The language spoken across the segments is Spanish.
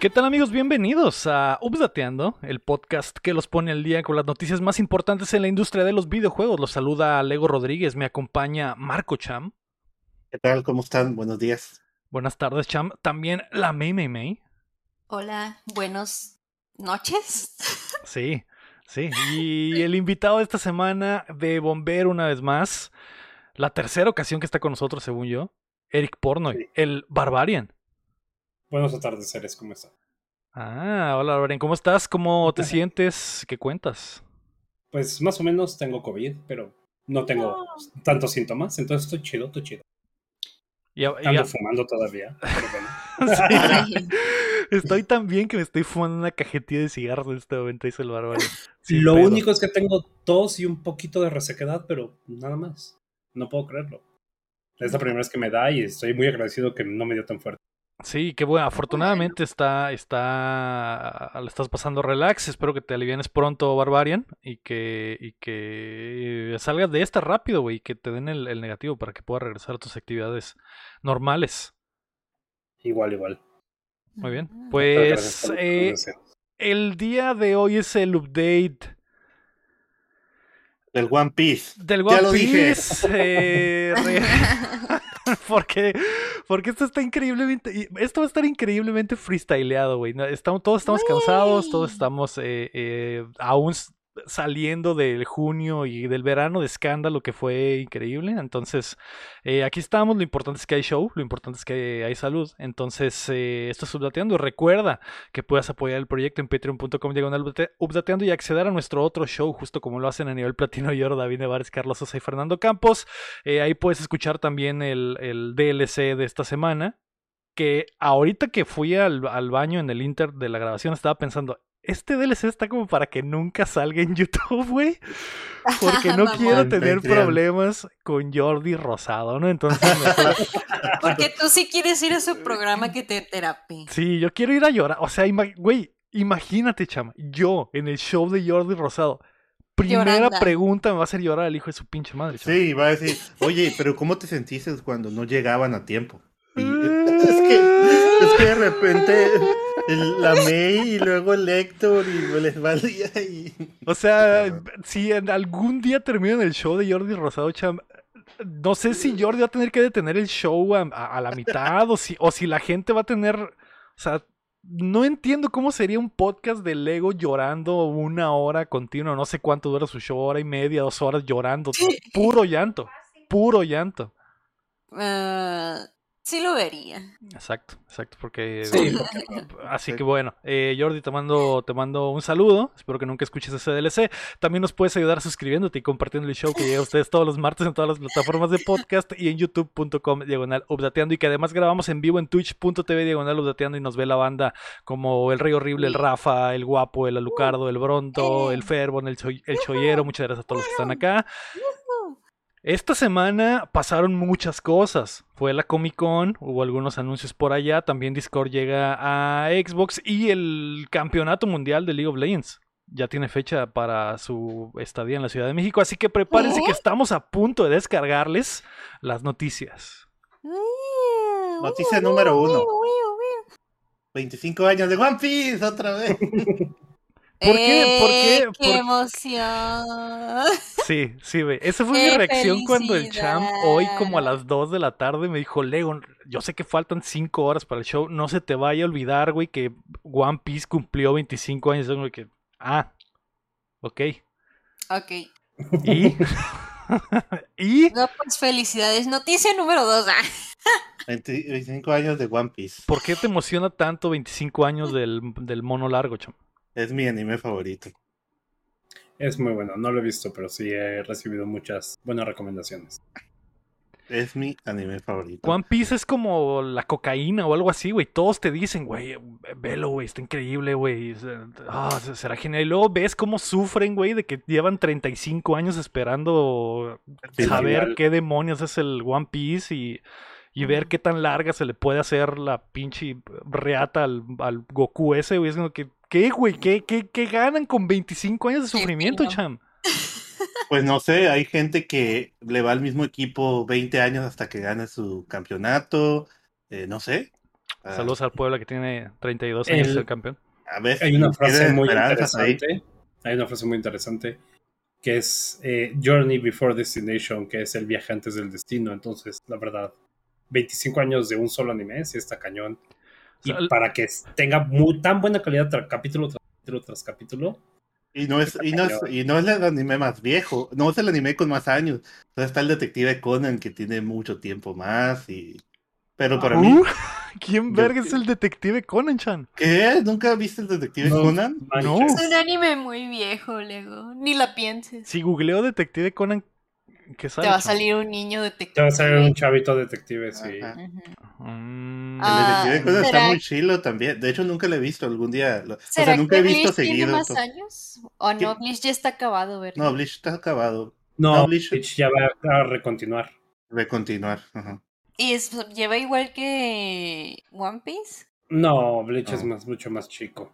¿Qué tal amigos? Bienvenidos a Updateando, el podcast que los pone al día con las noticias más importantes en la industria de los videojuegos. Los saluda Lego Rodríguez, me acompaña Marco Cham. ¿Qué tal? ¿Cómo están? Buenos días. Buenas tardes, Cham. También la May May May. Hola, buenos noches. Sí, sí. Y el invitado de esta semana de Bomber una vez más, la tercera ocasión que está con nosotros, según yo, Eric Pornoy, el Barbarian. Buenos atardeceres, ¿cómo están? Ah, hola Barbarian, ¿cómo estás? ¿Cómo te sientes? ¿Qué cuentas? Pues más o menos tengo COVID, pero no tengo tantos síntomas, entonces estoy chido, estoy chido. Y, Ando fumando todavía, pero bueno. Sí. Estoy tan bien que me estoy fumando una cajetilla de cigarros en este momento, dice el bárbaro. Lo pedo. único es que tengo tos y un poquito de resequedad, pero nada más. No puedo creerlo. Es la primera vez que me da y estoy muy agradecido que no me dio tan fuerte. Sí, qué bueno. Afortunadamente está, está, la estás pasando relax. Espero que te alivienes pronto, Barbarian, y que, y que salgas de esta rápido, güey, y que te den el, el negativo para que puedas regresar a tus actividades normales. Igual, igual. Muy bien. Pues eh, el día de hoy es el update El One Piece. del Ya One lo dije. Piece. eh, porque, porque esto está increíblemente. Esto va a estar increíblemente freestyleado, güey. Estamos, todos estamos cansados, todos estamos eh, eh, aún saliendo del junio y del verano de escándalo que fue increíble. Entonces, eh, aquí estamos. Lo importante es que hay show, lo importante es que hay salud. Entonces, eh, esto es Updateando. Recuerda que puedas apoyar el proyecto en patreon.com diagonal update- updateando y acceder a nuestro otro show, justo como lo hacen a nivel platino y oro David Nevares, Carlos Sosa y Fernando Campos. Eh, ahí puedes escuchar también el, el DLC de esta semana. Que ahorita que fui al, al baño en el Inter de la grabación estaba pensando, este DLC está como para que nunca salga en YouTube, güey. Porque no quiero En tener problemas con Jordi Rosado, ¿no? Entonces, mejor- Porque tú sí quieres ir a su programa que te terapie. Sí, yo quiero ir a llorar. O sea, ima- güey, imagínate, chama. Yo en el show de Jordi Rosado. Primera Llorando. pregunta me va a hacer llorar al hijo de su pinche madre. chama. Sí, va a decir, oye, pero ¿cómo te sentiste cuando no llegaban a tiempo? Y- es, que, es que de repente el- la May y luego el Héctor y les valía y... O sea, si en algún día termino en el show de Jordi Rosado, cham, no sé si Jordi va a tener que detener el show a, a- a la mitad o si, o si la gente va a tener. O sea, no entiendo cómo sería un podcast de Lego llorando una hora continua. No sé cuánto dura su show, hora y media, dos horas llorando. Puro llanto. Puro llanto. Ah, sí lo vería. Exacto, exacto, porque... Sí. Así Sí. que bueno, eh, Jordi, te mando, te mando un saludo. Espero que nunca escuches ese DLC. También nos puedes ayudar suscribiéndote y compartiendo el show que llega a ustedes todos los martes en todas las plataformas de podcast y en youtube.com diagonal updateando. Y que además grabamos en vivo en twitch.tv diagonal updateando y nos ve la banda como el Rey Horrible, el Rafa, el Guapo, el Alucardo, el Bronto, el Ferbon, el, Choy- el Choyero. Muchas gracias a todos los que están acá. Esta semana pasaron muchas cosas. Fue la Comic Con, hubo algunos anuncios por allá. También Discord llega a Xbox y el Campeonato Mundial de League of Legends ya tiene fecha para su estadía en la Ciudad de México. Así que prepárense ¿Eh? que estamos a punto de descargarles las noticias. Noticia número uno. 25 años de One Piece otra vez. ¿Por qué? ¿Por qué? ¡Eh, ¿Por- ¡Qué emoción! Sí, sí, ve. Esa fue mi ¡Qué reacción cuando el champ hoy como a las 2 de la tarde me dijo, Lego, yo sé que faltan 5 horas para el show, no se te vaya a olvidar, güey, que One Piece cumplió 25 años. Como que, ah, ok. Ok. ¿Y? ¿Y? No, pues felicidades. Noticia número dos. ah. 20 25 años de One Piece. ¿Por qué te emociona tanto 25 años del, del mono largo, champ? Es mi anime favorito. Es muy bueno, no lo he visto, pero sí he recibido muchas buenas recomendaciones. Es mi anime favorito. One Piece es como la cocaína o algo así, güey. Todos te dicen, güey, velo, güey, está increíble, güey. Ah, será genial. Y luego ves cómo sufren, güey, de que llevan 35 años esperando Sí, saber qué demonios es el One Piece y, y ver qué tan larga se le puede hacer la pinche reata al, al Goku ese, güey. Es como que, ¿qué, güey? ¿Qué, qué, qué ganan con 25 años de sufrimiento, cham? Pues no sé, hay gente que le va al mismo equipo 20 años hasta que gane su campeonato. eh, no sé. Ah, Saludos al Puebla que tiene 32 años de El- ser campeón. A ver, Hay una frase muy ahí. interesante. Hay una frase muy interesante que es eh, Journey Before Destination, que es el viaje antes del destino. Entonces, la verdad, 25 años de un solo anime, sí está cañón. Y O sea, para que tenga muy, tan buena calidad tras capítulo tras capítulo tras capítulo, Y no es, y no es, y no es el anime más viejo, no es el anime con más años. Entonces está el detective Conan que tiene mucho tiempo más y. Pero para mí, Uh, ¿Quién Yo- verga es el detective Conan-chan? ¿qué? ¿Nunca viste el detective No, Conan? No. Es un anime muy viejo, Lego. Ni la pienses. Si googleo detective Conan, ¿qué sale? Te va a salir un niño detective. Te va a salir un chavito detective, sí. Ajá. El Ah, detective Conan está ¿será- muy chilo también. De hecho, nunca lo he visto algún día. lo- O ¿Será sea, nunca he visto Bleach tiene seguido. más to- años? ¿O no? ¿Qué? Bleach ya está acabado, ¿verdad? No, Bleach está acabado. No, No, Bleach- Bleach ya va a recontinuar. De continuar. Ajá. ¿Y es, lleva igual que One Piece? No, Bleach es más, mucho más chico.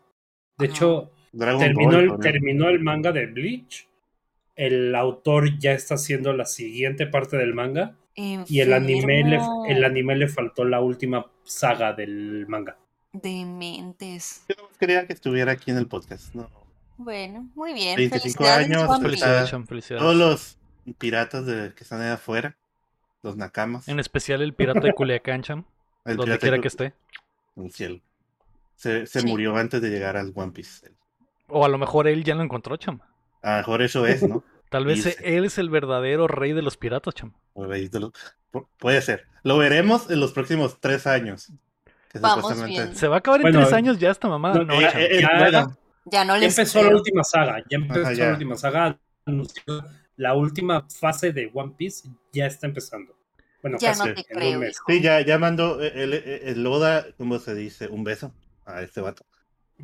De Ah. hecho, Ball. el, terminó el manga de Bleach. El autor ya está haciendo la siguiente parte del manga. Y el anime, le, el anime le faltó la última saga del manga. Dementes. Yo nomás quería que estuviera aquí en el podcast. No. Bueno, muy bien. 25 Felicidades, años. Felicidades. Todos los piratas de, que están ahí afuera, los nakamas, En especial el pirata de Culiacán, Chan, el donde quiera de- que esté. en el cielo. Se, se Sí. murió antes de llegar al One Piece. O a lo mejor él ya lo encontró, Cham. A lo mejor eso es, ¿no? Tal vez él es el verdadero rey de los piratas, Cham. Por ahí te lo- pu- Puede ser. Lo veremos en los próximos tres años. Que Vamos supuestamente- bien. Se va a acabar en Bueno, tres años ya esta mamada. no, No, Eh, eh, eh, Ya- bueno, Ya no les empezó creo. la última saga. Ya empezó Ajá, la última saga. La última fase de One Piece ya está empezando. Bueno, Ya casi no te en un creo, hijo. Sí, ya, ya mandó el, el, el Loda, ¿cómo se dice? Un beso a este vato.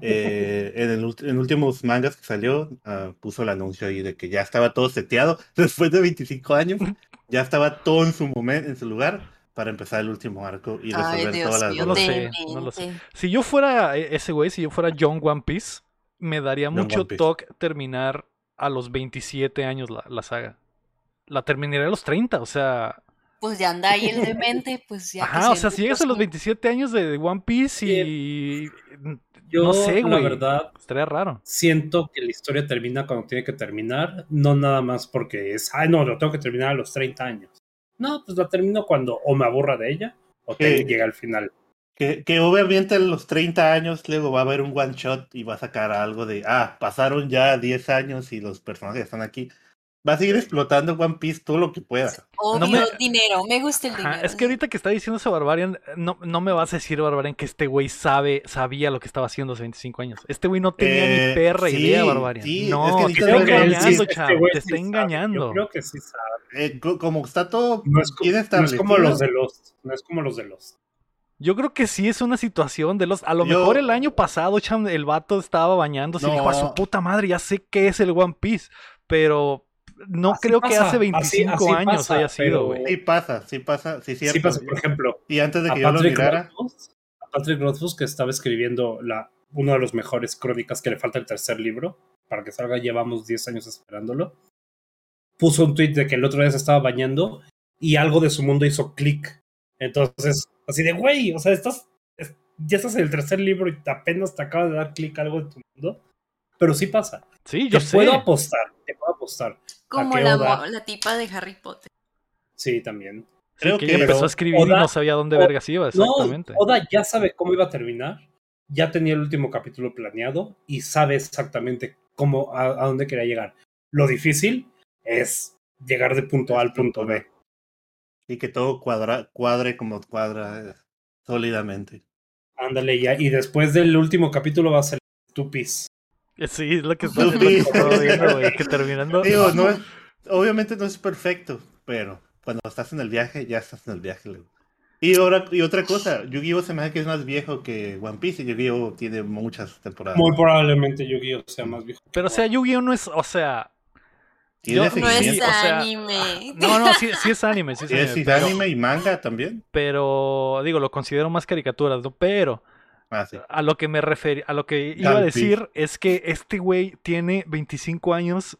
Eh, en, el, en últimos mangas que salió, ah, puso el anuncio ahí de que ya estaba todo seteado después de 25 años. Ya estaba todo en su momento, en su lugar, para empezar el último arco y Ay, resolver Dios todas las No lo dudas. sé, no lo sé. Si yo fuera e- ese güey, si yo fuera John One Piece, me daría John mucho toque terminar a los 27 años la, la saga. La terminaría a los 30, o sea... Pues ya anda ahí el demente, pues ya. que Ajá, o se sea, si llegas a los eduque. 27 años de One Piece y... Yo, no sé, la güey. verdad, Estaría raro. siento que la historia termina cuando tiene que terminar, no nada más porque es, ay, no, lo tengo que terminar a los 30 años. No, pues la termino cuando o me aburra de ella o Sí. llega al final. Que, que obviamente a los 30 años luego va a haber un one shot y va a sacar algo de, ah, pasaron ya 10 años y los personajes están aquí. Va a seguir explotando One Piece todo lo que pueda. Obvio, No me- dinero, me gusta el Ajá, dinero. es que ahorita que está diciendo ese Barbarian, no, no me vas a decir, Barbarian, que este güey sabe, sabía lo que estaba haciendo hace 25 años. Este güey no tenía Eh, ni perra sí, idea, Barbarian. sí, no, es que te está sí- engañando, este güey Te sí está sabe, engañando. Yo creo que sí sabe. Eh, co- como está todo No es, no como los de los, no es como los de los. Yo creo que sí es una situación de los. A lo Yo- mejor el año pasado, cham, el vato estaba bañándose y dijo a su puta madre, ya sé qué es el One Piece. Pero no Así creo que hace así- 25 así años pasa, haya sido, pero- güey. Sí pasa, sí pasa, sí cierto. Sí pasa, por ejemplo, Y antes de que yo lo Patrick, mirara, Rothfuss, a Patrick Rothfuss, que estaba escribiendo la, uno de los mejores crónicas que le falta el tercer libro, para que salga, llevamos 10 años esperándolo, puso un tweet de que el otro día se estaba bañando y algo de su mundo hizo clic. Entonces, así de, güey, o sea, estás, es- ya estás en el tercer libro y apenas te acaba de dar clic algo de tu mundo. Pero sí pasa. Sí, yo te sé. puedo apostar, te puedo apostar. Como ¿a qué la, Oda? la tipa de Harry Potter. Sí, también. Sí, creo que que- ella empezó a escribir y no sabía dónde vergas iba, No, exactamente. Oda ya sabe cómo iba a terminar, ya tenía el último capítulo planeado y sabe exactamente cómo a, a dónde quería llegar. Lo difícil es llegar de punto A al punto B. y que todo cuadra, cuadre como cuadra eh, sólidamente. Ándale ya. Y después del último capítulo va a ser Tupis. Sí, es lo que estaba viendo, güey, que terminando. Digo, no es, obviamente no es perfecto, pero cuando estás en el viaje, ya estás en el viaje. Y, ahora, y otra cosa, Yu-Gi-Oh! se me hace que es más viejo que One Piece y Yu-Gi-Oh! tiene muchas temporadas. Muy probablemente Yu-Gi-Oh! sea más viejo. Pero, o sea, Yu-Gi-Oh! no es, o sea. Tiene yo- No es o sea, anime. No, no, sí, sí es anime, sí es Sí, anime. es pero, anime y manga también. pero, digo, lo considero más caricaturas, ¿no? Pero Ah, sí. a lo que me referí, a lo que iba a decir es que este güey tiene 25 años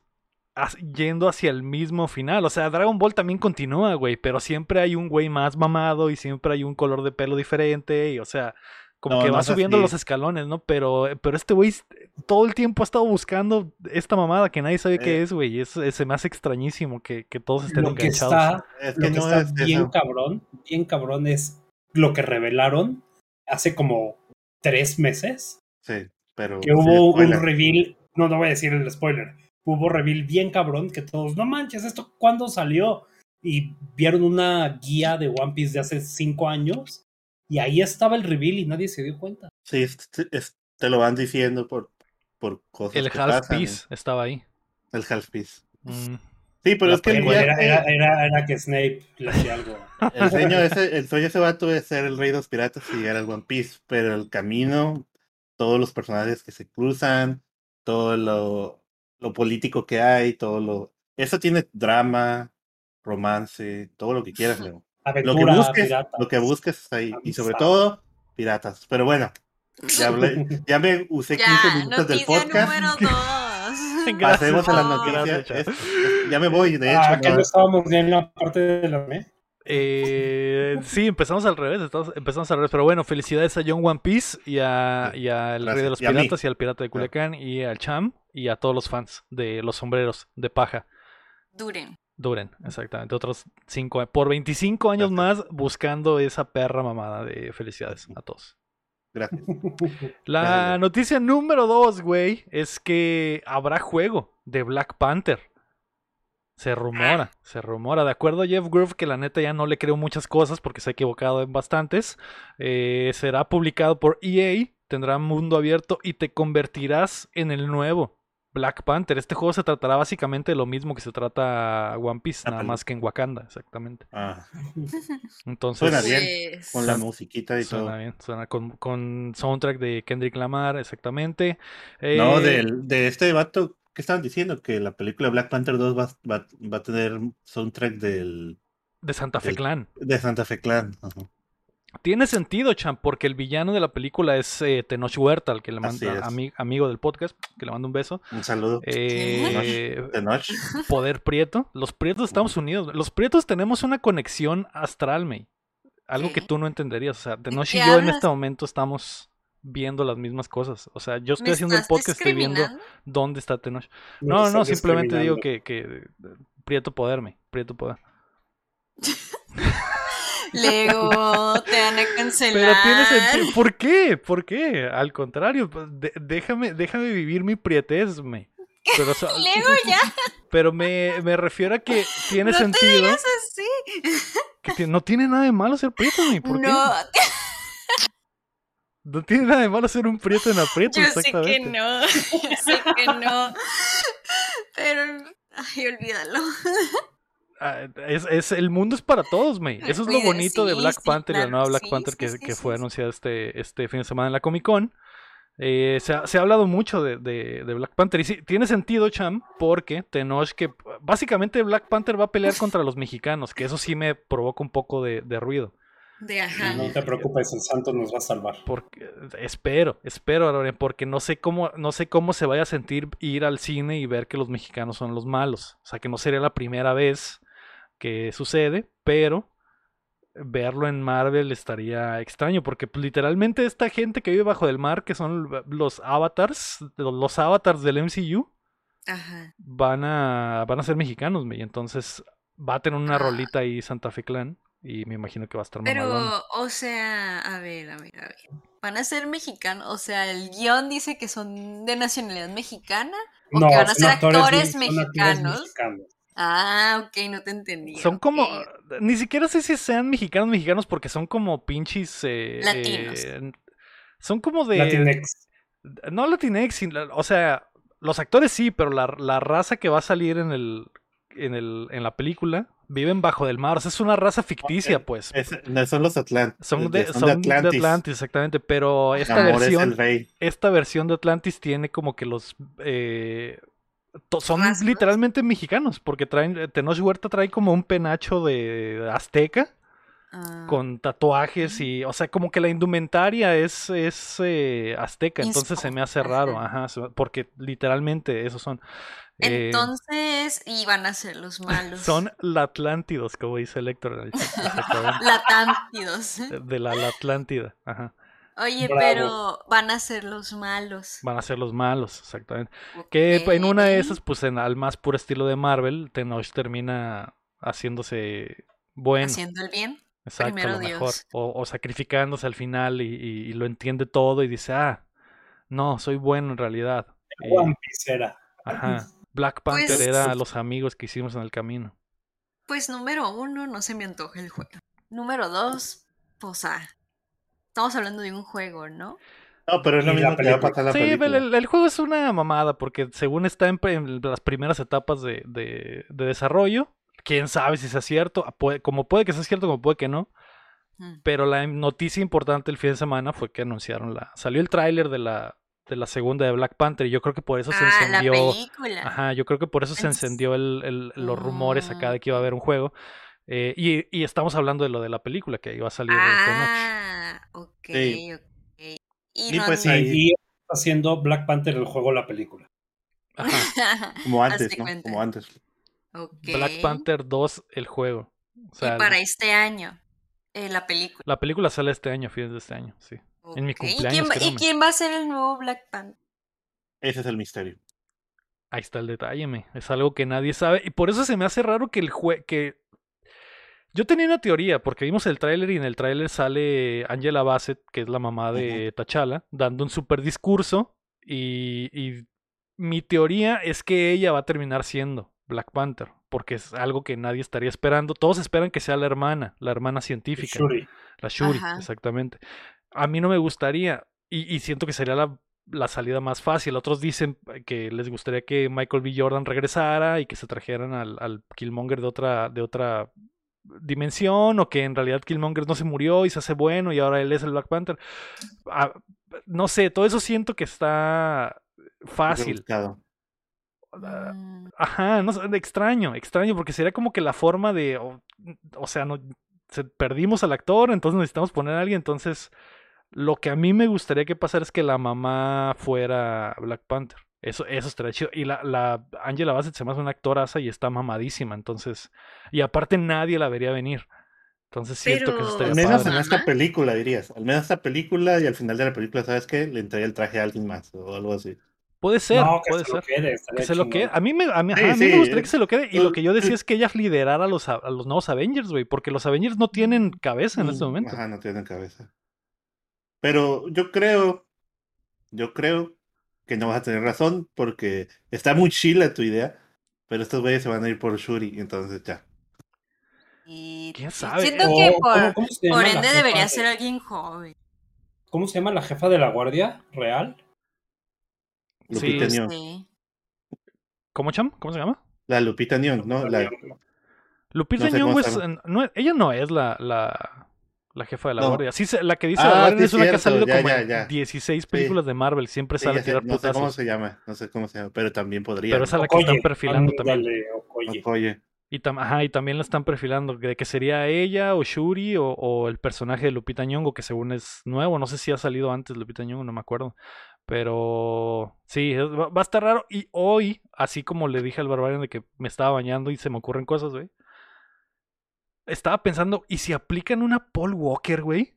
as- yendo hacia el mismo final. O sea, Dragon Ball también continúa, güey, pero siempre hay un güey más mamado y siempre hay un color de pelo diferente y, o sea, como No, que no va subiendo así. los escalones, ¿no? Pero, pero este güey todo el tiempo ha estado buscando esta mamada que nadie sabe qué Eh. es, güey. Es, es- se me hace extrañísimo que, que todos estén Lo que enganchados. está, Es lo que que no está es bien eso. cabrón, bien cabrón es lo que revelaron hace como tres meses. Sí, pero. Que sí, hubo un reveal, no, no voy a decir el spoiler, hubo reveal bien cabrón que todos, no manches, ¿esto cuándo salió? Y vieron una guía de One Piece de hace cinco años y ahí estaba el reveal y nadie se dio cuenta. Sí, es- es- te lo van diciendo por, por cosas. El que Half pasan, Piece estaba ahí. El half piece. Mm. Sí, pero La es que el, Era, era, era, era que Snape le hacía algo. el sueño de ese, el sueño de ese vato es ser el rey de los piratas y llegar al One Piece, pero el camino, todos los personajes que se cruzan, todo lo, lo político que hay, todo lo. Eso tiene drama, romance, todo lo que quieras, Leo. Lo que Aventura, busques, pirata. lo que busques está ahí. Y sobre Amistad. todo, piratas. Pero bueno, ya hablé, ya me usé 15 Ya, minutos del noticia podcast. número dos. Pasemos a la No. noticia. Gracias, ya me voy, de hecho. Ah, que no- estábamos bien en la parte de la me. Eh, sí, empezamos al revés, estamos- empezamos al revés, pero bueno, felicidades a John One Piece y a, y al Rey gracias. de los Y. Piratas y al Pirata de Culiacán y al Cham y a todos los fans de los sombreros de paja. Duren. Duren, exactamente, otros cinco, por 25 años más buscando esa perra mamada de felicidades a todos. Gracias. La noticia número dos, güey, es que habrá juego de Black Panther. Se rumora, se rumora. De acuerdo a Jeff Groove, que la neta ya no le creo muchas cosas porque se ha equivocado en bastantes. eh, será publicado por EA, tendrá mundo abierto y te convertirás en el nuevo Black Panther. Este juego se tratará básicamente de lo mismo que se trata One Piece, nada más que en Wakanda, exactamente. Ah, Entonces, Suena bien. Pues, con la musiquita y todo. Suena bien, suena con, con soundtrack de Kendrick Lamar, exactamente. No, Eh, del, de este vato, ¿qué estaban diciendo? Que la película Black Panther 2 va, va, va a tener soundtrack del, de Santa Fe del- Clan. de Santa Fe Clan. Ajá. Tiene sentido, Champ, porque el villano de la película es eh, Tenoch Huerta, el que le manda ami- amigo del podcast, que le mando un beso. Un saludo. Eh, De noche. poder Prieto. Los Prietos de Estados Unidos. Los Prietos tenemos una conexión astral, May. Algo que ¿Qué? tú no entenderías. O sea, Tenoch y yo en este momento estamos viendo las mismas cosas. O sea, yo estoy ¿me haciendo el podcast, estoy viendo dónde está Tenoch. No, no, simplemente digo que, que eh, Prieto poderme, Prieto poder. Lego, te van a cancelar. Pero tiene sentido. ¿Por qué? ¿Por qué? Al contrario, pues, de- déjame, déjame vivir mi prietez, me. Pero, Lego ya, pero me, me refiero a que tiene no te sentido. digas así. Que no tiene nada de malo ser prieto, me. ¿Por qué? No, No tiene nada de malo ser un prieto en aprieto, yo sé exactamente. que no, yo sé que no. Pero, ay, olvídalo. Ah, Es, es- el mundo es para todos, May. Eso es lo bonito de Black sí, Panther y la nueva Black sí, Panther sí, que, sí, que fue sí. anunciada este, este fin de semana en la Comic Con. Eh, se, ha, se ha hablado mucho de, de- de Black Panther y sí, tiene sentido, Cham, porque Tenoch, que básicamente Black Panther va a pelear contra los mexicanos, que eso sí me provoca un poco de, de ruido. De ajá. No te preocupes, el santo nos va a salvar. Porque, espero, espero, Aurora, porque no sé cómo, no sé cómo se vaya a sentir ir al cine y ver que los mexicanos son los malos. O sea, que no sería la primera vez que sucede, pero verlo en Marvel estaría extraño, porque pues, literalmente esta gente que vive bajo del mar, que son los avatars, los avatars del MCU, Ajá. van a, van a ser mexicanos, y entonces va a tener una Ah. rolita ahí Santa Fe Clan, y me imagino que va a estar Pero, o sea, a ver, a ver, a ver. ¿Van a ser mexicanos? O sea, el guion dice que son de nacionalidad mexicana. ¿O que van a ser actores, mexicanos. Ah, ok, no te entendí. Son como, ni siquiera sé si sean mexicanos mexicanos porque son como pinches... eh, Latinos. eh, son como de... Latinx. No Latinex, o sea, los actores sí, pero la, la raza que va a salir en el, en el en la película viven bajo del mar, o sea, es una raza ficticia, pues. Es- no, son los Atlantis. Son de, son de Atlantis. exactamente, pero esta es versión, esta versión de Atlantis tiene como que los eh, son literalmente mexicanos, porque traen, Tenoch Huerta trae como un penacho de azteca Ah, con tatuajes y, o sea, como que la indumentaria es, es eh, azteca, entonces se me hace raro, ajá. porque literalmente esos son. Eh, Entonces, y van a ser los malos. son Latlántidos, como dice Héctor. Latántidos. De la Atlántida. Ajá. Oye, Bravo. pero van a ser los malos. Van a ser los malos, exactamente. Que en una de esas, pues en, al más puro estilo de Marvel, Tenoch termina haciéndose bueno. Haciendo el bien. Exacto, primero lo mejor. Dios. O, o sacrificándose al final y, y- y lo entiende todo y dice, ah, no, soy bueno en realidad. Y- One Piece era. ajá. Black Panther Pues- era los amigos que hicimos en el camino. Pues número uno, no se me antoja el juego. Número dos, pues ah, estamos hablando de un juego, ¿no? No, pero es lo Y la mismo que va a pasar la Sí, película. el, el- el juego es una mamada porque según está en, pre- en las primeras etapas de, de- de desarrollo, quién sabe si sea cierto, como puede que sea cierto, como puede que no, Mm. pero la noticia importante el fin de semana fue que anunciaron la, salió el tráiler de la, de la segunda de Black Panther y yo creo que por eso se Ah, la encendió, película. ajá, yo creo que por eso se encendió el, el- los rumores acá Ah. de que iba a haber un juego eh, y, y estamos hablando de lo de la película que iba a salir esta noche. Ah, ok, Sí. ok. Y Y no pues Sí, han- ahí- y está haciendo Black Panther el juego la película. Ajá. Como antes, ¿no? cuenta. Como antes. Black Panther 2, el juego. O sea, y para este año, eh, la película. La película sale este año, fines de este año, sí. En mi Ok, ¿Y quién, cumpleaños, va, ¿Y quién va a ser el nuevo Black Panther? Ese es el misterio. Ahí está el detalle, me. Es algo que nadie sabe. Y por eso se me hace raro que el jue... que. Yo tenía una teoría, porque vimos el tráiler y en el tráiler sale Angela Bassett, que es la mamá de T'Challa, dando un super discurso. Y, y mi teoría es que ella va a terminar siendo Black Panther, porque es algo que nadie estaría esperando. Todos esperan que sea la hermana, la hermana científica. Shuri. La Shuri, Ajá. exactamente. A mí no me gustaría, y, y siento que sería la, la salida más fácil. Otros dicen que les gustaría que Michael B. Jordan regresara y que se trajeran al, al Killmonger de otra, de otra dimensión, o que en realidad Killmonger no se murió y se hace bueno y ahora él es el Black Panther. Ah, no sé, todo eso siento que está fácil. Ah, Mm, Ajá, no sé, extraño, extraño, porque sería como que la forma de, o, o sea, no, se- perdimos al actor, entonces necesitamos poner a alguien, entonces lo que a mí me gustaría que pasara es que la mamá fuera Black Panther. Eso, eso estaría chido. Y la, la Angela Bassett se me hace una actoraza y está mamadísima, entonces, y aparte nadie la vería venir. Entonces siento que eso Pero- Al estaría menos padre. en esta película, dirías. Al menos esta película y al final de la película, ¿sabes qué? Le entrega el traje a alguien más o algo así. Puede ser, no, que puede se lo ser. quede. estaría Que se lo quede. A mí me, a mí, Sí, ajá, a mí me gustaría que se lo quede. Y lo que yo decía es que ella liderara a los, a, los nuevos Avengers, güey. Porque los Avengers no tienen cabeza en este momento. Ajá, no tiene cabeza. Pero yo creo, yo creo que no vas a tener razón porque está muy chila tu idea, pero estos güeyes se van a ir por Shuri, entonces ya. y ¿Quién sabe? Siento O, que ¿cómo- por, cómo por ende debería de- ser alguien joven. ¿Cómo se llama la jefa de la guardia real? Lupita Sí. ¿Cómo, Cham? ¿Cómo se llama? La Lupita Nyong'o, ¿no? La, Lupita No sé es, llama. no es- ella no es la, la, la jefa de la No. guardia. Sí, la que dice Ah, la guardia sí, es una que ha cierto, salido ya, como ya, en ya. 16 películas de Marvel. Siempre sale a tirar no sé cómo se llama, no sé cómo se llama, pero también podría. Pero esa es la que están perfilando también. Okoye. Oye, Y, tam- ajá, y también la están perfilando de que sería ella o Shuri o, o el personaje de Lupita Nyong'o que según es nuevo, no sé si ha salido antes Lupita Nyong'o, no me acuerdo. Pero sí, va a estar raro. Y hoy, así como le dije al Barbarian de que me estaba bañando y se me ocurren cosas, güey. Estaba pensando, ¿y si aplican una Paul Walker, güey?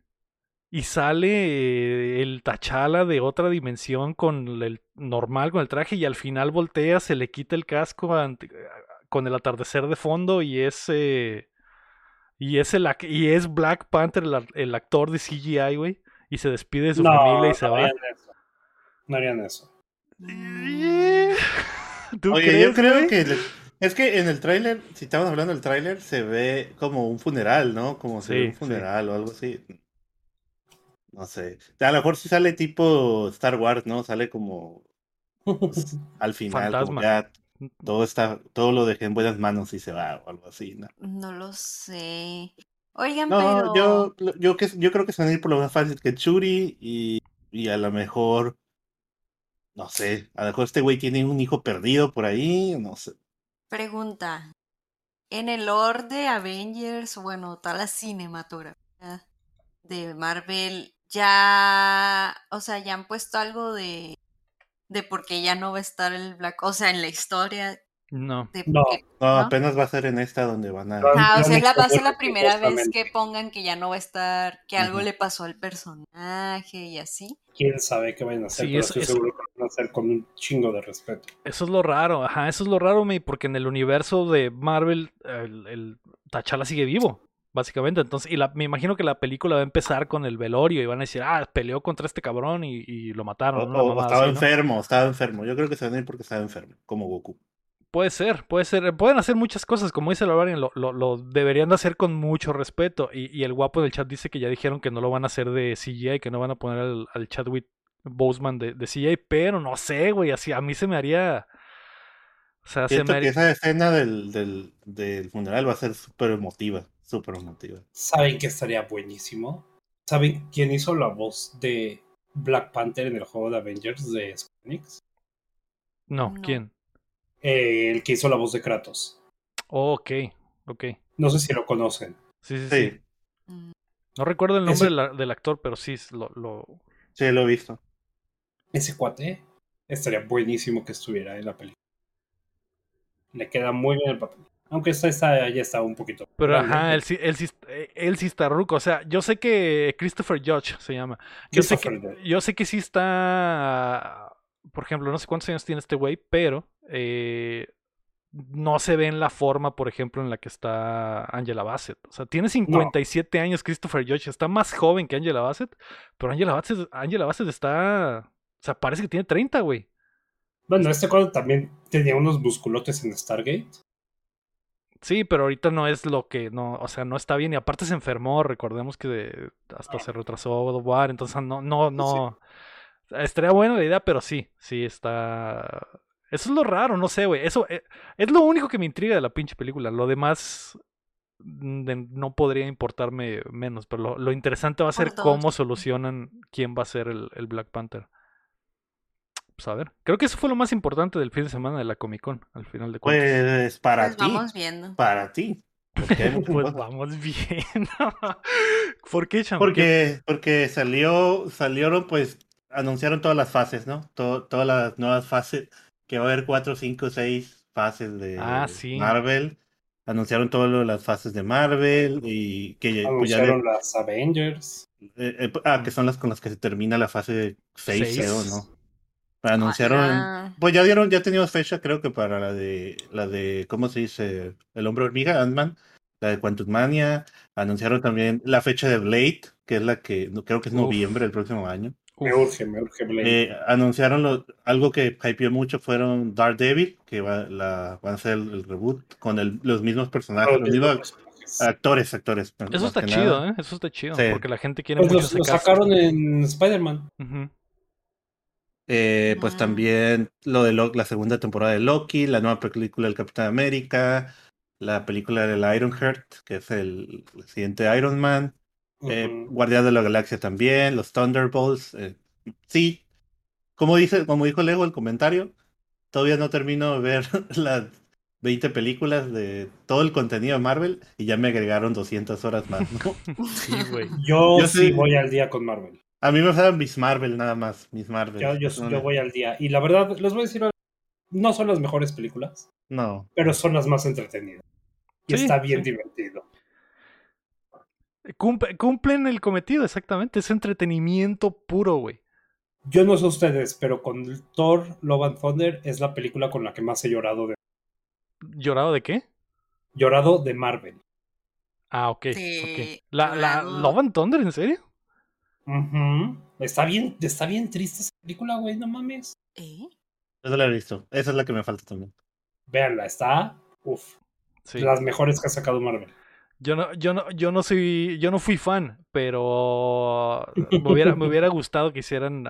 Y sale el Tachala de otra dimensión con el normal, con el traje, y al final voltea, se le quita el casco ante- con el atardecer de fondo y es eh, y es el y es Black Panther el, actor de CGI, güey, y se despide de su No, familia y se no va. harían eso. No harían eso. ¿Tú Oye, crees, yo creo güey? que le- es que en el tráiler, si estamos hablando del tráiler, se ve como un funeral, ¿no? Como se ve Sí, un sí. funeral o algo así. No sé. A lo mejor sí sale tipo Star Wars, ¿no? Sale como pues, al final, como ya todo está, todo lo dejé en buenas manos y se va o algo así, ¿no? No lo sé. Oigan, No, pero. yo, yo, que, yo creo que se van a ir por lo más fácil que Churi y, y a lo mejor, no sé, a lo mejor este güey tiene un hijo perdido por ahí, no sé. Pregunta. En el lore de Avengers, bueno, toda la cinematografía de Marvel, ya, o sea, ya han puesto algo de de por qué ya no va a estar el Black, o sea, en la historia No. de No. por qué- No, ¿no? apenas va a ser en esta donde van a. Ah, o sea, es la, va a ser la primera vez que pongan que ya no va a estar, que algo le pasó al personaje y así. Quién sabe qué vayan a hacer, Sí, pero eso- estoy eso- seguro que van hacer con un chingo de respeto. Eso es lo raro, ajá, eso es lo raro, porque en el universo de Marvel el, el T'Challa sigue vivo, básicamente. Entonces, y la- me imagino que la película va a empezar con el velorio y van a decir, ah, peleó contra este cabrón y, y lo O, mataron. o estaba así, ¿no? enfermo, estaba enfermo. Yo creo que se van a ir porque estaba enfermo, como Goku. Puede ser, puede ser. Pueden hacer muchas cosas, como dice la Barbarian, lo, lo, lo deberían de hacer con mucho respeto. Y, y el guapo del chat dice que ya dijeron que no lo van a hacer de CGI, que no van a poner al, al Chadwick Boseman de, de CGI, pero no sé, güey, así a mí se me haría... O sea, se Siento me que haría... esa escena del, del, del funeral va a ser súper emotiva. Súper emotiva. ¿Saben que estaría buenísimo? ¿Saben quién hizo la voz de Black Panther en el juego de Avengers de Square? No, No. ¿quién? Eh, el que hizo la voz de Kratos. Oh, ok, ok. No sé si lo conocen. Sí, sí, sí. Sí, Mm. No recuerdo el nombre Ese- del, del actor, pero sí, lo, lo... sí, lo he visto. Ese cuate estaría buenísimo que estuviera en la película. Le queda muy bien el papel. Aunque esta, esta ya está un poquito. Pero grande. ajá, él él, sí, eh, él sí está ruco. O sea, yo sé que Christopher Judge se llama. Yo sé, que, yo sé que sí está. Por ejemplo, no sé cuántos años tiene este güey, pero eh, no se ve en la forma, por ejemplo, en la que está Angela Bassett. O sea, tiene 57 años Christopher Judge. Está más joven que Angela Bassett, pero Angela Bassett, Angela Bassett está. O sea, parece que tiene 30, güey. Bueno, este cuadro también tenía unos musculotes en Stargate. Sí, pero ahorita no es lo que, no, o sea, no está bien. Y aparte se enfermó, recordemos que de- hasta se retrasó God of War, entonces no, no, no, estaría buena la idea, pero sí, sí está, eso es lo raro, no sé, güey, eso eh, es lo único que me intriga de la pinche película, lo demás mm, de- no podría importarme menos, pero lo, lo interesante va a ser cómo solucionan quién va a ser el, el Black Panther. Pues a ver, creo que eso fue lo más importante del fin de semana de la Comic Con, al final de cuentas. Pues para Pues ti. vamos viendo. Para ti. Pues vamos bien. ¿Por qué, Cham? ¿Qué- porque, porque salió, salieron, pues, anunciaron todas las fases, ¿no? To- todas las nuevas fases, que va a haber cuatro, cinco, seis fases de Ah, sí. Marvel. Anunciaron todas las fases de Marvel y que pues, ya Anunciaron las Avengers. Eh, eh, ah, que son las con las que se termina la fase 6, Seis. creo, ¿no? Anunciaron, Ah. pues ya dieron, ya teníamos fecha, creo que para la de, la de, ¿cómo se dice? El hombre hormiga, Ant-Man, la de Quantum Mania, anunciaron también la fecha de Blade, que es la que, creo que es Uf. noviembre del próximo año. Me urge, me urge Blade. Eh, anunciaron lo- algo que hypeó mucho, fueron Daredevil, que va, la, van a hacer el, el reboot con el- los mismos personajes, Los mismos actores, actores. Eso está chido, nada. ¿eh? Eso está chido. Sí. Porque la gente quiere Pues mucho los, sacaron en Spider-Man. Ujú. Eh, pues Ah. también lo de Lo- la segunda temporada de Loki, la nueva película del Capitán América, la película del Ironheart, que es el, el siguiente Iron Man, eh, Ujú. Guardián de la Galaxia también, los Thunderbolts. eh, sí, como dice, como dijo Lego el comentario, todavía no termino de ver las 20 películas de todo el contenido de Marvel y ya me agregaron 200 horas más. ¿no? Sí, güey. Yo, Yo sí sí- voy al día con Marvel. A mí me faltan Miss Marvel nada más, Miss Marvel. Yo, yo, No, yo voy al día. Y la verdad, les voy a decir, algo, no son las mejores películas, No, pero son las más entretenidas. Y Sí, está bien sí. divertido. Cumple- cumplen el cometido, exactamente. Es entretenimiento puro, güey. Yo no sé ustedes, pero con Thor, Love and Thunder es la película con la que más he llorado de, ¿Llorado de qué? llorado de Marvel. Ah, ok. Sí, ok. ¿La, la. Love and Thunder, en serio? Ujú. Está bien, está bien triste esa película, güey, no mames. ¿Eh? esa la he visto. Esa es la que me falta también. Véanla, está, uf, Sí. las mejores que ha sacado Marvel. Yo no, yo no, yo no soy, yo no fui fan, pero me hubiera, me hubiera gustado que hicieran,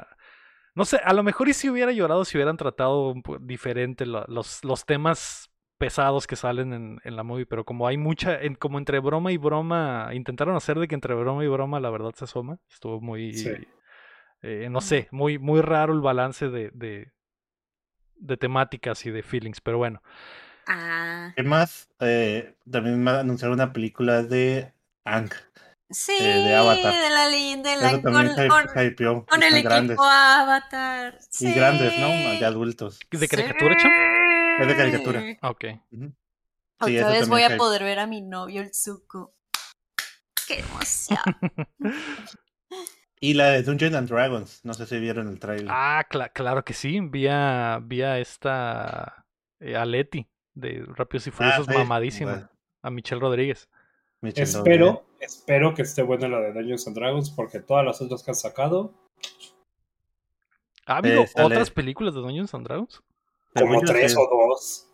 no sé, a lo mejor y si hubiera llorado si hubieran tratado diferente lo- los, los temas pesados que salen en, en la movie, pero como hay mucha, en, como entre broma y broma, intentaron hacer de que entre broma y broma la verdad se asoma, estuvo muy, Sí. eh, no sé, muy, muy raro el balance de, de, de temáticas y de feelings, pero bueno. Ah. ¿Qué más? Eh, también me anunciaron una película de Ang, Sí, Eh, de Avatar. de la leyenda de la Eso también con, hype- con- con el son equipo grandes. Avatar. Y grandes, ¿no? sí. De adultos. ¿De caricatura, Cham? Es de caricatura. Ah, Ok. Ujú. Otra Sí, vez voy a poder ver a mi novio, el Zuko. ¡Qué emoción! Y la de Dungeons and Dragons. No sé si vieron el trailer. Ah, cla- claro que sí. Vía, vía esta eh, a Leti de Rápidos y Furiosos, Ah, sí. mamadísima. Bueno, A Michelle Rodríguez. Michelle Espero, espero que esté buena la de Dungeons and Dragons porque todas las otras que han sacado, ¿Ha habido Eh, otras películas de Dungeons and Dragons? Como tres o dos,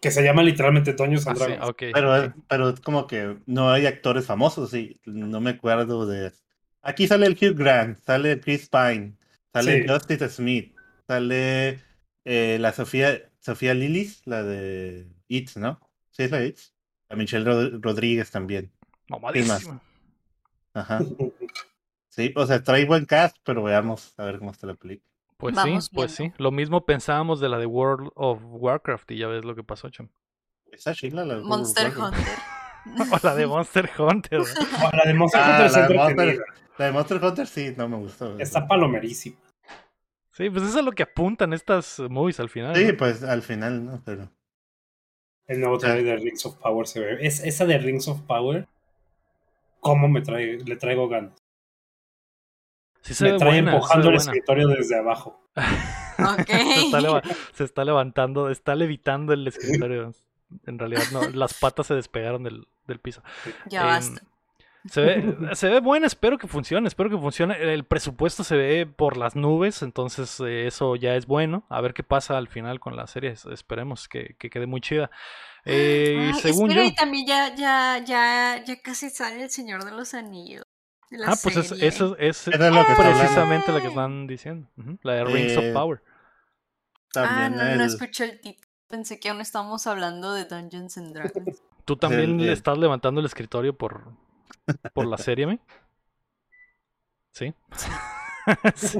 que se llaman literalmente Dungeons Ah, sí, ok. Pero, es- pero es como que no hay actores famosos, sí. No me acuerdo de. Aquí sale el Hugh Grant, sale Chris Pine, sale Sí. Justice Smith, sale eh, la Sofía Sofía Lillis, la de It, ¿no? Sí, es la de It. A Michelle Rod- Rodríguez también. Mamadísima. Ajá. Sí, o sea, trae buen cast, pero veamos a ver cómo está la película. Pues Vamos sí, pues sí. Lo mismo pensábamos de la de World of Warcraft y ya ves lo que pasó, Cham. ¿Está chila la de Monster? Hunter. O la de Monster Hunter. ¿no? O la de Monster Ah, Hunter la de entretenida. Monster, la de Monster Hunter sí, no me gustó. Está palomerísima. Sí, pues eso es lo que apuntan estas movies al final. Sí, ¿no? pues al final, ¿no? Pero. El nuevo trailer de Rings of Power se ve. Es, esa de Rings of Power, ¿cómo me trae, le traigo ganas? Sí se Me ve trae buena, empujando ve el escritorio desde abajo. Ok. se, está leva- se está levantando, está levitando el escritorio. En realidad no, las patas se despegaron del, del piso. Ya Em, basta. Se ve, se ve buena, espero que funcione, espero que funcione. El presupuesto se ve por las nubes, entonces eh, eso ya es bueno. A ver qué pasa al final con la serie, es- esperemos que, que quede muy chida. Eh, y Ay, según espera, yo... y también ya, ya, ya, ya casi sale el Señor de los Anillos. La Ah, pues es- serie. eso es es lo que precisamente la que están diciendo. La de Rings of Eh, Power. Ah, También no, no el- escuché el título. Pensé que aún estábamos hablando de Dungeons and Dragons. ¿Tú también le el- estás levantando el escritorio por, por la serie, me? ¿Sí? sí.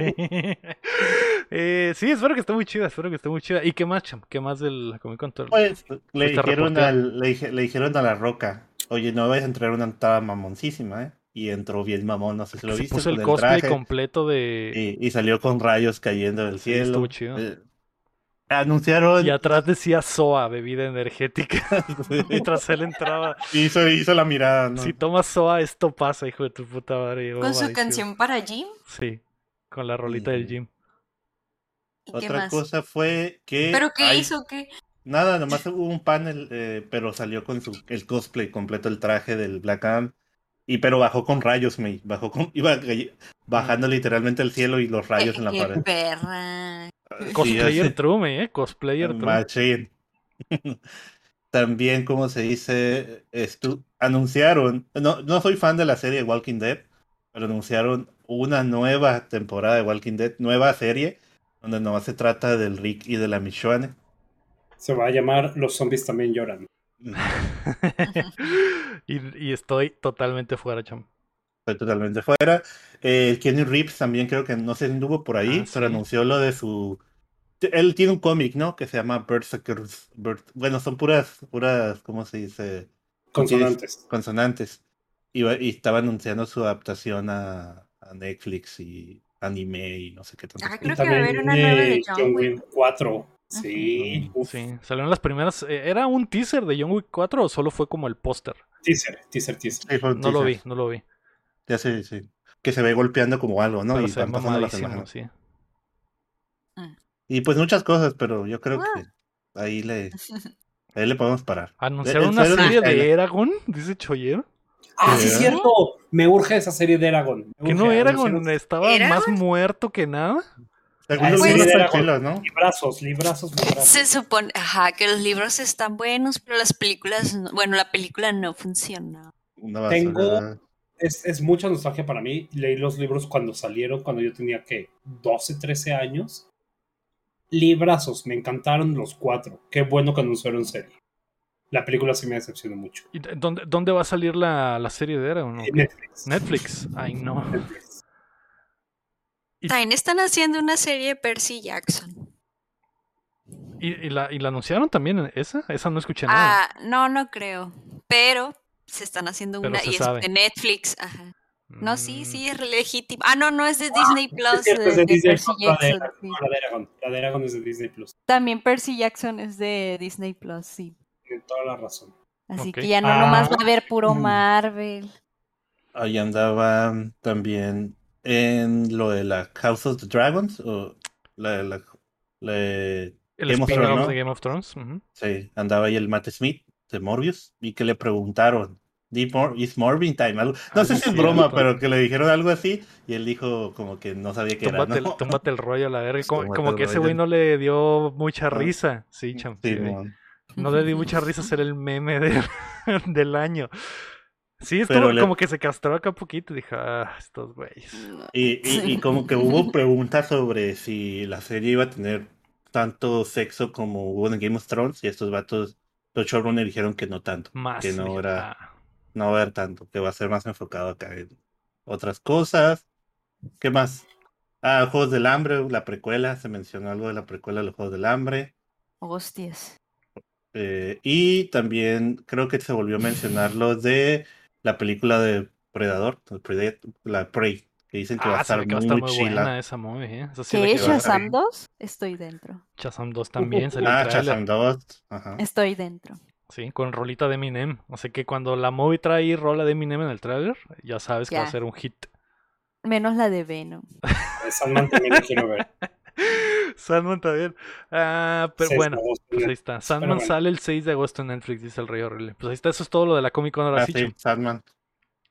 Eh, sí, espero que esté muy chida, espero que esté muy chida. ¿Y qué más, Cham? ¿Qué más del Comic Con? Pues le dijeron, al, le, le dijeron a la roca, oye, no vais a entrar una entrada mamoncísima, ¿eh? Y entró bien mamón, no sé si lo Se viste. puso el cosplay traje, completo de... y, y salió con rayos cayendo del Sí, cielo. estuvo chido. Eh, anunciaron, Y atrás decía SOA, bebida energética. Mientras él entraba. hizo, hizo la mirada, ¿no? Si tomas SOA, esto pasa, hijo de tu puta madre. Con su canción para Jim. Sí, con la rolita del. ¿Y qué Otra más? cosa fue que... ¿Pero qué hay- hizo? ¿Qué? Nada, nomás hubo un panel, eh, pero salió con su el cosplay completo, el traje del Black Adam. Y pero bajó con rayos, me bajó con, iba bajando literalmente el cielo y los rayos ¡Qué, en la qué pared. perra! Sí, Cosplayer así, true, me, ¿eh? Cosplayer true. machín. También, como se dice, estu- anunciaron, no, no soy fan de la serie Walking Dead, pero anunciaron una nueva temporada de Walking Dead, nueva serie, donde nomás se trata del Rick y de la Michoane. Se va a llamar Los zombies también lloran. y, y estoy totalmente fuera, cham. Estoy totalmente fuera. Eh, Kenny Reeves también creo que no se anduvo por ahí, Ah, pero sí. anunció lo de su. Él tiene un cómic, ¿no? Que se llama Berserkers. Ber- Bueno, son puras, puras, ¿cómo se dice? Consonantes. Consonantes. Y, estaba anunciando su adaptación a, a Netflix y anime y no sé qué tanto. Ah, Creo que va a haber una nueva de John. Wick 4. Sí. uf, Sí, salieron las primeras. eh, ¿Era un teaser de John Wick 4 o solo fue como el póster? Teaser, teaser, teaser. Sí, No lo vi, no lo vi. Ya sé, sí. Que se ve golpeando como algo, ¿no? Pero y van pasando las imágenes. sí. Y pues muchas cosas, pero yo creo Ah. que ahí le, ahí le podemos parar. ¿Anunciaron El una serie de- de Eragon? Dice Choyer. Ah, sí, es cierto. Me urge esa serie de Eragon. Que no. Eragon estaba ¿Eragon? más muerto que nada. Algunos Ah, libros de están ¿no? Librazos, librazos, librazos. Se supone, ajá, que los libros están buenos, pero las películas, no- bueno, la película no funciona. Una. Tengo- Es, es mucha nostalgia para mí. Leí los libros cuando salieron, cuando yo tenía que 12, 13 años. Librazos, me encantaron los cuatro. Qué bueno que anunciaron serie. La película sí me decepcionó mucho. ¿Y d- dónde, dónde va a salir la, la serie de Eragon? o qué? Netflix. Netflix. Ay, no. Netflix. También están haciendo una serie de Percy Jackson. ¿Y, y la, ¿Y la anunciaron también esa? Esa no escuché nada. Ah, no, no creo. Pero se están haciendo Pero una y es de Netflix. Ajá. No, sí, Mm, sí, es legítimo. Ah, no, no es de Disney Plus. Es cierto, es de Disney la de, Jackson, sí. no, la de Aragon. La de Aragon es de Disney Plus. También Percy Jackson es de Disney Plus, sí. Tiene toda la razón. Así que ya no nomás va a haber puro Mm. Marvel. Ahí andaba también en lo de la House of the Dragons, o la, la, la- El Game of spin-off Thrones, ¿no? de Game of Thrones. ujú. sí, andaba ahí el Matt Smith de Morbius, y que le preguntaron, "Deep Mor- ¿Is Morbin Time? Algo- No Ah, sé sí, si es broma, pero que le dijeron algo así, y él dijo como que no sabía qué era, ¿no? el, túmbate el rollo a la verga. Como, que ese güey no le dio mucha Ah. risa. Sí, cham. Sí, sí, güey. mon. No le dio mucha risa ser el meme del, del año. Sí, es Pero como, le- como que se castró acá un poquito y dije, ah, estos güeyes. Y, y, y como que hubo preguntas sobre si la serie iba a tener tanto sexo como hubo en Game of Thrones, y estos vatos, los showrunners dijeron que no tanto. Más. que no era- ah. no va a haber tanto, que va a ser más enfocado acá en otras cosas. ¿Qué más? Ah, Juegos del Hambre, la precuela, se mencionó algo de la precuela de los Juegos del Hambre. Hostias. Eh, y también creo que se volvió a mencionar lo de la película de Predador, la Prey, que dicen que va a Ah, estar que va a muy, estar muy chila. buena esa movie, ¿eh? Esa sí ¿Qué. Shazam 2? Estoy dentro. Shazam 2 también salió Ah. Shazam 2. Ajá. Estoy dentro. Sí, con rolita de Eminem. O sea que cuando la movie trae rola de Eminem en el tráiler, ya sabes que va a ser un hit. Menos la de Venom. También la quiero ver. Sandman también. Ah, pero bueno, pues ahí está. Sandman bueno. sale el 6 de agosto en Netflix, dice el Rey Horrible. Pues ahí está, eso es todo lo de la Comic Con ahora Ah, sí. Sandman.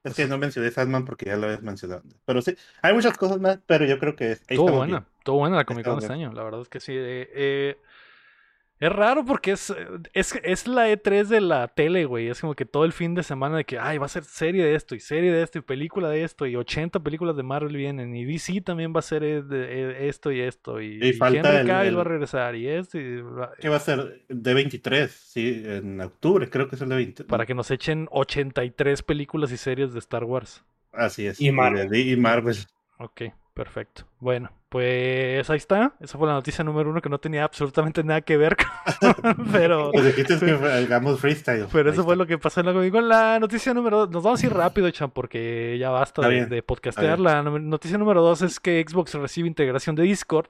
Es que no mencioné Sandman porque ya lo habías mencionado. Pero sí, hay muchas cosas más, pero yo creo que estamos buena, estuvo buena la Comic Con este año, la verdad es que sí. eh, eh, es raro porque es, es, es la E3 de la tele, güey. Es como que todo el fin de semana de que, ay, va a ser serie de esto, y serie de esto, y película de esto, y 80 películas de Marvel vienen, y DC también va a ser eh, de- eh, esto y esto, y, Y y falta Henry el- va a regresar, y esto, y va- ¿Qué va a ser? De 23, sí, en octubre, creo que es el de 20. para que nos echen 83 películas y series de Star Wars. Así es. Y Marvel. y Marvel. Ok, perfecto. Bueno, pues ahí está. Esa fue la noticia número uno que no tenía absolutamente nada que ver con... Pero... Pues dijiste que hagamos freestyle. Pero eso fue lo que pasó en la Comic Con. La noticia número dos, nos vamos a ir rápido, Chan, porque ya basta de, podcastear. La no- noticia número dos es que Xbox recibe integración de Discord.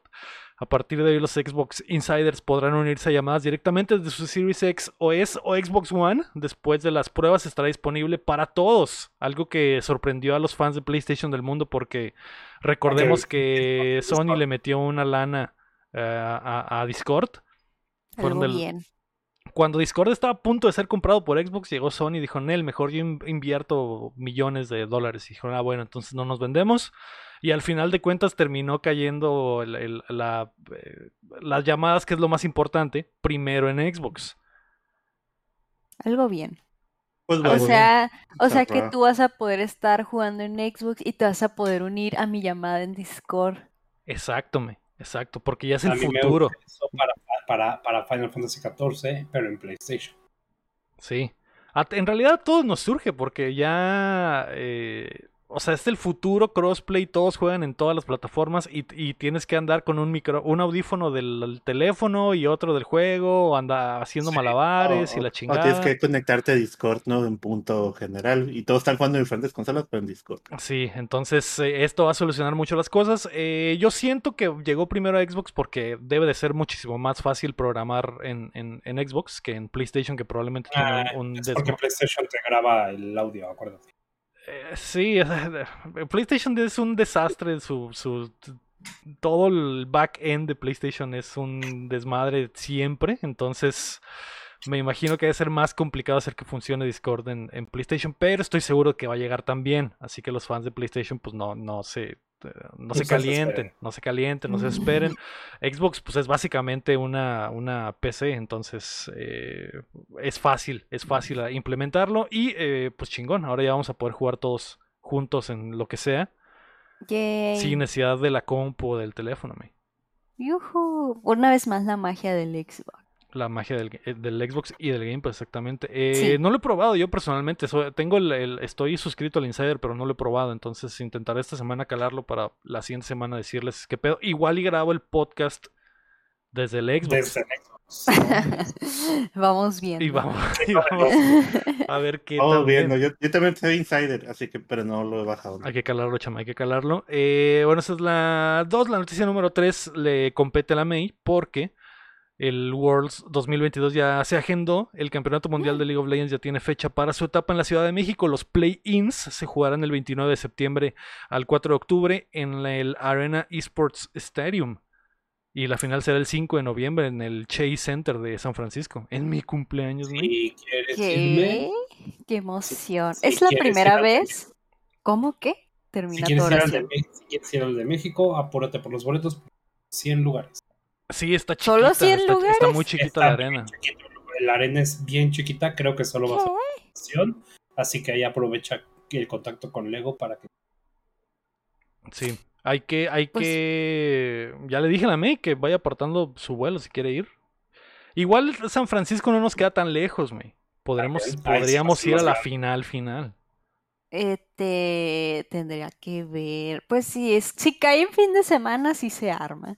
A partir de hoy, los Xbox Insiders podrán unirse a llamadas directamente desde su Series X OS o Xbox One. Después de las pruebas, estará disponible para todos. Algo que sorprendió a los fans de PlayStation del mundo, porque recordemos que. Sony le metió una lana eh, a, a Discord. Fueron Algo del- bien. Cuando Discord estaba a punto de ser comprado por Xbox, llegó Sony y dijo, Nel, mejor yo in- invierto millones de dólares. Y dijeron, ah, bueno, entonces no nos vendemos. Y al final de cuentas terminó cayendo el- el- la, eh, las llamadas, que es lo más importante, primero en Xbox. Algo bien. Pues O bueno, sea, o sea que tú vas a poder estar jugando en Xbox y te vas a poder unir a mi llamada en Discord. Exacto, me. Exacto, porque ya es el A futuro. para, para, para Final Fantasy XIV, pero en PlayStation. Sí. En realidad a todos nos surge porque ya, eh, o sea, es el futuro crossplay, todos juegan en todas las plataformas y, y tienes que andar con un micro, un audífono del, teléfono y otro del juego, o anda haciendo Sí, malabares o- y la o chingada. tienes que conectarte a Discord, ¿no? En punto general. Y todos están jugando en diferentes consolas, pero en Discord. Sí, entonces eh, esto va a solucionar mucho las cosas. Eh, yo siento que llegó primero a Xbox porque debe de ser muchísimo más fácil programar en, en- en Xbox que en PlayStation, que probablemente tiene Ah, un, un es porque PlayStation te graba el audio, acuérdate. Eh, sí, PlayStation es un desastre. Su, su, todo el back-end de PlayStation es un desmadre siempre. Entonces, me imagino que debe ser más complicado hacer que funcione Discord en, en PlayStation. Pero estoy seguro que va a llegar también. Así que los fans de PlayStation, pues no, no se. eh, No se calienten, no se calienten, no se esperen. Xbox, pues es básicamente una, una PC, entonces eh, es fácil, es fácil implementarlo y eh, pues chingón, ahora ya vamos a poder jugar todos juntos en lo que sea, Yay. sin necesidad de la compu o del teléfono, me. Una vez más la magia del Xbox. La magia del, eh, del Xbox y del Game, pues exactamente. Eh, Sí. No lo he probado yo personalmente, so- tengo el, el- estoy suscrito al Insider, pero no lo he probado, entonces intentaré esta semana calarlo para la siguiente semana decirles qué pedo. Igual y grabo el podcast desde el Xbox. Desde el Xbox. vamos bien. Y vamos, y vamos a ver qué Vamos tal. viendo. Yo, yo también soy insider, así que, pero no lo he bajado. Hay que calarlo, chama, hay que calarlo. Eh, bueno, esa es la 2. La noticia número 3 le compete a la May porque el Worlds 2022 ya se agendó. El Campeonato Mundial de League of Legends ya tiene fecha para su etapa en la Ciudad de México. Los play-ins se jugarán el 29 de septiembre al 4 de octubre en el Arena Esports Stadium. Y la final será el 5 de noviembre en el Chase Center de San Francisco. En mi cumpleaños, quieres irme, ¿Qué? qué emoción. ¿Es la primera vez? ¿Cómo si Termina quieres, tu ir al de, oración. Me- si quieres ir al de México, apúrate por los boletos. 100 lugares. Sí, está chiquita. ¿Solo 100 está, está lugares? muy chiquita Está la arena. chiquito, La arena es bien chiquita, creo que solo va a ser opción, Así que ahí aprovecha el contacto con Lego para que. Sí, hay que, hay Pues- que. Ya le dije a la May que vaya apartando su vuelo si quiere ir. Igual San Francisco no nos queda tan lejos, May. Podremos, sí a podríamos ir a la final, final. Este tendría que ver. Pues si es, si cae en fin de semana, sí se arma.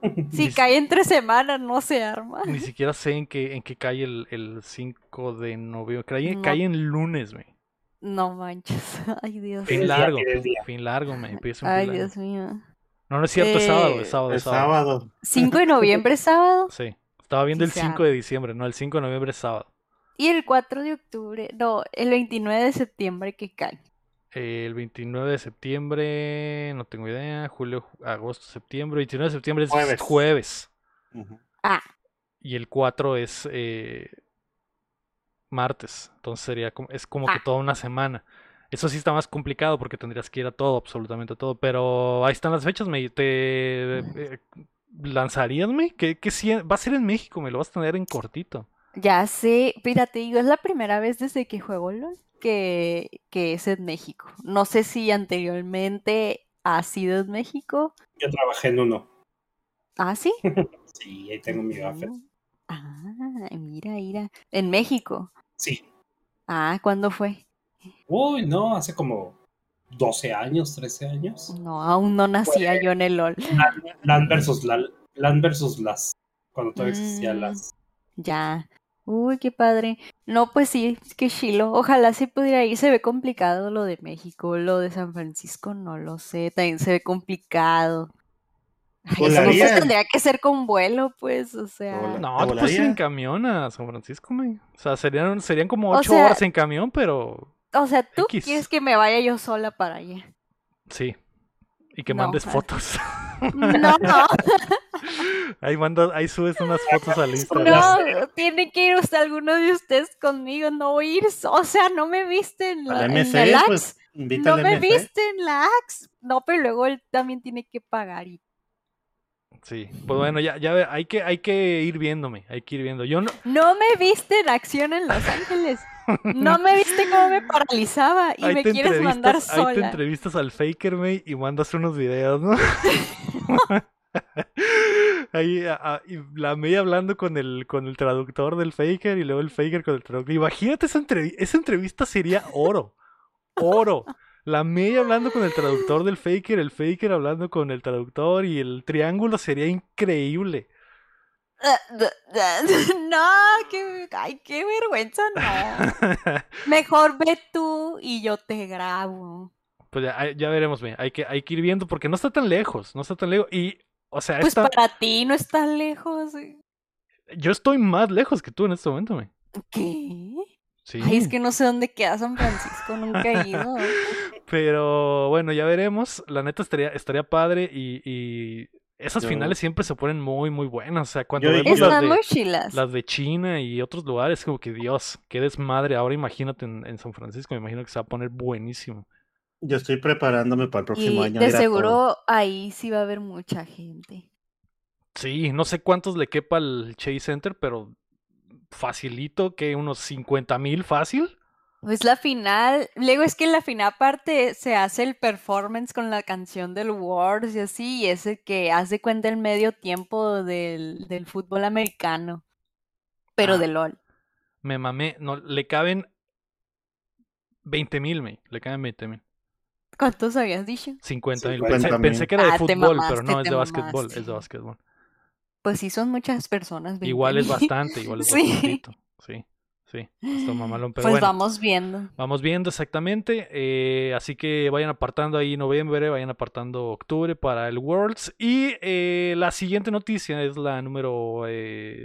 Si Ni- cae entre semanas, no se arma. Ni siquiera sé en qué, en qué cae el, el 5 de noviembre. Cae, No. cae en lunes. No manches. Ay, Dios. Fin largo, fin, largo, May. pides un Ay, fin largo. Dios mío. No, no es cierto, es sábado, Eh, es sábado, es sábado. sábado. 5 de noviembre es sábado. Sí, estaba viendo Sí el se 5 arma. de diciembre, no, el 5 de noviembre es sábado. Y el 4 de octubre, no, el 29 de septiembre que cae. El 29 de septiembre, no tengo idea. Julio, ju- agosto, septiembre. 29 de septiembre es Jueves. jueves. Ah, Y el 4 es eh, martes. Entonces sería como, es como que Ah. toda una semana. Eso sí está más complicado porque tendrías que ir a todo, absolutamente a todo. Pero ahí están las fechas, me ¿Te eh, lanzarías, me? ¿Qué, qué si- va a ser en México? Me lo vas a tener en cortito. Ya sé, mira, te digo, es la primera vez desde que juego LOL que, que es en México. No sé si anteriormente ha sido en México. Yo trabajé en uno. Ah, sí. Sí, ahí tengo mi gafet. Mm. Ah, mira, mira. En México. Sí. Ah, ¿cuándo fue? Uy, no, hace como 12 años, 13 años. No, aún no nacía yo en el LOL. LAN versus LAN, LAN versus LAS. Cuando todavía existía Mm. LAS. Ya. Uy, qué padre. No, pues sí, qué chilo. Ojalá se pudiera ir. Se ve complicado lo de México, lo de San Francisco, no lo sé. También se ve complicado. Ay, eso no, pues, tendría que ser con vuelo, pues, o sea. No, ¿te puedes ir en camión a San Francisco, me. O sea, serían, serían como O 8 sea- horas en camión, pero O sea, tú X. quieres que me vaya yo sola para allá. sí. Y que No, mandes fotos. No, no, ahí mandas, ahí subes unas fotos al Instagram. no, tiene que ir usted, alguno de ustedes conmigo, no ir, o sea, no me viste en la, en MC, pues No me MC. viste en la. No, pero luego él también tiene que pagar. Y... Sí. Pues bueno, ya, ya ve- hay que, hay que ir viéndome. Hay que ir viendo. Yo no. No me viste en acción en Los Ángeles. No me viste cómo me paralizaba y ahí me quieres mandar entrevistas, ahí te sola. entrevistas al Faker, me, y mandas unos videos, ¿no? Ahí a- a- y la media hablando con el, con el traductor del Faker y luego el Faker con el traductor. Imagínate esa entrevista, esa entrevista sería oro. Oro. La media hablando con el traductor del Faker, el Faker hablando con el traductor y el triángulo sería increíble. No, qué, ay, qué vergüenza, no. Mejor ve tú y yo te grabo. Pues ya, ya veremos, me. Hay que, hay que ir viendo porque no está tan lejos, no está tan lejos. Y, o sea, Pues esta- para ti no está lejos. yo estoy más lejos que tú en este momento, me. ¿Qué? Sí. Ay, es que no sé dónde queda San Francisco, nunca he ido. Pero bueno, ya veremos. La neta estaría, estaría padre y, y esas Yo- finales siempre se ponen muy, muy buenas. O sea, cuando Yo- vemos las de, las de China y otros lugares, como que Dios, qué desmadre. Ahora imagínate en, en San Francisco, me imagino que se va a poner buenísimo. Yo estoy preparándome para el próximo Y año. de todo. seguro ahí sí va a haber mucha gente. Sí, no sé cuántos le quepa al Chase Center, pero facilito que unos 50 mil fácil. Pues la final, luego es que en la final aparte se hace el performance con la canción del Wars y así, y es el que hace cuenta el medio tiempo del, del fútbol americano, pero Ah. de LOL. Me mamé. No, le caben 20 mil, me. Le caben 20 mil. ¿Cuántos habías dicho? 50 mil. 50 Pensé, que era de Ah, fútbol, pero no, es de básquetbol. Es de básquetbol. Pues sí, son muchas personas. 20 Igual es bastante, igual es Sí. bastantito. Sí, sí. Está mamalón, pero Pues bueno. vamos viendo. Vamos viendo exactamente, eh, así que vayan apartando ahí noviembre, vayan apartando octubre para el Worlds. Y eh, la siguiente noticia es la número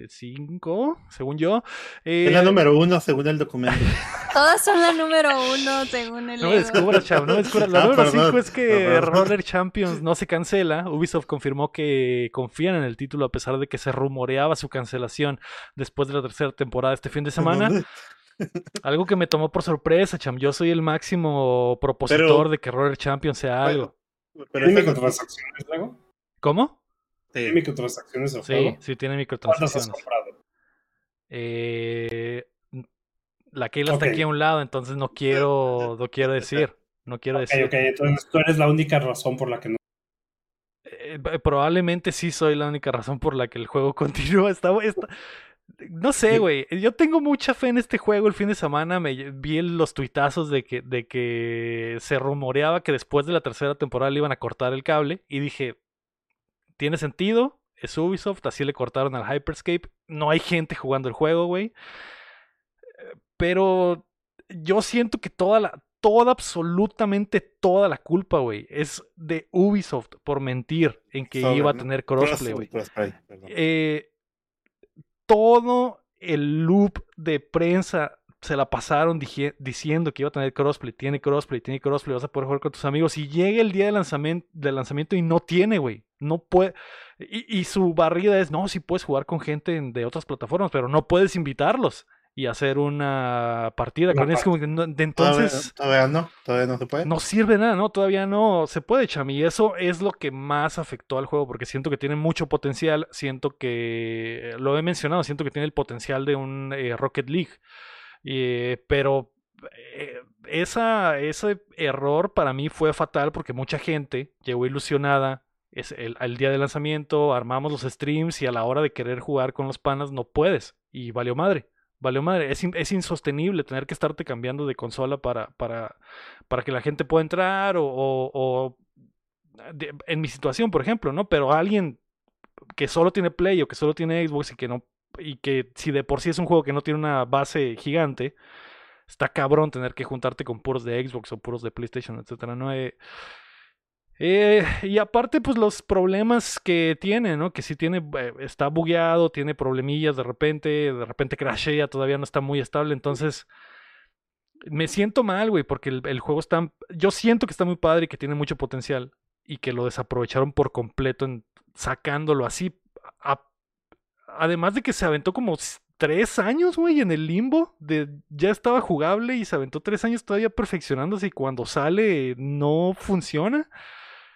5, según yo. Es la Eh, número uno según el documento. Todas son la número uno según el No descubras, chavo, no me descubras. La Ah, número perdón, 5 es que. Roller Champions no se cancela. Ubisoft confirmó que confían en el título a pesar de que se rumoreaba su cancelación después de la tercera temporada este fin de semana. Algo que me tomó por sorpresa, cham. Yo soy el máximo propositor Pero- de que Roller Champions sea algo. Pero ¿Tiene esa microtransacciones luego? ¿Cómo? ¿Tiene microtransacciones el Sí, juego? sí tiene ¿Cuántas has microtransacciones. comprado? Eh, la Keila está aquí a un lado, entonces no quiero, no quiero decir. No quiero decir. ok, entonces tú eres la única razón por la que no. Eh, probablemente sí soy la única razón por la que el juego continúa. Está, está- No sé, güey. Yo tengo mucha fe en este juego. El fin de semana me vi los tuitazos de que, de que se rumoreaba que después de la tercera temporada le iban a cortar el cable. Y dije, tiene sentido. Es Ubisoft, así le cortaron al Hyperscape. No hay gente jugando el juego, güey. Pero yo siento que toda la, toda, absolutamente toda la culpa, güey, es de Ubisoft por mentir en que Sobre, iba a tener Cross- crossplay, güey. Eh, todo el loop de prensa se la pasaron diciendo que iba a tener crossplay, tiene crossplay, tiene crossplay, vas a poder jugar con tus amigos. Y llega el día de lanzamiento, y no tiene, güey. No puede. Y, y su barrida es, no, sí puedes jugar con gente en- de otras plataformas, pero no puedes invitarlos y hacer una partida. Una con ellos. como que no- de Todavía, entonces todavía no, todavía no se puede. no sirve de nada, ¿no? Todavía no se puede, Cham. Y eso es lo que más afectó al juego, porque siento que tiene mucho potencial. Siento que, lo he mencionado, siento que tiene el potencial de un eh, Rocket League. Eh, pero eh, esa, ese error para mí fue fatal porque mucha gente llegó ilusionada. Es el, al día de lanzamiento, armamos los streams y a la hora de querer jugar con los panas no puedes. Y valió madre. Valió madre. Es, es insostenible tener que estarte cambiando de consola para, para, para que la gente pueda entrar o, o- de- en mi situación, por ejemplo, ¿no? Pero alguien que solo tiene Play o que solo tiene Xbox y que no y que si de por sí es un juego que no tiene una base gigante, está cabrón tener que juntarte con puros de Xbox o puros de PlayStation, etcétera, ¿no? Eh, eh, y aparte, pues los problemas que tiene, ¿no? Que si tiene, eh, está bugueado, tiene problemillas de repente, de repente crashea, todavía no está muy estable, entonces me siento mal, güey, porque el, juego está, yo siento que está muy padre y que tiene mucho potencial y que lo desaprovecharon por completo sacándolo así. además de que se aventó como tres años, güey, en el limbo, de ya estaba jugable y se aventó tres años todavía perfeccionándose y cuando sale no funciona.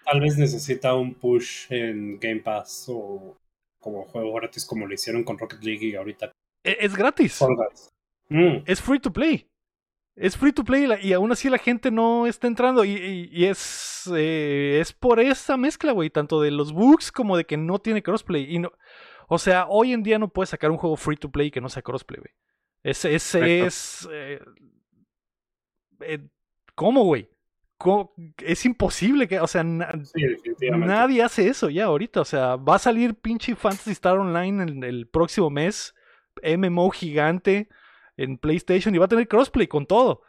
Tal vez necesita un push en Game Pass o como juego gratis como lo hicieron con Rocket League y ahorita E- Es gratis. Mm, es free to play. Es free to play y aún así la gente no está entrando. Y, y- y es, eh, es por esa mezcla, güey. Tanto de los bugs como de que no tiene crossplay. Y no, o sea, hoy en día no puedes sacar un juego free to play que no sea crossplay, güey. Ese, ese Correcto. es. eh, eh, ¿Cómo, güey? Es imposible que. O sea, na- sí, definitivamente. Nadie hace eso ya ahorita. O sea, va a salir pinche Fantasy Star Online en el próximo mes. MMO gigante en PlayStation y va a tener crossplay con todo.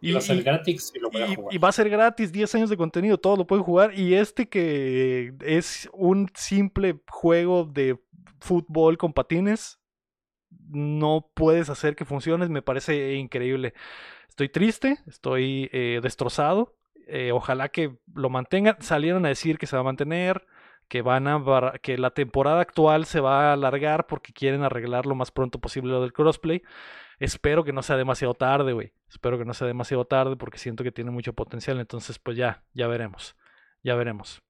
Y va a ser gratis y lo voy a y- jugar. y va a ser gratis, 10 años de contenido, todos lo pueden jugar. Y este que es un simple juego de fútbol con patines, no puedes hacer que funcione, me parece increíble. Estoy triste, estoy eh, destrozado. Eh, ojalá que lo mantengan. Salieron a decir que se va a mantener, que van a que la temporada actual se va a alargar porque quieren arreglar lo más pronto posible lo del crossplay. Espero que no sea demasiado tarde, güey. Espero que no sea demasiado tarde porque siento que tiene mucho potencial. Entonces, pues ya, ya veremos. Ya veremos.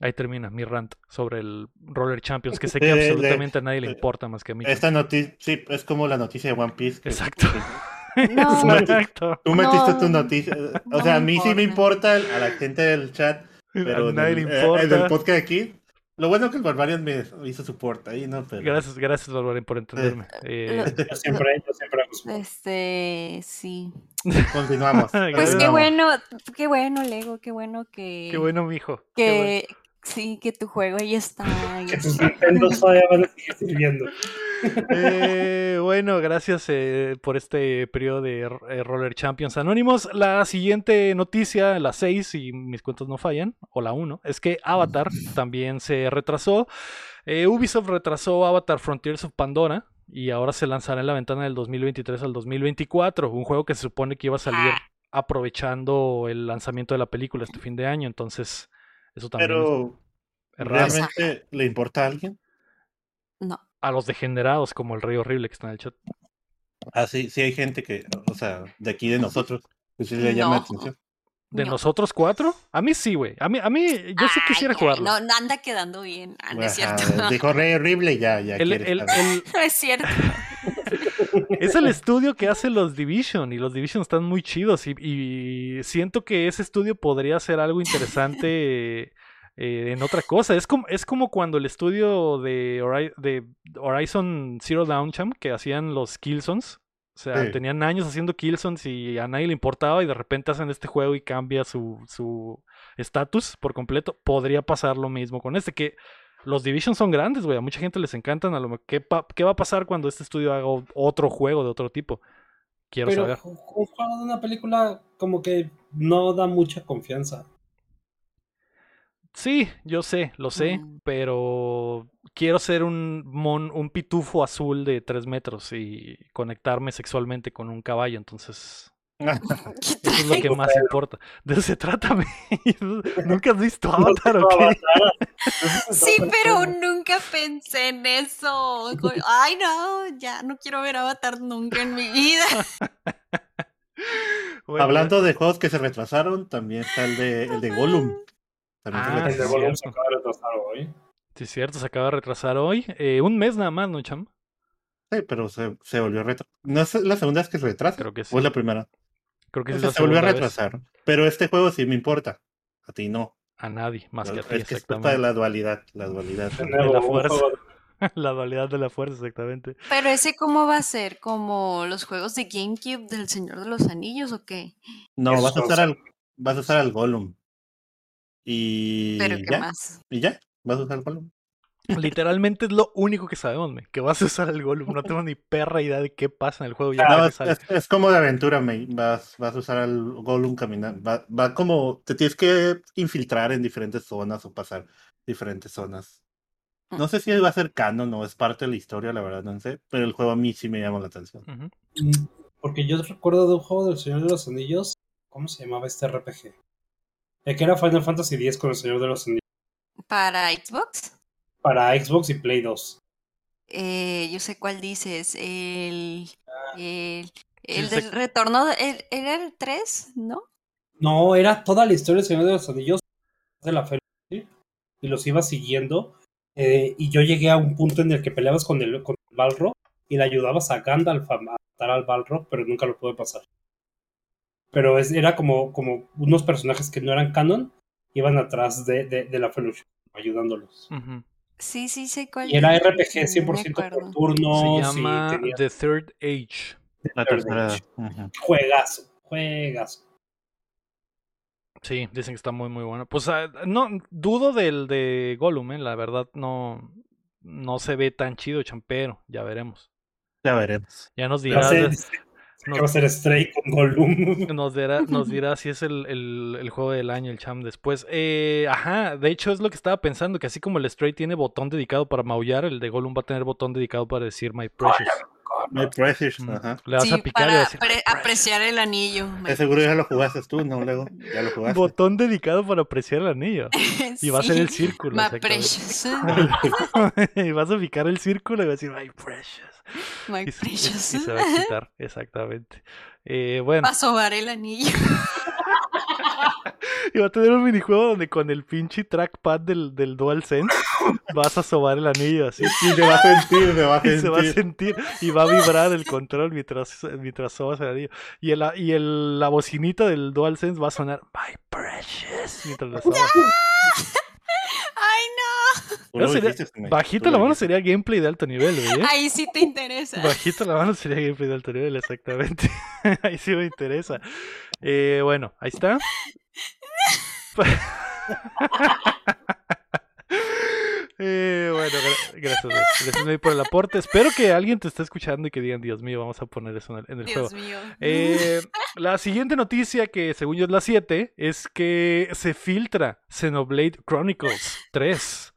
Ahí termina mi rant sobre el Roller Champions, que sé que absolutamente a nadie le eh, importa más que a mí. Esta noticia, sí, es como la noticia de One Piece. que- Exacto. No. Exacto. Tú metiste No, tu noticia. O no sea, a mí sí me importa. importa, a la gente del chat, pero a nadie le eh, importa. en el podcast aquí. Lo bueno que el Barbarian me hizo support ahí, ¿no? Pero, Gracias, gracias, Barbaren, por entenderme. Eh, Lo- Yo siempre, yo siempre hago Este, sí. Continuamos. Pues qué bueno, qué bueno, Lego, qué bueno que, qué bueno, mijo. Qué bueno. que Sí, que tu juego ahí está. Que tus Nintendo todavía van a seguir sirviendo. Eh, bueno, gracias eh, por este periodo de eh, Roller Champions Anónimos. La siguiente noticia, la 6, si mis cuentas no fallan, o la 1, es que Avatar también se retrasó. Eh, Ubisoft retrasó Avatar Frontiers of Pandora y ahora se lanzará en la ventana del 2023 al 2024, un juego que se supone que iba a salir aprovechando el lanzamiento de la película este fin de año, entonces eso también Pero, es. ¿realmente le importa a alguien? No. A los degenerados como el Rey Horrible que está en el chat. Ah, sí, sí hay gente que, o sea, de aquí de nosotros, que sí le llama la No. atención. ¿De No. nosotros cuatro? A mí sí, güey. A mí, a mí, yo sí quisiera jugarlo. No, no anda quedando bien. Ah, no es cierto. Dijo Rey horrible y ya, ya El- quiere el- estar. el- No es cierto. es el estudio que hace los Division y los Division están muy chidos y, y siento que ese estudio podría hacer algo interesante eh, en otra cosa. Es como, es como cuando el estudio de, de Horizon Zero Dawn Champ que hacían los Killzones. O sea, Sí. tenían años haciendo Killzones y a nadie le importaba y de repente hacen este juego y cambia su su estatus por completo. Podría pasar lo mismo con este, que los Division son grandes, güey. A mucha gente les encantan. A lo, ¿qué, ¿Qué va a pasar cuando este estudio haga otro juego de otro tipo? Quiero Pero saber. un juego de una película como que no da mucha confianza. Sí, yo sé, lo sé, Mm. pero quiero ser un mon, un pitufo azul de tres metros y conectarme sexualmente con un caballo, entonces eso es lo que más importa. De eso se trata. ¿Nunca has visto Avatar o qué? Sí, pero nunca pensé en eso. Ay, no, ya no quiero ver Avatar nunca en mi vida. Bueno, Hablando de juegos que se retrasaron, también está el de, el de Gollum. También se Ah, de sí. Gollum se cierto. acaba de retrasar hoy. Sí, es cierto, se acaba de retrasar hoy. Eh, un mes nada más, ¿no, Cham? Sí, pero se, se volvió a retrasar. ¿No es la segunda vez que se retrasa? Creo que sí. ¿O es la primera? Creo que O sí es sea, la se volvió a vez. retrasar. Pero este juego sí me importa. A ti no. A nadie, más que a es ti, que es culpa de exactamente. la dualidad. La dualidad. De la fuerza. La dualidad de la fuerza, exactamente. Pero ese cómo va a ser, como los juegos de GameCube del Señor de los Anillos o qué? No, Eso vas a usar al, vas a usar al Gollum. Y Pero qué ya. más. Y ya. Vas a usar al Gollum. Literalmente es lo único que sabemos, me, que vas a usar el Gollum. No tengo ni perra idea de qué pasa en el juego. Ya No, que es, sale. es- es como de aventura, me. Vas, vas a usar al Gollum caminando. Va, va como. Te tienes que infiltrar en diferentes zonas o pasar diferentes zonas. No sé si va a ser canon o es parte de la historia, la verdad, no sé. Pero el juego a mí sí me llama la atención. Mm, Porque yo recuerdo de un juego del Señor de los Anillos. ¿Cómo se llamaba este RPG? El que era Final Fantasy X con el Señor de los Anillos. Para Xbox, Para Xbox y Play 2. eh, yo sé cuál dices. El, el, el sé- del retorno, el- ¿era el 3? ¿No? No, era toda la historia del Señor de los Anillos de la feria. Y los iba siguiendo. eh, y yo llegué a un punto en el que peleabas con el, con el Balrog y le ayudabas a Gandalf a matar al Balrog, pero nunca lo pude pasar. Pero es, era como, como unos personajes que no eran canon, iban atrás de, de, de la Fellowship, ayudándolos. Ujú. Sí, sí, sé cuál Y era RPG no me 100% acuerdo. por turnos. Se llama y tenía The Third Age. La Third tercera. Age. juegazo, juegazo. Sí, dicen que está muy, muy bueno. Pues ah, no, dudo del de Gollum, eh, la verdad no, no se ve tan chido, champero. Ya veremos. Ya veremos. Ya nos dirás, que va a ser Stray con Gollum. nos dirá, nos dirá si es el, el- el juego del año, el cham después. Eh, ajá, de hecho es lo que estaba pensando, que así como el Stray tiene botón dedicado para maullar, el de Gollum va a tener botón dedicado para decir My Precious. My Precious, ajá. Le vas Sí, a picar y va a para decir apre- "My precious". apreciar el anillo. De seguro ya lo jugaste tú, ¿no? Luego, ya lo jugaste. Botón dedicado para apreciar el anillo. Y va a ser el Sí, círculo. My precious. y vas a picar el círculo y vas a decir My Precious. My Y, se- y- precious. y se va a quitar, exactamente. Eh, bueno, Va a sobar el anillo. y va a tener un minijuego donde con el pinche trackpad del, del DualSense vas a sobar el anillo así. Y te va a sentir, me va a Y se va a sentir. sentir y va a vibrar el control mientras, mientras sobas el anillo. Y, el, y el, la bocinita del DualSense va a sonar My Precious mientras la sobas. Ay, no. Sería- tú la mano sería gameplay de alto nivel, güey. ¿eh? Ahí sí te interesa. Bajita la mano sería gameplay de alto nivel, exactamente. ahí sí me interesa. Eh, bueno, ahí está. Eh, bueno, gra- gracias. Gracias, por el aporte. Espero que alguien te esté escuchando y que digan, Dios mío, vamos a poner eso en el, en el juego. Dios mío. Eh, la siguiente noticia, que según yo es la 7, es que se filtra Xenoblade Chronicles 3.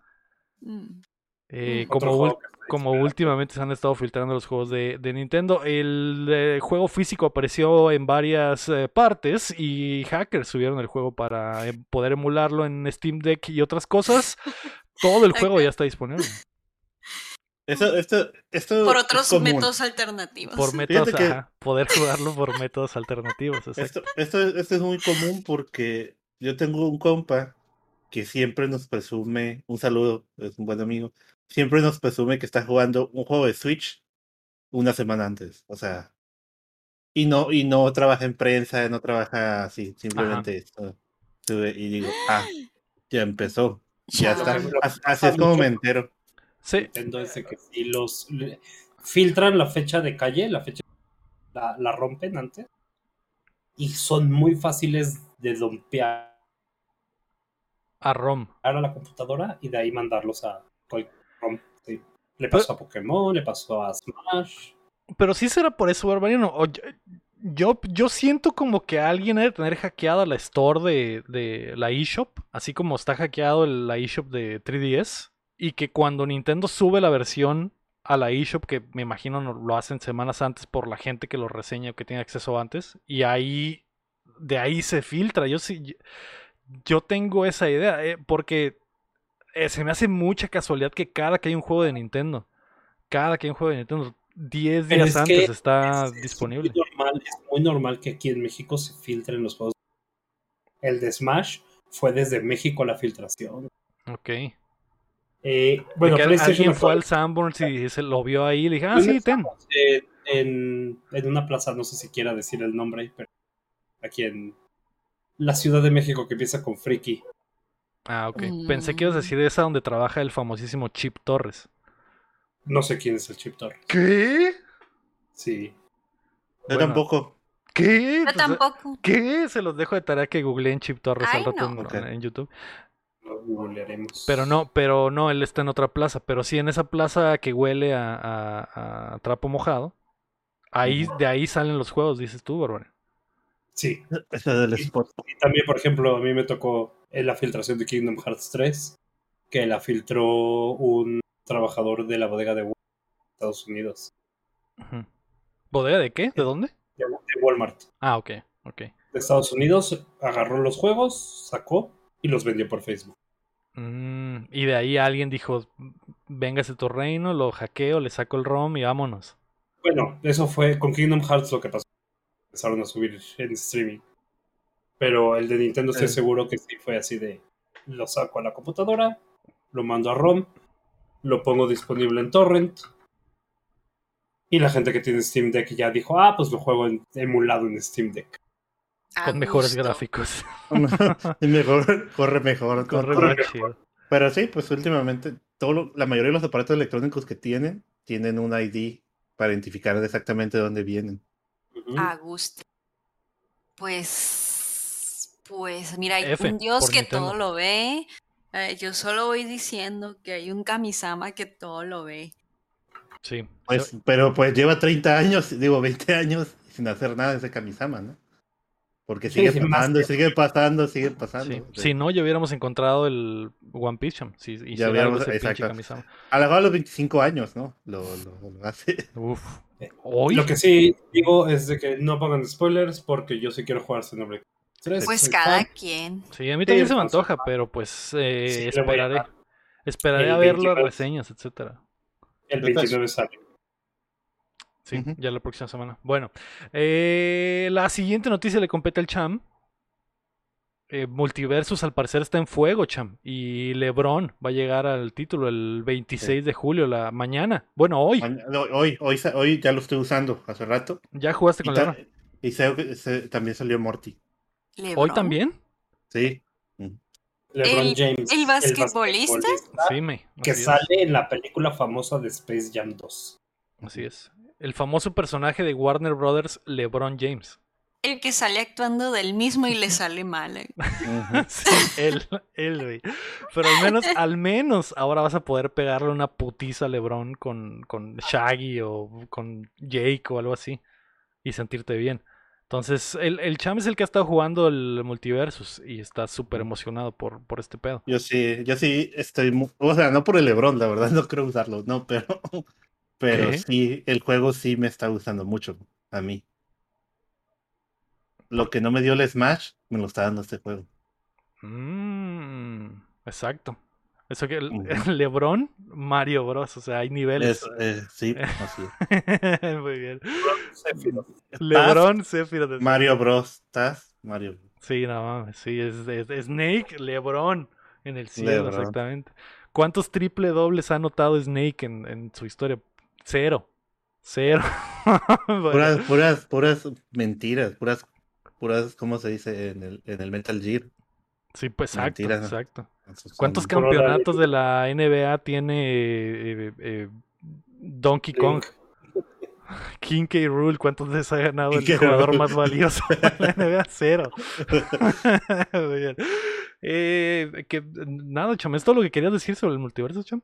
Mm. Eh, Mm. como como últimamente se han estado filtrando los juegos de, de Nintendo. El eh, juego físico apareció en varias eh, partes y hackers subieron el juego para eh, poder emularlo en Steam Deck y otras cosas. Todo el juego ya está disponible. Eso, esto, esto Por otros métodos alternativos. Por métodos, que- ajá, poder jugarlo por métodos alternativos. Esto, esto, esto es muy común porque yo tengo un compa que siempre nos presume, un saludo, es un buen amigo, siempre nos presume que está jugando un juego de Switch una semana antes. O sea, y no, y no trabaja en prensa, no trabaja así, simplemente esto, y digo, ah, ya empezó, ya Chao. está. Así es como me entero. Sí, Nintendo es de que si los filtran la fecha de calle, la fecha la, la rompen antes y son muy fáciles de dompear a ROM. a la computadora y de ahí mandarlos a cualquier. Sí. Le pasó a Pokémon, le pasó a Smash. Pero sí será por eso, Barbariano. O yo, yo, yo siento como que alguien debe tener hackeada la store de, de la eShop, así como está hackeado el- la eShop de 3DS, y que cuando Nintendo sube la versión a la eShop, que me imagino no- lo hacen semanas antes por la gente que lo reseña o que tiene acceso antes, y ahí, de ahí se filtra. Yo sí, yo tengo esa idea, eh, porque eh, se me hace mucha casualidad que cada que hay un juego de Nintendo, cada que hay un juego de Nintendo, 10 Pero días es antes está Es- es disponible. muy normal, es muy normal que aquí en México se filtren los juegos. El de Smash fue desde México la filtración. Ok. Eh, Bueno, alguien fue al Sanborns y se lo vio ahí y le dije, ah, sí, ten. eh, en, en una plaza, no sé si quiera decir el nombre, pero aquí en la Ciudad de México que empieza con Friki. Ah, ok. Pensé que ibas a Mm. decir esa donde trabaja el famosísimo Chip Torres. No sé quién es el Chip Torres. ¿Qué? Sí. Yo Bueno, tampoco. ¿Qué? Yo Pues, tampoco. ¿Qué? Se los dejo de tarea que googleen Chip Torres al rato no. en, YouTube. Lo googlearemos. Pero no, pero no, él está en otra plaza. Pero sí en esa plaza que huele a, a- a trapo mojado. Ahí, de ahí salen los juegos, dices tú, Bárbara. Sí. Eso del spot. Y también, por ejemplo, a mí me tocó en la filtración de Kingdom Hearts 3, que la filtró un trabajador de la bodega de Walmart Estados Unidos. ¿Bodega de qué? ¿De dónde? De de Walmart. Ah, ok, ok. De Estados Unidos, agarró los juegos, sacó y los vendió por Facebook. Mm, y de ahí alguien dijo, véngase tu reino, lo hackeo, le saco el ROM y vámonos. Bueno, eso fue con Kingdom Hearts lo que pasó. Empezaron a subir en streaming. Pero el de Nintendo estoy Sí. seguro que sí fue así de lo saco a la computadora, lo mando a ROM, lo pongo disponible en torrent. Y la gente que tiene Steam Deck ya dijo, ah, pues lo juego en- emulado en Steam Deck. A Con mejores gráficos. Y mejor, corre mejor. Corre mejor. chido. Pero sí, pues últimamente todo lo- la mayoría de los aparatos electrónicos que tienen tienen un ID para identificar exactamente dónde vienen. Ujú. A gusto. Pues, pues mira, hay F, un Dios que Nintendo. todo lo ve. Eh, yo solo voy diciendo que hay un Kamisama que todo lo ve. Sí. Pues, pero pues lleva 30 años, digo 20 años sin hacer nada ese Kamisama, ¿no? Porque sigue sí, pasando, tiempo. sigue pasando, sigue pasando. Sí. Si no, ya hubiéramos encontrado el One Piece. Si hiciera algo hubiéramos- exacto. Kamisama. A lo mejor a los 25 años, ¿no? Lo, lo- lo hace. Uf. Hoy. Lo que sí digo es de que no pongan spoilers porque yo sí quiero jugar Xenoblade 3. Pues cada fan. quien. Sí, a mí también Sí, se me antoja, ah. pero pues eh, Sí, a esperaré. Esperaré a ver las 29. reseñas, etcétera. El Entonces- 29 sale. Sí, ya la próxima semana. Bueno, eh, la siguiente noticia le compete al Cham. Eh, Multiversus al parecer está en fuego, Cham. Y LeBron va a llegar al título el 26 de julio, la mañana. Bueno, hoy. Hoy, hoy, hoy ya lo estoy usando hace rato. Ya jugaste con LeBron. y se- también salió Morty. ¿Hoy también? Sí. LeBron El- James. el basquetbolista. Sí, me. Que es. sale en la película famosa de Space Jam 2. Así es. El famoso personaje de Warner Brothers, LeBron James. el que sale actuando del mismo y le sale mal. ¿eh? Sí, él, él, güey. Pero al menos, al menos ahora vas a poder pegarle una putiza a LeBron con, con Shaggy o con Jake o algo así y sentirte bien. Entonces, el, el Cham es el que ha estado jugando el Multiversus y está súper emocionado por, por este pedo. Yo sí, yo sí estoy, mu- o sea, no por el LeBron, la verdad, no creo usarlo, no, pero, pero ¿Qué? sí, el juego sí me está gustando mucho a mí. Lo que no me dio el Smash, me lo está dando este juego. Mm, exacto. Eso que LeBron, Mario Bros. O sea, hay niveles. Es, eh, sí, así es. Muy bien. LeBron, Sephiroth. Mario Bros. ¿Estás? Mario. Sí, no mames, sí, es, es- Snake, LeBron en el cielo, LeBron. exactamente. ¿Cuántos triple dobles ha anotado Snake en, en su historia? Cero. Cero. Bueno, Puras, puras, puras mentiras, puras, puras, ¿cómo se dice en el, en el Metal Gear? Sí, pues exacto, exacto. ¿Cuántos campeonatos de la NBA tiene eh, eh, Donkey Kong? King K. Rule, ¿cuántos veces ha ganado el K. jugador más valioso de la NBA? Cero. Eh, que, nada, Cham, ¿es todo lo que querías decir sobre el multiverso, Cham?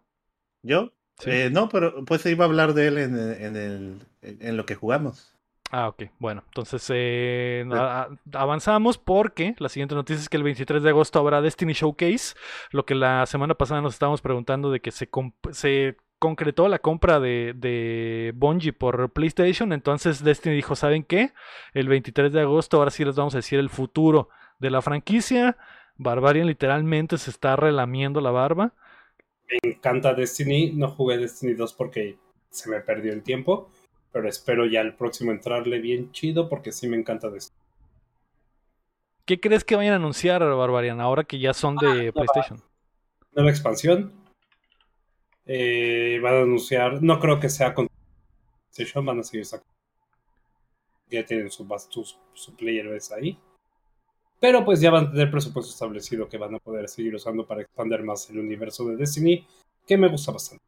¿Yo? Sí. Eh, no, pero pues iba a hablar de él en, en, el, en, en lo que jugamos. Ah, ok. Bueno, entonces eh, avanzamos porque la siguiente noticia es que el 23 de agosto habrá Destiny Showcase, lo que la semana pasada nos estábamos preguntando de que se, se concretó la compra de, de Bungie por PlayStation, entonces Destiny dijo, ¿saben qué? El 23 de agosto ahora sí les vamos a decir el futuro de la franquicia. Barbarian literalmente se está relamiendo la barba. Me encanta Destiny. No jugué Destiny 2 porque se me perdió el tiempo. Pero espero ya el próximo entrarle bien chido porque sí me encanta Destiny. ¿Qué crees que vayan a anunciar, Barbarian, ahora que ya son de va. PlayStation? Nueva expansión. Eh, van a anunciar. No creo que sea con PlayStation. Van a seguir sacando. Ya tienen su, su, su player base ahí. Pero pues ya van a tener presupuesto establecido que van a poder seguir usando para expandir más el universo de Destiny. Que me gusta bastante.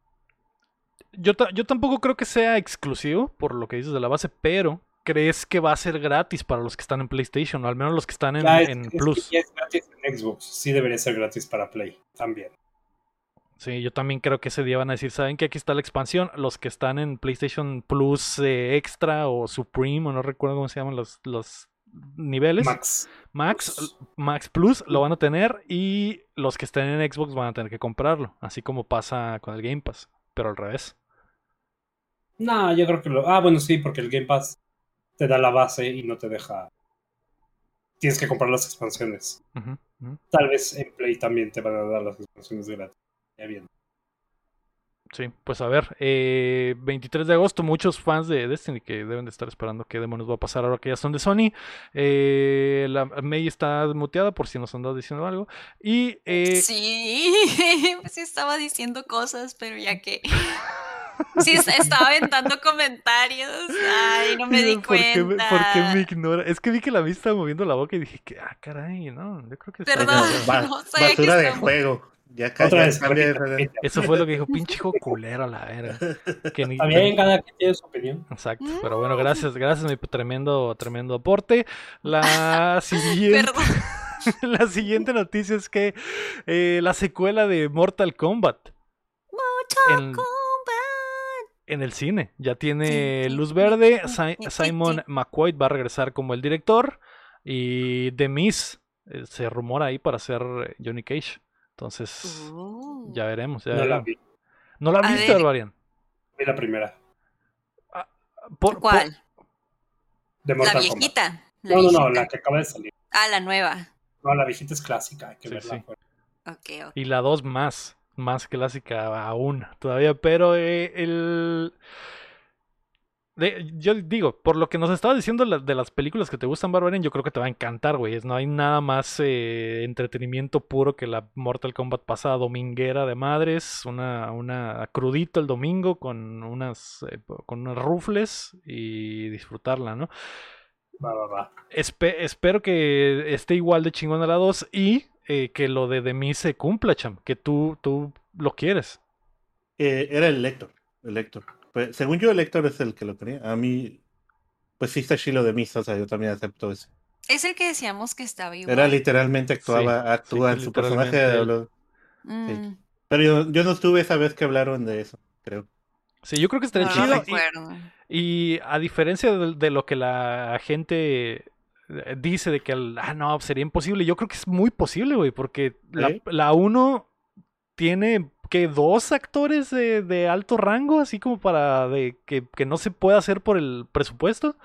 Yo, yo tampoco creo que sea exclusivo, por lo que dices de la base, pero ¿crees que va a ser gratis para los que están en PlayStation? O al menos los que están en, Ya es- en es que Plus. ya es gratis en Xbox. Sí debería ser gratis para Play también. Sí, yo también creo que ese día van a decir, ¿saben que aquí está la expansión? Los que están en PlayStation Plus eh, Extra o Supreme, o no recuerdo cómo se llaman los, los niveles. Max. Max, Max Plus lo van a tener y los que estén en Xbox van a tener que comprarlo, así como pasa con el Game Pass, pero al revés. No, yo creo que lo. Ah, bueno, sí, porque el Game Pass te da la base y no te deja. Tienes que comprar las expansiones. Tal vez en Play también te van a dar las expansiones gratis. Ya bien. Sí, pues a ver, eh, 23 de agosto, muchos fans de Destiny que deben de estar esperando qué demonios va a pasar ahora que ya son de Sony. Eh, la May está muteada por si nos andaba diciendo algo. Y eh, Sí, sí estaba diciendo cosas, pero ya que... Sí, est- estaba aventando comentarios. Ay, no me di ¿por qué, me- cuenta. por qué me ignora? Es que vi que la May estaba moviendo la boca y dije que, ah, caray, no, yo creo que está- Perdón. Ba- no que basura de juego. Ya, Otra vez. Eso fue lo que dijo, pinche hijo culero a la verga. Que ni- Está bien, cada quien tiene su opinión. Exacto, pero bueno, gracias, gracias, mi tremendo, tremendo aporte. La siguiente, la siguiente noticia es que eh, la secuela de Mortal Kombat en, Combat. En el cine ya tiene Sí. luz verde. Sí, Simon sí. McQuaid va a regresar como el director y The Miz eh, se rumora ahí para ser eh, Johnny Cage. Entonces, Uh. ya veremos. ya No la vi. ¿No la A viste, ver. Barbarian? Vi la primera. Por- por- ¿Cuál? De La Kombat. viejita. La No, no, no, la que acaba de salir. Ah, la nueva. No, la viejita es clásica. Hay que Sí, verla. sí. Y la 2 más, más clásica aún todavía, pero eh, el... de- yo digo, por lo que nos estabas diciendo la- de las películas que te gustan, Barbarian, yo creo que te va a encantar, güey. No hay nada más eh, entretenimiento puro que la Mortal Kombat pasada dominguera de madres, una, una crudito el domingo con unas, eh, con unas rufles y disfrutarla, ¿no? Va, va, va. Espe- espero que esté igual de chingón a la 2 y eh, que lo de Demi se cumpla, cham, que tú, tú lo quieres. Eh, era el Lector. El Lector. Pues, según yo, el Lector es el que lo tenía. A mí, pues sí está Shiloh de Misa, o sea, yo también acepto eso. Es el que decíamos que estaba igual. Era literalmente actuaba, Sí, actúa sí, en su personaje. de lo- Mm, Pero yo, yo no estuve esa vez que hablaron de eso, creo. Sí, yo creo que estaría no chido. lo y-. Y a diferencia de, de lo que la gente dice de que, el- ah, no, sería imposible, yo creo que es muy posible, güey, porque la, ¿Sí? la uno tiene que dos actores de, de alto rango, así como para de que, que no se pueda hacer por el presupuesto.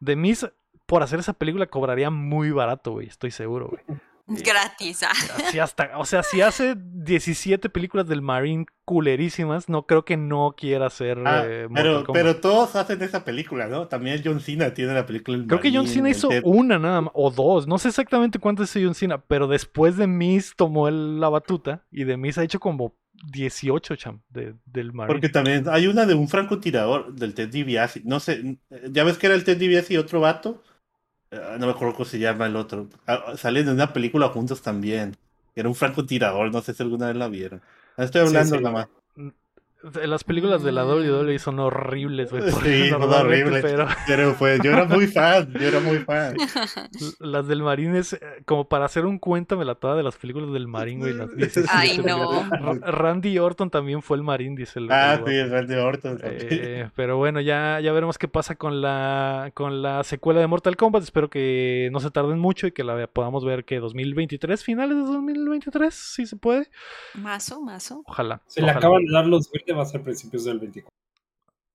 De mis, por hacer esa película cobraría muy barato, güey, estoy seguro, güey. Gratis. ah. Así hasta, o sea, si hace 17 películas del Marine culerísimas, no creo que no quiera hacer Ah, eh, pero, todos hacen esa película, ¿no? También John Cena tiene la película. El Creo que John Cena hizo Ted- una nada más, o dos, no sé exactamente cuántas hizo John Cena, pero después de Miss tomó el- la batuta y de Miss ha hecho como 18, cham, de, del Marine. Porque también hay una de un francotirador del Ted DiBiase. No sé, ya ves que era el Ted DiBiase y otro vato. Eh, no me acuerdo cómo se llama el otro. Ah, Salen en una película juntos también. Era un francotirador, no sé si alguna vez la vieron. Ah, Estoy Sí, hablando sí. nada más. Las películas de la mm. WWE son horribles, güey. Sí, son horribles. Pero... Pues, yo era muy fan, yo era muy fan. Las del Marín es eh, como para hacer un cuento me la toda de las películas del Marín, güey. Ay, no. Randy Orton también fue el Marín, dice el Ah, sí, el Randy Orton. Eh, pero bueno, ya, ya veremos qué pasa con la, con la secuela de Mortal Kombat. Espero que no se tarden mucho y que la podamos ver que 2023, finales de 2023, si se puede. Mazo, mazo. Ojalá. Se ojalá. le acaban de dar los verdes va a ser principios del 24.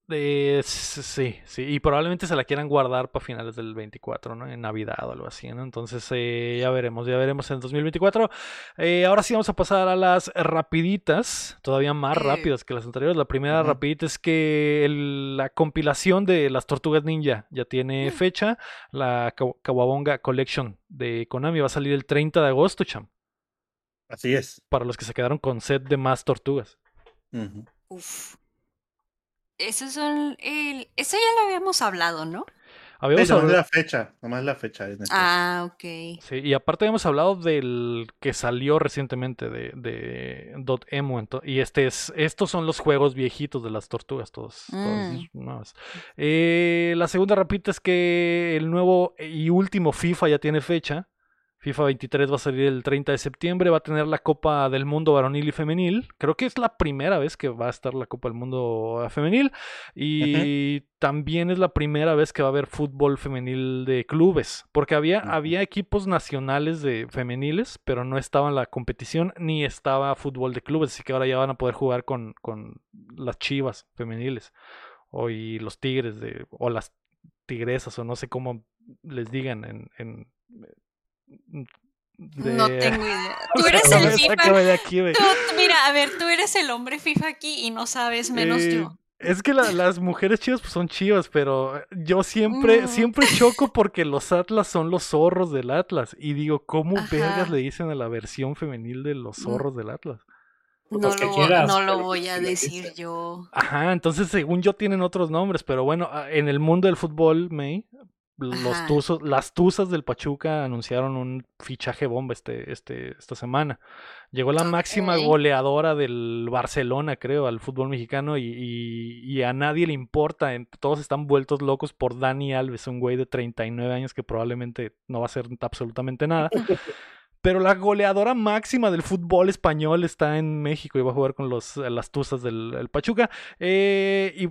Eh, sí, sí, y probablemente se la quieran guardar para finales del 24, ¿no? En Navidad o algo así, ¿no? Entonces eh, ya veremos, ya veremos en 2024. Eh, ahora sí vamos a pasar a las rapiditas, todavía más rápidas que las anteriores. La primera uh rapidita es que la compilación de las Tortugas Ninja ya tiene mm. fecha, la Kawabonga Collection de Konami va a salir el 30 de agosto, cham. Así es. Para los que se quedaron con set de más tortugas. Uh. Uf. Esos son el... Eso ya lo habíamos hablado, ¿no? Habíamos Sí, nomás hablado- la fecha, nomás la fecha. este. Ah, ok. Sí, y aparte habíamos hablado del que salió recientemente de, de Dot Emo. y este es, estos son los juegos viejitos de las tortugas, todos. Mm. nuevos. Eh, la segunda rapita es que el nuevo y último FIFA ya tiene fecha. FIFA 23 va a salir el 30 de septiembre, va a tener la Copa del Mundo varonil y femenil. Creo que es la primera vez que va a estar la Copa del Mundo eh, femenil. Y también es la primera vez que va a haber fútbol femenil de clubes. Porque había, había equipos nacionales de femeniles, pero no estaba en la competición ni estaba fútbol de clubes. Así que ahora ya van a poder jugar con, con las chivas femeniles. O y los tigres de, o las tigresas, o no sé cómo les digan en. en de- No tengo idea. Tú eres el FIFA. aquí. Tú- mira, a ver, tú eres el hombre FIFA aquí y no sabes menos Eh, yo. Es que la- las mujeres chivas pues son chivas, pero yo siempre, Mm. siempre choco porque los Atlas son los zorros del Atlas. Y digo, ¿cómo Ajá. vergas le dicen a la versión femenil de los Mm. zorros del Atlas? No lo, quieras, no lo pero voy a si le decir yo. Ajá, entonces según yo tienen otros nombres, pero bueno, ah, en el mundo del fútbol, May, los tuzos, las tuzas del Pachuca anunciaron un fichaje bomba este, este, esta semana. Llegó la máxima goleadora del Barcelona, creo, al fútbol mexicano y, y- y a nadie le importa. Todos están vueltos locos por Dani Alves, un güey de 39 años que probablemente no va a hacer absolutamente nada. Pero la goleadora máxima del fútbol español está en México y va a jugar con los, las tuzas del el Pachuca. Eh, y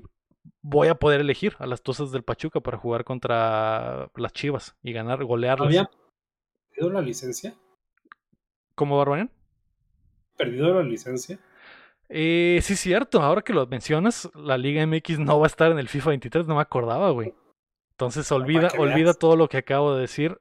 voy a poder elegir a las tuzas del Pachuca para jugar contra las Chivas y ganar, golearlas. ¿Había perdido la licencia? ¿Cómo, Barbarian? ¿Perdido la licencia? Eh, sí, cierto. Ahora que lo mencionas, la Liga MX no va a estar en el FIFA 23. No me acordaba, güey. Entonces olvida, que olvida veas. todo lo que acabo de decir.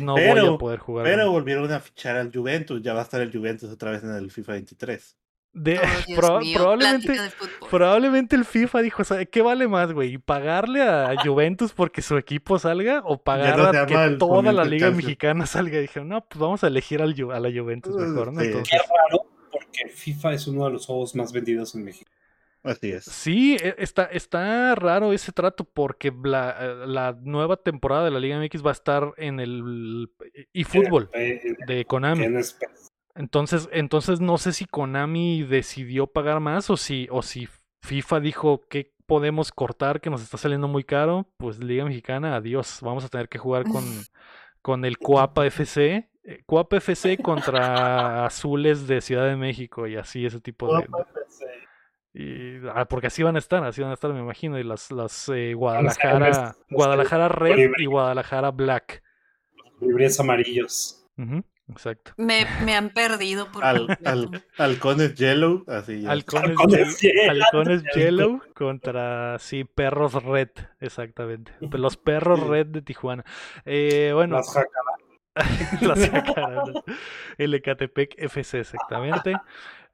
No voy a poder jugar. Pero volvieron a fichar al Juventus. Ya va a estar el Juventus otra vez en el FIFA 23. De- Oh, proba- mío, probablemente, plática de fútbol. Probablemente el FIFA dijo, ¿sabe ¿qué vale más, güey? ¿Pagarle a Juventus porque su equipo salga o pagar no a que toda la Fomento liga Calcio. mexicana salga? Y dijeron, no, pues vamos a elegir al a la Juventus mejor, ¿no? Sí. Entonces, Qué raro, porque FIFA es uno de los juegos más vendidos en México. Así es. sí, e- está, está raro ese trato porque la, eh, la nueva temporada de la Liga MX va a estar en el eFootball de Konami. Entonces, entonces no sé si Konami decidió pagar más o si, o si FIFA dijo que podemos cortar, que nos está saliendo muy caro, pues Liga Mexicana, adiós. Vamos a tener que jugar con, con el Coapa FC. eh, Coapa FC contra Azules de Ciudad de México y así ese tipo de... y- ah, porque así van a estar, así van a estar, me imagino. Y las, las eh, Guadalajara, los- los- Guadalajara Red y Guadalajara Black. Libres amarillos. Ujú, exacto. Me, me han perdido por Al, al, halcones Yellow, así ya. Halcones, Halcones Yel- Yellow. Halcones Yellow contra, sí, perros Red, exactamente. Los perros Red de Tijuana. Eh, bueno, Las jacarandas. las jacarandas. El Ecatepec FC, exactamente.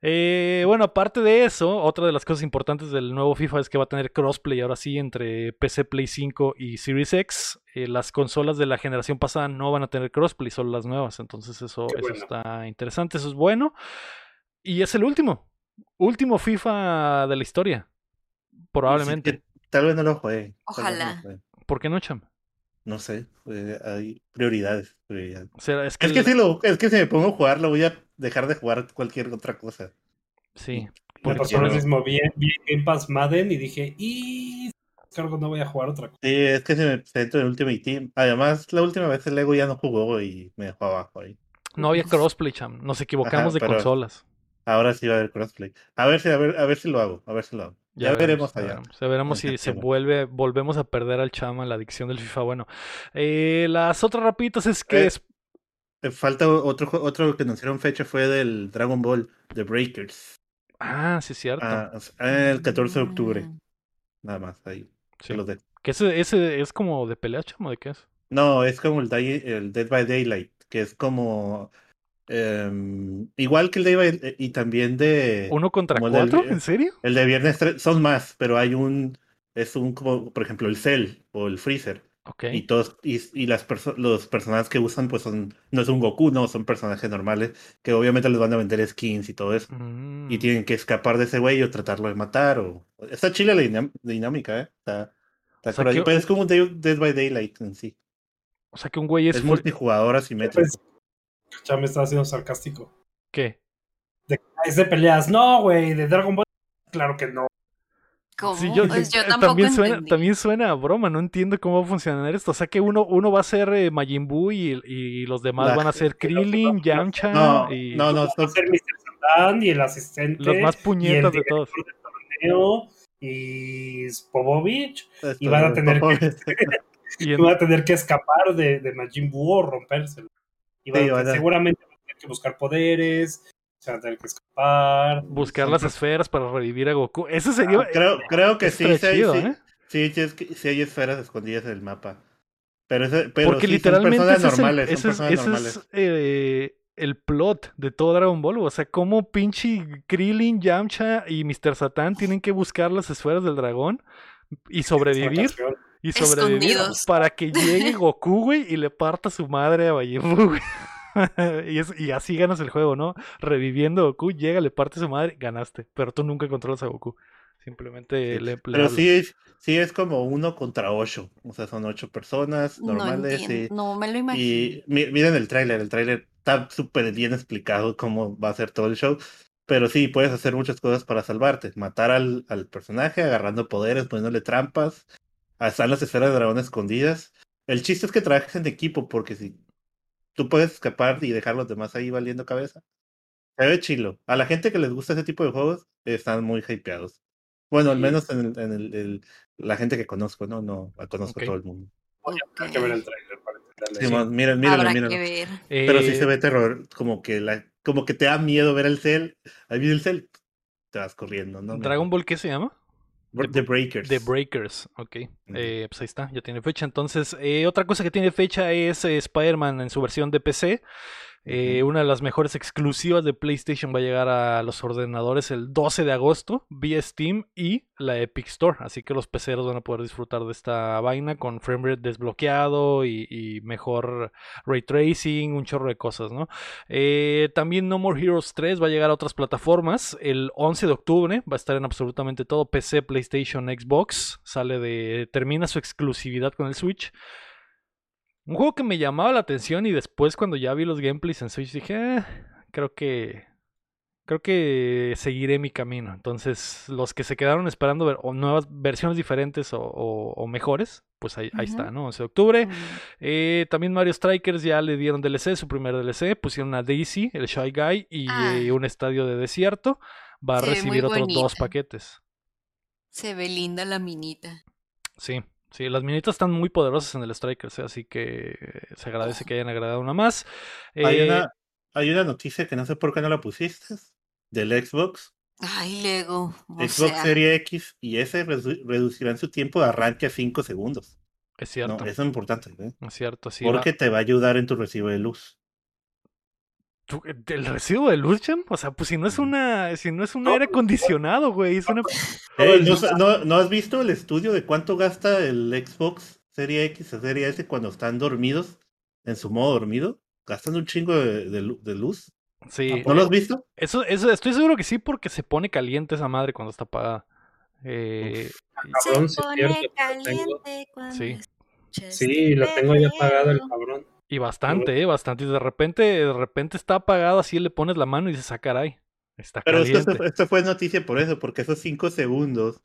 Eh, bueno, aparte de eso, otra de las cosas importantes del nuevo FIFA es que va a tener crossplay ahora sí entre PC, Play 5 y Series X. Eh, las consolas de la generación pasada no van a tener crossplay, solo las nuevas. Entonces eso, está interesante, eso es bueno. Y es el último, último FIFA de la historia. Probablemente. Sí, que tal vez no lo juegue. no lo Ojalá. juegue. ¿Por qué no, Cham? No sé, eh, hay prioridades. prioridades. O sea, es que, Es que, si lo, es que si me pongo a jugar, lo voy a dejar de jugar cualquier otra cosa. sí. Me pasó lo mismo. Vi, Game Pass Madden y dije, y creo que no voy a jugar otra cosa. Sí, es que se me presentó en Ultimate Team. Además, la última vez el Lego ya no jugó y me dejó abajo ahí. no había crossplay, Cham. Nos equivocamos Ajá, de consolas. Ahora sí va a haber crossplay. A ver si, a ver, a ver si lo hago, a ver si lo hago. Ya, veremos allá. veremos, ya veremos si se vuelve, volvemos a perder al chama la adicción del FIFA. Bueno, eh, las otras rapiditas es que Eh, es- Eh, Falta otro, otro que anunciaron fecha fue del Dragon Ball The Breakers. Ah, sí, es cierto. Ah, sea, el 14 de octubre. Mm. Nada más, ahí. Sí. se los dejo. Que ese, ese es como de pelea, chamo, ¿de qué es? No, es como el, Day- el Dead by Daylight, que es como. em, igual que el Day by y también de. ¿Uno contra del cuatro? ¿En serio? El de viernes son más, pero hay un. Es un como, por ejemplo, el Cell o el Freezer. Y todos, y, y las perso- los personajes que usan, pues son, no es un Goku, no, son personajes normales, que obviamente les van a vender skins y todo eso. Mm, Y tienen que escapar de ese güey o tratarlo de matar. O... Está chila la dinámica, ¿eh? Está, está O sea por ahí, que- pero es como un Day- Dead by Daylight en sí. O sea que un güey es... Es, multijugador asimétrico. Pues, ya me está haciendo sarcástico. ¿Qué? De, es de peleas. No, güey, de Dragon Ball. Claro que no. ¿Cómo? Sí, yo, Pues yo eh, tampoco también, suena, también suena a broma, no entiendo cómo va a funcionar esto. O sea que uno, uno va a ser eh, Majin Buu y, y los demás La- van a ser Krillin, Yamcha No, y no, no, Va a son- ser Mr. Satan y el asistente. los más y el puñetas de todos. del torneo y Povovich. esto Y van a tener que- Y Y en- van a tener que escapar de, de Majin Buu o rompérselo. Y van Sí, a- van a- seguramente van a tener que buscar poderes. Se van a tener que escapar. buscar las esferas para revivir a Goku. Eso sería... Ah, creo, creo que sí, estaría sí, chido, sí, ¿eh? sí, sí, es que- sí hay esferas escondidas en el mapa. Pero, ese- pero Porque sí, literalmente son personas ese es, el, normales, ese son es- personas ese normales. es, eh, el plot de todo Dragon Ball. O sea, cómo pinche Krillin, Yamcha y Mr. Satan tienen que buscar las esferas del dragón y sobrevivir. Y sobrevivir Escondidos. para que llegue Goku, güey, y le parta su madre a Buu, güey. y, es- y así ganas el juego, ¿no? Reviviendo a Goku, llega, le parte su madre, ganaste. Pero tú nunca controlas a Goku. Simplemente le, le Pero sí es, sí es como uno contra ocho. O sea, son ocho personas No normales. entiendo. y- No me lo imagino. Y mi- miren el tráiler, el tráiler está súper bien explicado cómo va a ser todo el show. Pero sí, puedes hacer muchas cosas para salvarte. Matar al, al personaje, agarrando poderes, poniéndole trampas. Están las esferas de dragón escondidas. El chiste es que trabajes en equipo, porque si tú puedes escapar y dejar a los demás ahí valiendo cabeza. Se ve chilo. A la gente que les gusta ese tipo de juegos, están muy hypeados. Bueno, al Sí. menos en, el- en el- el- la gente que conozco, ¿no? No, conozco Ok. a todo el mundo. Hay Ok. que ver el trailer para entenderle. Sí, man, miren, que ver. Pero sí Eh, se ve terror, como que la, como que te da miedo ver el cel. Ahí viene el cel, te vas corriendo, ¿no? ¿Dragon Ball qué se llama? The Breakers. The Breakers, ok. Eh, pues ahí está, ya tiene fecha. Entonces, eh, otra cosa que tiene fecha es eh, Spider-Man en su versión de PC. Eh. Una de las mejores exclusivas de PlayStation va a llegar a los ordenadores el 12 de agosto vía Steam y la Epic Store. Así que los peceros van a poder disfrutar de esta vaina con framerate desbloqueado y, y mejor ray tracing, un chorro de cosas, ¿no? Eh, también No More Heroes 3 va a llegar a otras plataformas el 11 de octubre. Va a estar en absolutamente todo: PC, PlayStation, Xbox. Sale de. Termina su exclusividad con el Switch. Un juego que me llamaba la atención y después cuando ya vi los gameplays en Switch dije, "Eh, creo que creo que seguiré mi camino. Entonces, los que se quedaron esperando ver, o nuevas versiones diferentes o, o- o mejores, pues ahí, está, ¿no? 11 de octubre. Eh, también Mario Strikers ya le dieron DLC, su primer DLC. Pusieron a Daisy, el Shy Guy, y Ah. eh, un estadio de desierto. Va a recibir otros dos paquetes. Se ve linda la minita. Sí, sí, las minitas están muy poderosas en el Strikers, ¿eh? así que se agradece que hayan agregado una más. Hay, Eh, una, hay una noticia que no sé por qué no la pusiste. Del Xbox. Ay, Lego. O Xbox sea, Series X y S redu- reducirán su tiempo de arranque a 5 segundos. es No, cierto, eso es importante. ¿eh? es cierto, sí. va- Porque te va a ayudar en tu recibo de luz. ¿Tú- ¿El recibo de luz, Chem? O sea, pues si no es una, si no es un No. aire acondicionado, güey, es una... Eh, ¿no, luz- no- no has visto el estudio de cuánto gasta el Xbox Serie X o Serie S cuando están dormidos? En su modo dormido. Gastan un chingo de, de lu- de luz. Sí, ¿No lo has visto? eso, eso, estoy seguro que sí, porque se pone caliente esa madre cuando está apagada. Eh, Cabrón, se sí, pone cierto, lo tengo. caliente cuando Sí. Sí, lo tengo ya apagado el cabrón. Y bastante, eh, bastante. Y de repente, de repente está apagado, así le pones la mano y dices, ah, caray, está Pero caliente. esto- esto fue noticia por eso, porque esos 5 segundos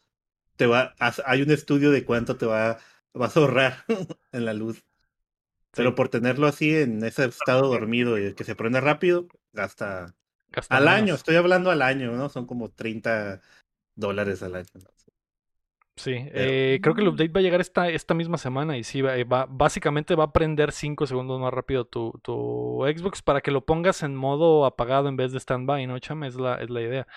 te va, hay un estudio de cuánto te va, vas a ahorrar en la luz. Pero Sí, por tenerlo así en ese estado dormido y que se prende rápido, gasta al año, estoy hablando al año, ¿no? Son como 30 dólares al año. ¿no? Sí, eh, creo que el Mm. update va a llegar esta, esta misma semana y sí, va, eh, va- básicamente va a prender 5 segundos más rápido tu, tu Xbox para que lo pongas en modo apagado en vez de standby, ¿no, Cham? Es la, es la idea.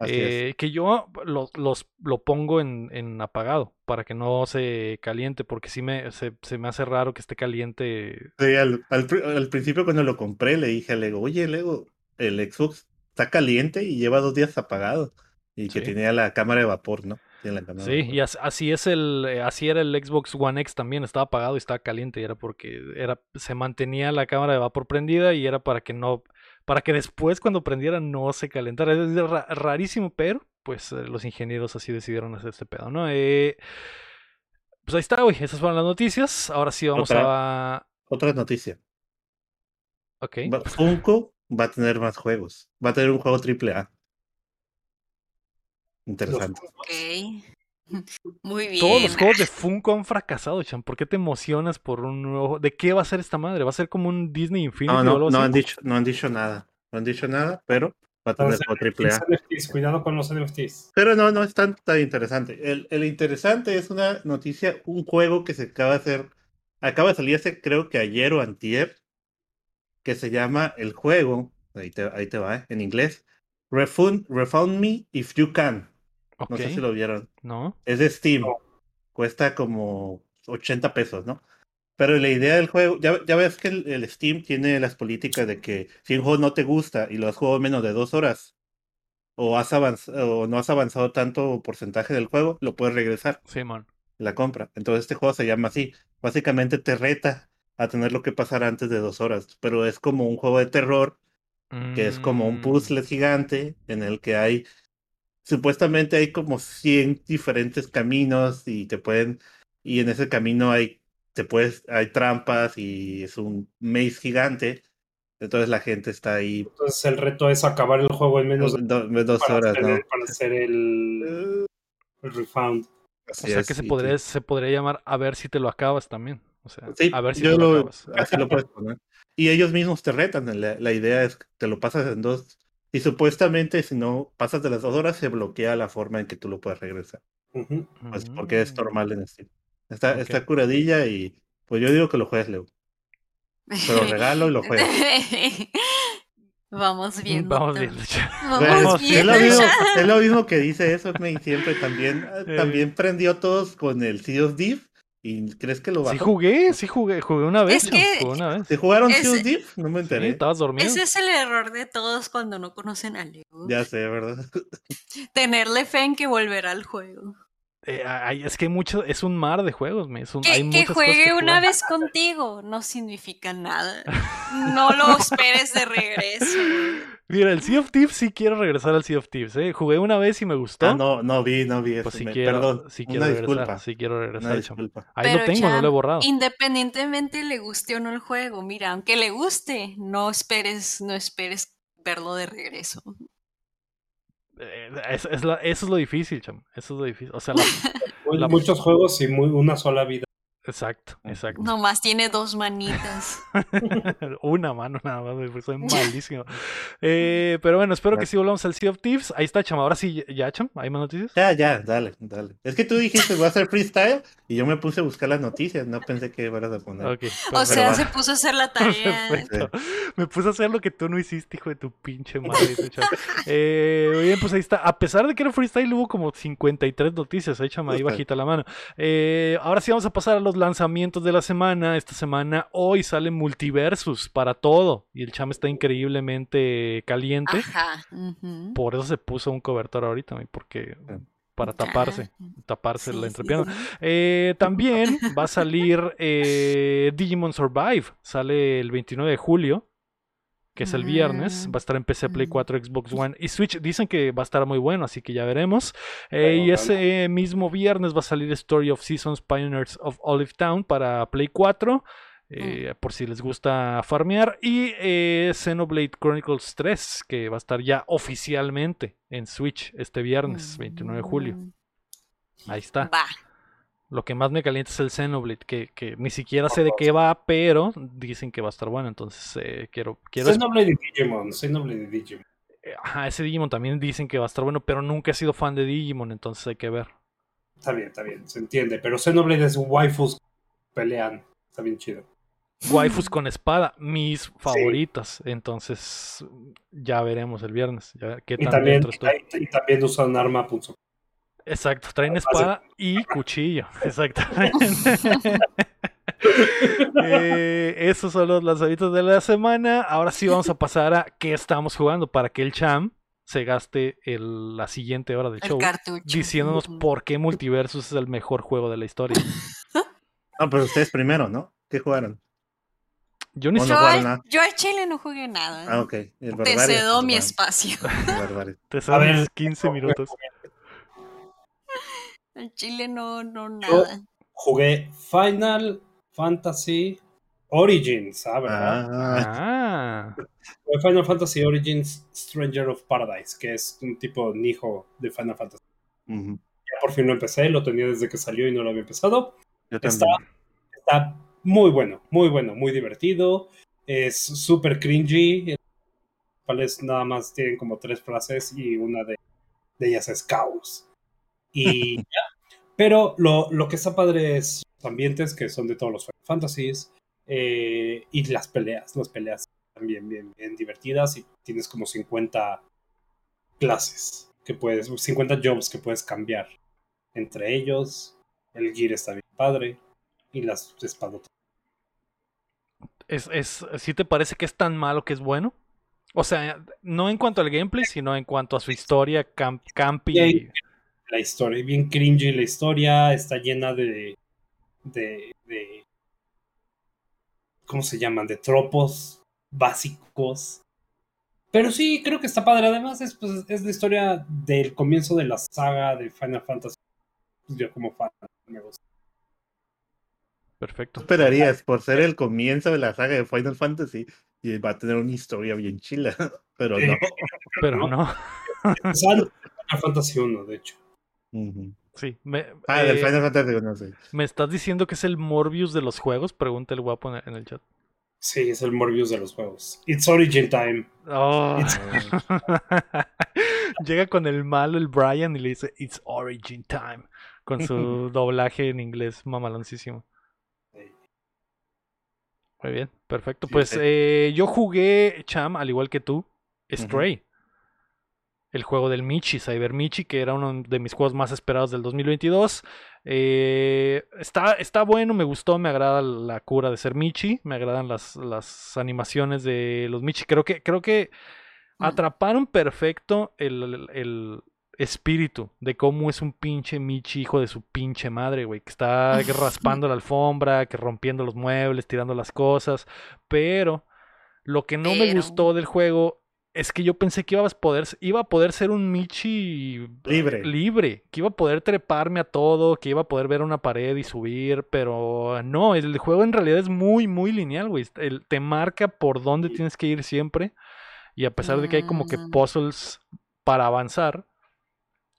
Es. Eh, que yo lo, los, lo pongo en, en apagado para que no se caliente, porque sí me, se, se me hace raro que esté caliente. Sí, al, al pri- al principio cuando lo compré le dije a Lego, oye Lego, el Xbox está caliente y lleva dos días apagado. Y que tenía la cámara de vapor, ¿no? La Sí, y as- así es el, eh, así era el Xbox One X también, estaba apagado y estaba caliente, y era porque era, se mantenía la cámara de vapor prendida y era para que no, para que después cuando prendiera no se calentara. Es ra- rarísimo, pero pues eh, los ingenieros así decidieron hacer este pedo, ¿no? Eh, pues ahí está, güey, esas fueron las noticias. Ahora sí vamos a... Otra noticia. Ok. Funko va a tener más juegos. Va a tener un juego triple A. Interesante. Ok. Muy bien. Todos los juegos de Funko han fracasado, Chan. ¿Por qué te emocionas por un nuevo? ¿De qué va a ser esta madre? ¿Va a ser como un Disney Infinity No, no, no han dicho, no han dicho nada. No han dicho nada, pero va a tener juego triple A. Cuidado con los NFTs. Pero no, no es tan, tan interesante. El, el interesante es una noticia, un juego que se acaba de hacer, acaba de salir hace creo que ayer o antier, que se llama el juego, ahí te, ahí te va, ¿eh? en inglés, Refund, Refund Me If You Can. No sé si lo vieron. ¿No? Es de Steam. Cuesta como 80 pesos, ¿no? Pero la idea del juego, ya, ya ves que el, el Steam tiene las políticas de que si un juego no te gusta y lo has jugado menos de dos horas, o, has avanzado, o no has avanzado tanto porcentaje del juego, lo puedes regresar Simón. la compra. Entonces este juego se llama así. Básicamente te reta a tener lo que pasar antes de dos horas, pero es como un juego de terror que es como un Mm, puzzle gigante en el que hay, supuestamente hay como 100 diferentes caminos y te pueden, y en ese camino hay, te puedes, hay trampas y es un maze gigante, entonces la gente está ahí Entonces el reto es acabar el juego en menos de do- do- dos para horas, hacer, ¿no? el, para hacer el, el refund. O sea es, que se podría, se podría llamar a ver si te lo acabas también. O sea, Sí, a ver si yo te lo, lo, acabas. así lo puedes poner. Y ellos mismos te retan. La, la idea es que te lo pasas en dos. Y supuestamente, si no pasas de las dos horas, se bloquea la forma en que tú lo puedes regresar. Pues porque es Mm. normal en Steam. Está, está curadilla y pues yo digo que lo juegues, Leo. Te lo regalo y lo juegas. Vamos viendo. Vamos viendo. Vamos Vamos es, lo mismo, ya. es lo mismo que dice eso, y siempre también, también prendió todos con el Sea of Div. ¿Y crees que lo bajó? Sí jugué, sí jugué, jugué una vez. Es que- jugué una vez. ¿Se jugaron Sea of Div? No me Sí, enteré. estabas dormido. Ese es el error de todos cuando no conocen a Leo. Ya sé, ¿verdad? Tenerle fe en que volverá al juego. Eh, es que hay mucho, es un mar de juegos, me. es un- hay Que, juegue que una vez contigo no significa nada. No lo esperes de regreso. Mira, el Sea of Thieves sí quiero regresar al Sea of Thieves, ¿eh? Jugué una vez y me gustó. Ah, no, no vi, no vi eso. Pues sí me- quiero, Perdón, sí quiero una regresar, disculpa. sí quiero regresar, disculpa. Ahí lo tengo, no lo he borrado. Independientemente le guste o no el juego, mira, aunque le guste, no esperes, no esperes verlo de regreso. Eh, es- es la- eso es lo difícil, cham. Eso es lo difícil. O sea, la- La- Muchos juegos y muy, una sola vida. Exacto, exacto. Nomás tiene dos manitas. Una mano nada más, soy malísimo. Eh, pero bueno, espero que sí volvamos al Sea of Thieves. Ahí está, cham. Ahora sí, ya, cham. ¿Hay más noticias? Ya, ya, dale, dale. Es que tú dijiste voy a hacer freestyle y yo me puse a buscar las noticias, no pensé que fueras a poner. Ok. O sea, va. se puso a hacer la tarea. Perfecto. Me puse a hacer lo que tú no hiciste, hijo de tu pinche madre. Eh, muy bien, pues ahí está. A pesar de que era freestyle, hubo como 53 noticias. Ahí Ok. bajita la mano. Eh, ahora sí vamos a pasar a los lanzamientos de la semana. Esta semana, hoy sale Multiversus para todo. Y el cham está increíblemente caliente. Ajá. Por eso se puso un cobertor ahorita, porque para taparse, taparse sí, la sí, entrepierna. sí. Eh, también va a salir eh, Digimon Survive. Sale el 29 de julio, que es el viernes. Mm. Va a estar en PC, Play Mm. 4, Xbox One y Switch. Dicen que va a estar muy bueno, así que ya veremos. Eh, y ese mismo viernes va a salir Story of Seasons Pioneers of Olive Town para Play 4. eh, por si les gusta farmear. Y eh, Xenoblade Chronicles 3, que va a estar ya oficialmente en Switch este viernes, 29 de julio. Mm, Ahí está. Va. Lo que más me calienta es el Xenoblade, que, que ni siquiera sé de qué va, pero dicen que va a estar bueno. Entonces eh, quiero. quiero Xenoblade de Digimon, Xenoblade de Digimon. eh, Ajá, ese Digimon también dicen que va a estar bueno, pero nunca he sido fan de Digimon, entonces hay que ver. Está bien, está bien, se entiende. Pero Xenoblade es waifus pelean. Está bien chido. Waifus con espada, mis favoritas. Entonces ya veremos el viernes. Ya, ¿Qué Y tan también, estoy? y también usan arma punzo. Exacto, traen espada y cuchillo. Exactamente. Eh, esos son los lanzamientos de la semana. Ahora sí vamos a pasar a qué estamos jugando para que el Cham se gaste el- la siguiente hora del El show cartucho. diciéndonos por qué Multiversus es el mejor juego de la historia. No, pero ustedes primero, ¿no? ¿Qué jugaron? Yo ni no Yo, jugaron al, nada. yo al chile no jugué nada. Ah, ok. El Te cedo mi espacio. te A ver, sabes 15 minutos. Al chile no, no Yo- nada. Jugué Final Fantasy Origins, ¿ah, verdad? Ah, Ah, Jugué Final Fantasy Origins Stranger of Paradise, que es un tipo Nijo de Final Fantasy. Ya por fin lo empecé, lo tenía desde que salió y no lo había empezado. Yo Está, también. está muy bueno, muy bueno, muy divertido. Es súper cringy. nada más tienen como tres frases y una de, de ellas es caos. Y ya. Pero lo, lo que está padre es los ambientes que son de todos los Final Fantasies eh, y las peleas. Las peleas también bien, bien divertidas y tienes como 50 clases que puedes, 50 jobs que puedes cambiar entre ellos. El gear está bien padre y las espadotas. es, es, ¿sí te parece que es tan malo que es bueno? O sea, no en cuanto al gameplay, sino en cuanto a su historia, camp, campy. Bien. La historia, bien cringy la historia, está llena de, de, de ¿cómo se llaman? De tropos básicos. Pero sí, creo que está padre. Además, es, pues, es la historia del comienzo de la saga de Final Fantasy. Pues yo como fan me gusta. Perfecto. ¿Tú esperarías por ser el comienzo de la saga de Final Fantasy y va a tener una historia bien chila, pero no. Pero ¿no? Final Fantasy 1, de hecho. Sí. Me, Ah, del eh, Final Fantasy no sé. ¿Me estás diciendo que es el Morbius de los juegos? Pregunta el guapo en el, en el chat. Sí, es el Morbius de los juegos. It's Origin Time. Oh. Llega con el malo, el Brian, y le dice, It's Origin Time. Con su doblaje en inglés mamaloncísimo. Muy bien, perfecto. Pues eh, yo jugué, Cham, al igual que tú, Stray. El juego del Michi, Cyber Michi, que era uno de mis juegos más esperados del 2022. Eh, está, está bueno, me gustó, me agrada la cura de ser Michi, me agradan las, las animaciones de los Michi. Creo que, creo que Mm. atraparon perfecto el, el- el espíritu de cómo es un pinche Michi hijo de su pinche madre, güey, que está raspando la alfombra, que rompiendo los muebles, tirando las cosas, pero lo que no me gustó del juego es que yo pensé que iba a poder, iba a poder ser un Michi Libre. libre, que iba a poder treparme a todo, que iba a poder ver una pared y subir, pero no, el juego en realidad es muy, muy lineal, güey. El- te marca por dónde tienes que ir siempre. Y a pesar de que hay como que Mm. puzzles para avanzar,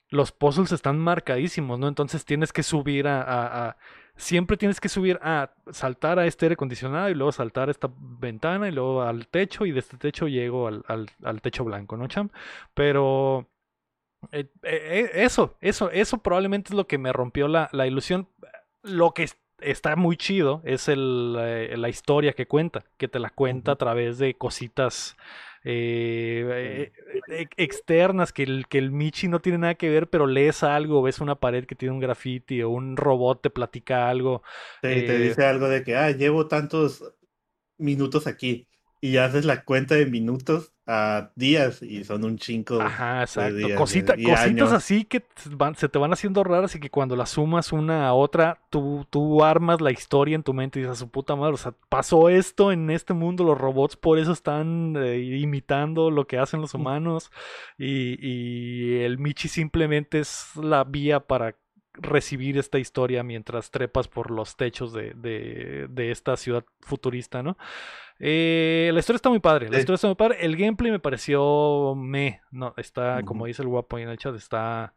los puzzles están marcadísimos, ¿no? Entonces tienes que subir a, a- a- Siempre tienes que subir a saltar a este aire acondicionado y luego saltar a esta ventana y luego al techo y de este techo llego al, al- al techo blanco, ¿no, Cham? Pero... eh, eh, eh, eso, eso, eso probablemente es lo que me rompió la, la ilusión. Lo que es- está muy chido es el, eh, la historia que cuenta, que te la cuenta a través de cositas eh, eh, eh, externas que el, que el Michi no tiene nada que ver, pero lees algo, ves una pared que tiene un graffiti o un robot te platica algo. Te, te dice algo de que, ah, llevo tantos minutos aquí. Y haces la cuenta de minutos a días y son un chingo. Ajá, exacto. días, Cosita- y cositas años. así que van- se te van haciendo raras y que cuando las sumas una a otra, tú, tú armas la historia en tu mente y dices, a su puta madre, o sea, pasó esto en este mundo, los robots por eso están eh, imitando lo que hacen los humanos y, y el Michi simplemente es la vía para recibir esta historia mientras trepas por los techos de, de- de esta ciudad futurista, ¿no? Eh, la historia está muy padre, la Sí. historia está muy padre. El gameplay me pareció me, no, está, como dice el guapo ahí en el chat, está,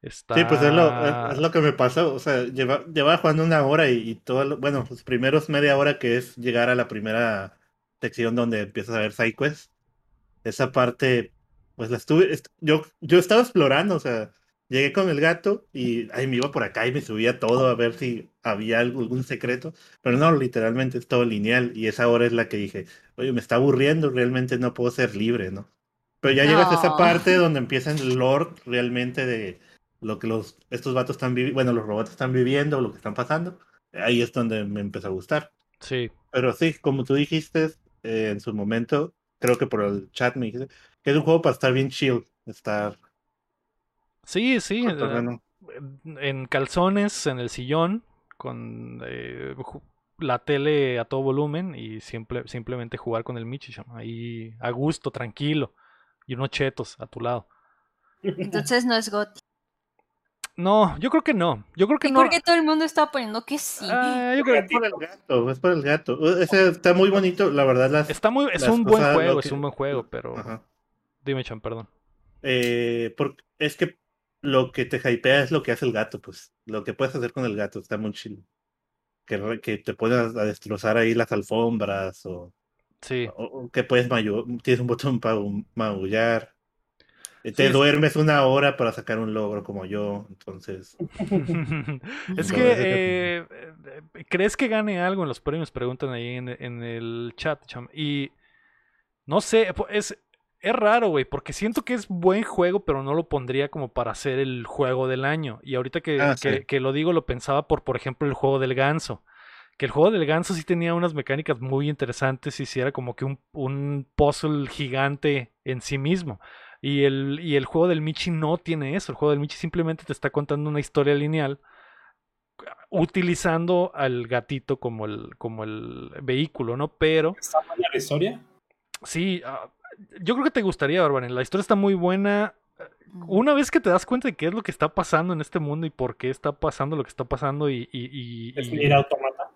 está... Sí, pues es lo, es- es lo que me pasó. O sea, lleva, llevaba jugando una hora y, y todo, lo- bueno, los primeros media hora que es llegar a la primera sección donde empiezas a ver sidequests. Esa parte, pues la estuve, est- yo, yo estaba explorando, o sea, llegué con el gato y ahí me iba por acá y me subía todo a ver si había algún secreto. Pero no, literalmente es todo lineal y esa hora es la que dije, oye, me está aburriendo, realmente no puedo ser libre, ¿no? Pero ya llegas a esa No. parte donde empieza el lore realmente de lo que los, estos vatos están viviendo, bueno, los robots están viviendo, lo que están pasando. Ahí es donde me empezó a gustar. Sí, Pero sí, como tú dijiste eh, en su momento, creo que por el chat me dijiste, que es un juego para estar bien chill, estar sí, sí. eh, en calzones, en el sillón, con eh, la tele a todo volumen y simple, simplemente jugar con el Michi, chama, ahí a gusto, tranquilo, y unos chetos a tu lado. Entonces no es GOTY. No, yo creo que no. Yo creo que ¿Y no. por qué todo el mundo está poniendo que sí? Ah, yo creo es por el gato, es por el gato. Ese está muy bonito, la verdad. Las, está muy, es las un buen juego, es un buen juego, pero Ajá. dime, Chan, perdón. Eh, porque es que lo que te hypea es lo que hace el gato, pues. Lo que puedes hacer con el gato está muy chido. Que, que te puedas a destrozar ahí las alfombras o, Sí. o- o que puedes maullar, tienes un botón para maullar. Eh, Te Sí. duermes una hora para sacar un logro como yo, entonces. es que, eh, eh, ¿crees que gane algo en los premios? Preguntan ahí en, en el chat, Cham. Y no sé, es, es raro, güey, porque siento que es buen juego, pero no lo pondría como para ser el juego del año. Y ahorita que, Ah, que- sí. que lo digo, lo pensaba por, por ejemplo, el juego del ganso. Que el juego del ganso sí tenía unas mecánicas muy interesantes y sí era como que un, un puzzle gigante en sí mismo. Y el, y el juego del Michi no tiene eso. El juego del Michi simplemente te está contando una historia lineal utilizando al gatito como el, como el vehículo, ¿no? Pero ¿Está buena la historia? sí, ah, yo creo que te gustaría, Barbanen. La historia está muy buena. Una vez que te das cuenta de qué es lo que está pasando en este mundo y por qué está pasando lo que está pasando y... y, y- ¿Es y- automata?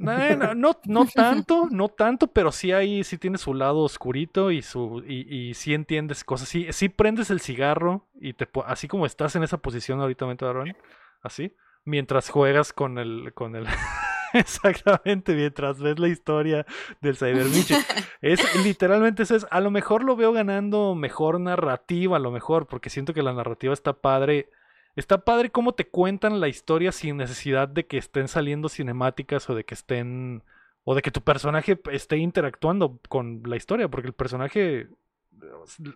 Eh, no, no, no tanto, no tanto, pero sí hay, sí tiene su lado oscurito y su, y, y sí entiendes cosas. Sí, sí prendes el cigarro y te así como estás en esa posición ahorita, Barbanen, así, mientras juegas con el, con el exactamente, mientras ves la historia del Cyber Michi. Es literalmente eso es. A lo mejor lo veo ganando mejor narrativa, a lo mejor, porque siento que la narrativa está padre. Está padre cómo te cuentan la historia sin necesidad de que estén saliendo cinemáticas o de que estén. o de que tu personaje esté interactuando con la historia, porque el personaje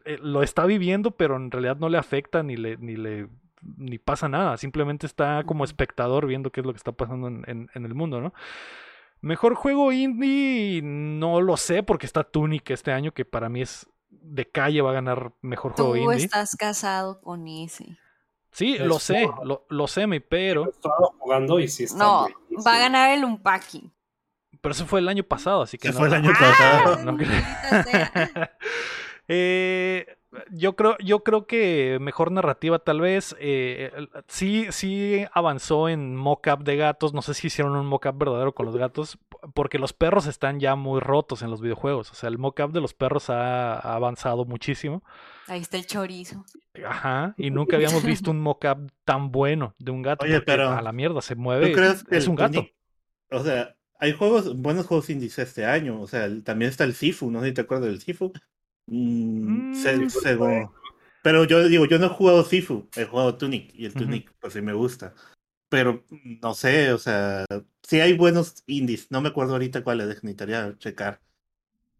eh, lo está viviendo, pero en realidad no le afecta ni le, ni le ni pasa nada, simplemente está como espectador viendo qué es lo que está pasando en, en- en el mundo, ¿no? Mejor juego indie, no lo sé, porque está Tunic este año, que para mí es de calle, va a ganar mejor juego Tú indie. estás casado con ese. Sí, Es lo sé, lo, lo sé, mi, pero, jugando y sí está No, va a ganar el unpacking. pero eso fue el año pasado, así que Se no. fue el año ¡Ah! pasado. no creo. maldita sea. Eh, yo creo, yo creo que mejor narrativa tal vez. eh, sí, sí avanzó en mock-up de gatos. No sé si hicieron un mock-up verdadero con los gatos. porque los perros están ya muy rotos en los videojuegos. O sea, el mockup de los perros ha, ha avanzado muchísimo. Ahí está el chorizo. Ajá, y nunca habíamos visto un mockup tan bueno de un gato. Oye, pero, a la mierda se ¿Tú mueve. crees que Es un gato. O sea, hay juegos, buenos juegos indies este año. O sea, el- también está el Sifu, no sé si te acuerdas del Sifu. Mm, Mm, pero yo digo, yo no he jugado Sifu, he jugado Tunic y el. Tunic, pues sí me gusta. Pero no sé, o sea, sí hay buenos indies, no me acuerdo ahorita cuáles, necesitaría checar.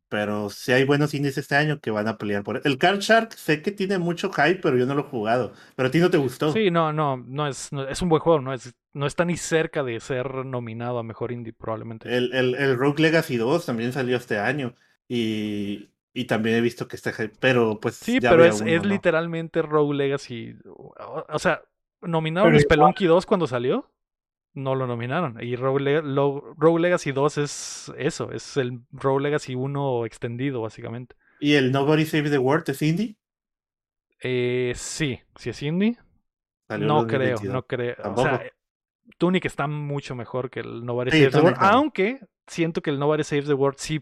Pero sí hay buenos indies este año que van a pelear por el Card Shark, sé que tiene mucho hype, pero yo no lo he jugado. Pero a ti no te gustó. Sí, no, no, no es, no- es un buen juego, no es, no está ni cerca de ser nominado a mejor indie, probablemente. El, el, el Rogue Legacy 2 también salió este año. Y, y también he visto que está hype, pero pues. Sí, ya pero es, uno, es ¿no? literalmente Rogue Legacy. O, o sea, nominaron Pero Spelunky 2 cuando salió. No lo nominaron. Y Rogue, Le- Lo- Rogue Legacy 2 es eso, es el Rogue Legacy 1 extendido, básicamente. ¿Y el Nobody Save the World es indie? Eh, sí, si es indie, Salió no creo, 2022. no creo. O Tampoco. sea, Tunic está mucho mejor que el Nobody Sí, Saves the World, aunque siento que el Nobody Saves the World sí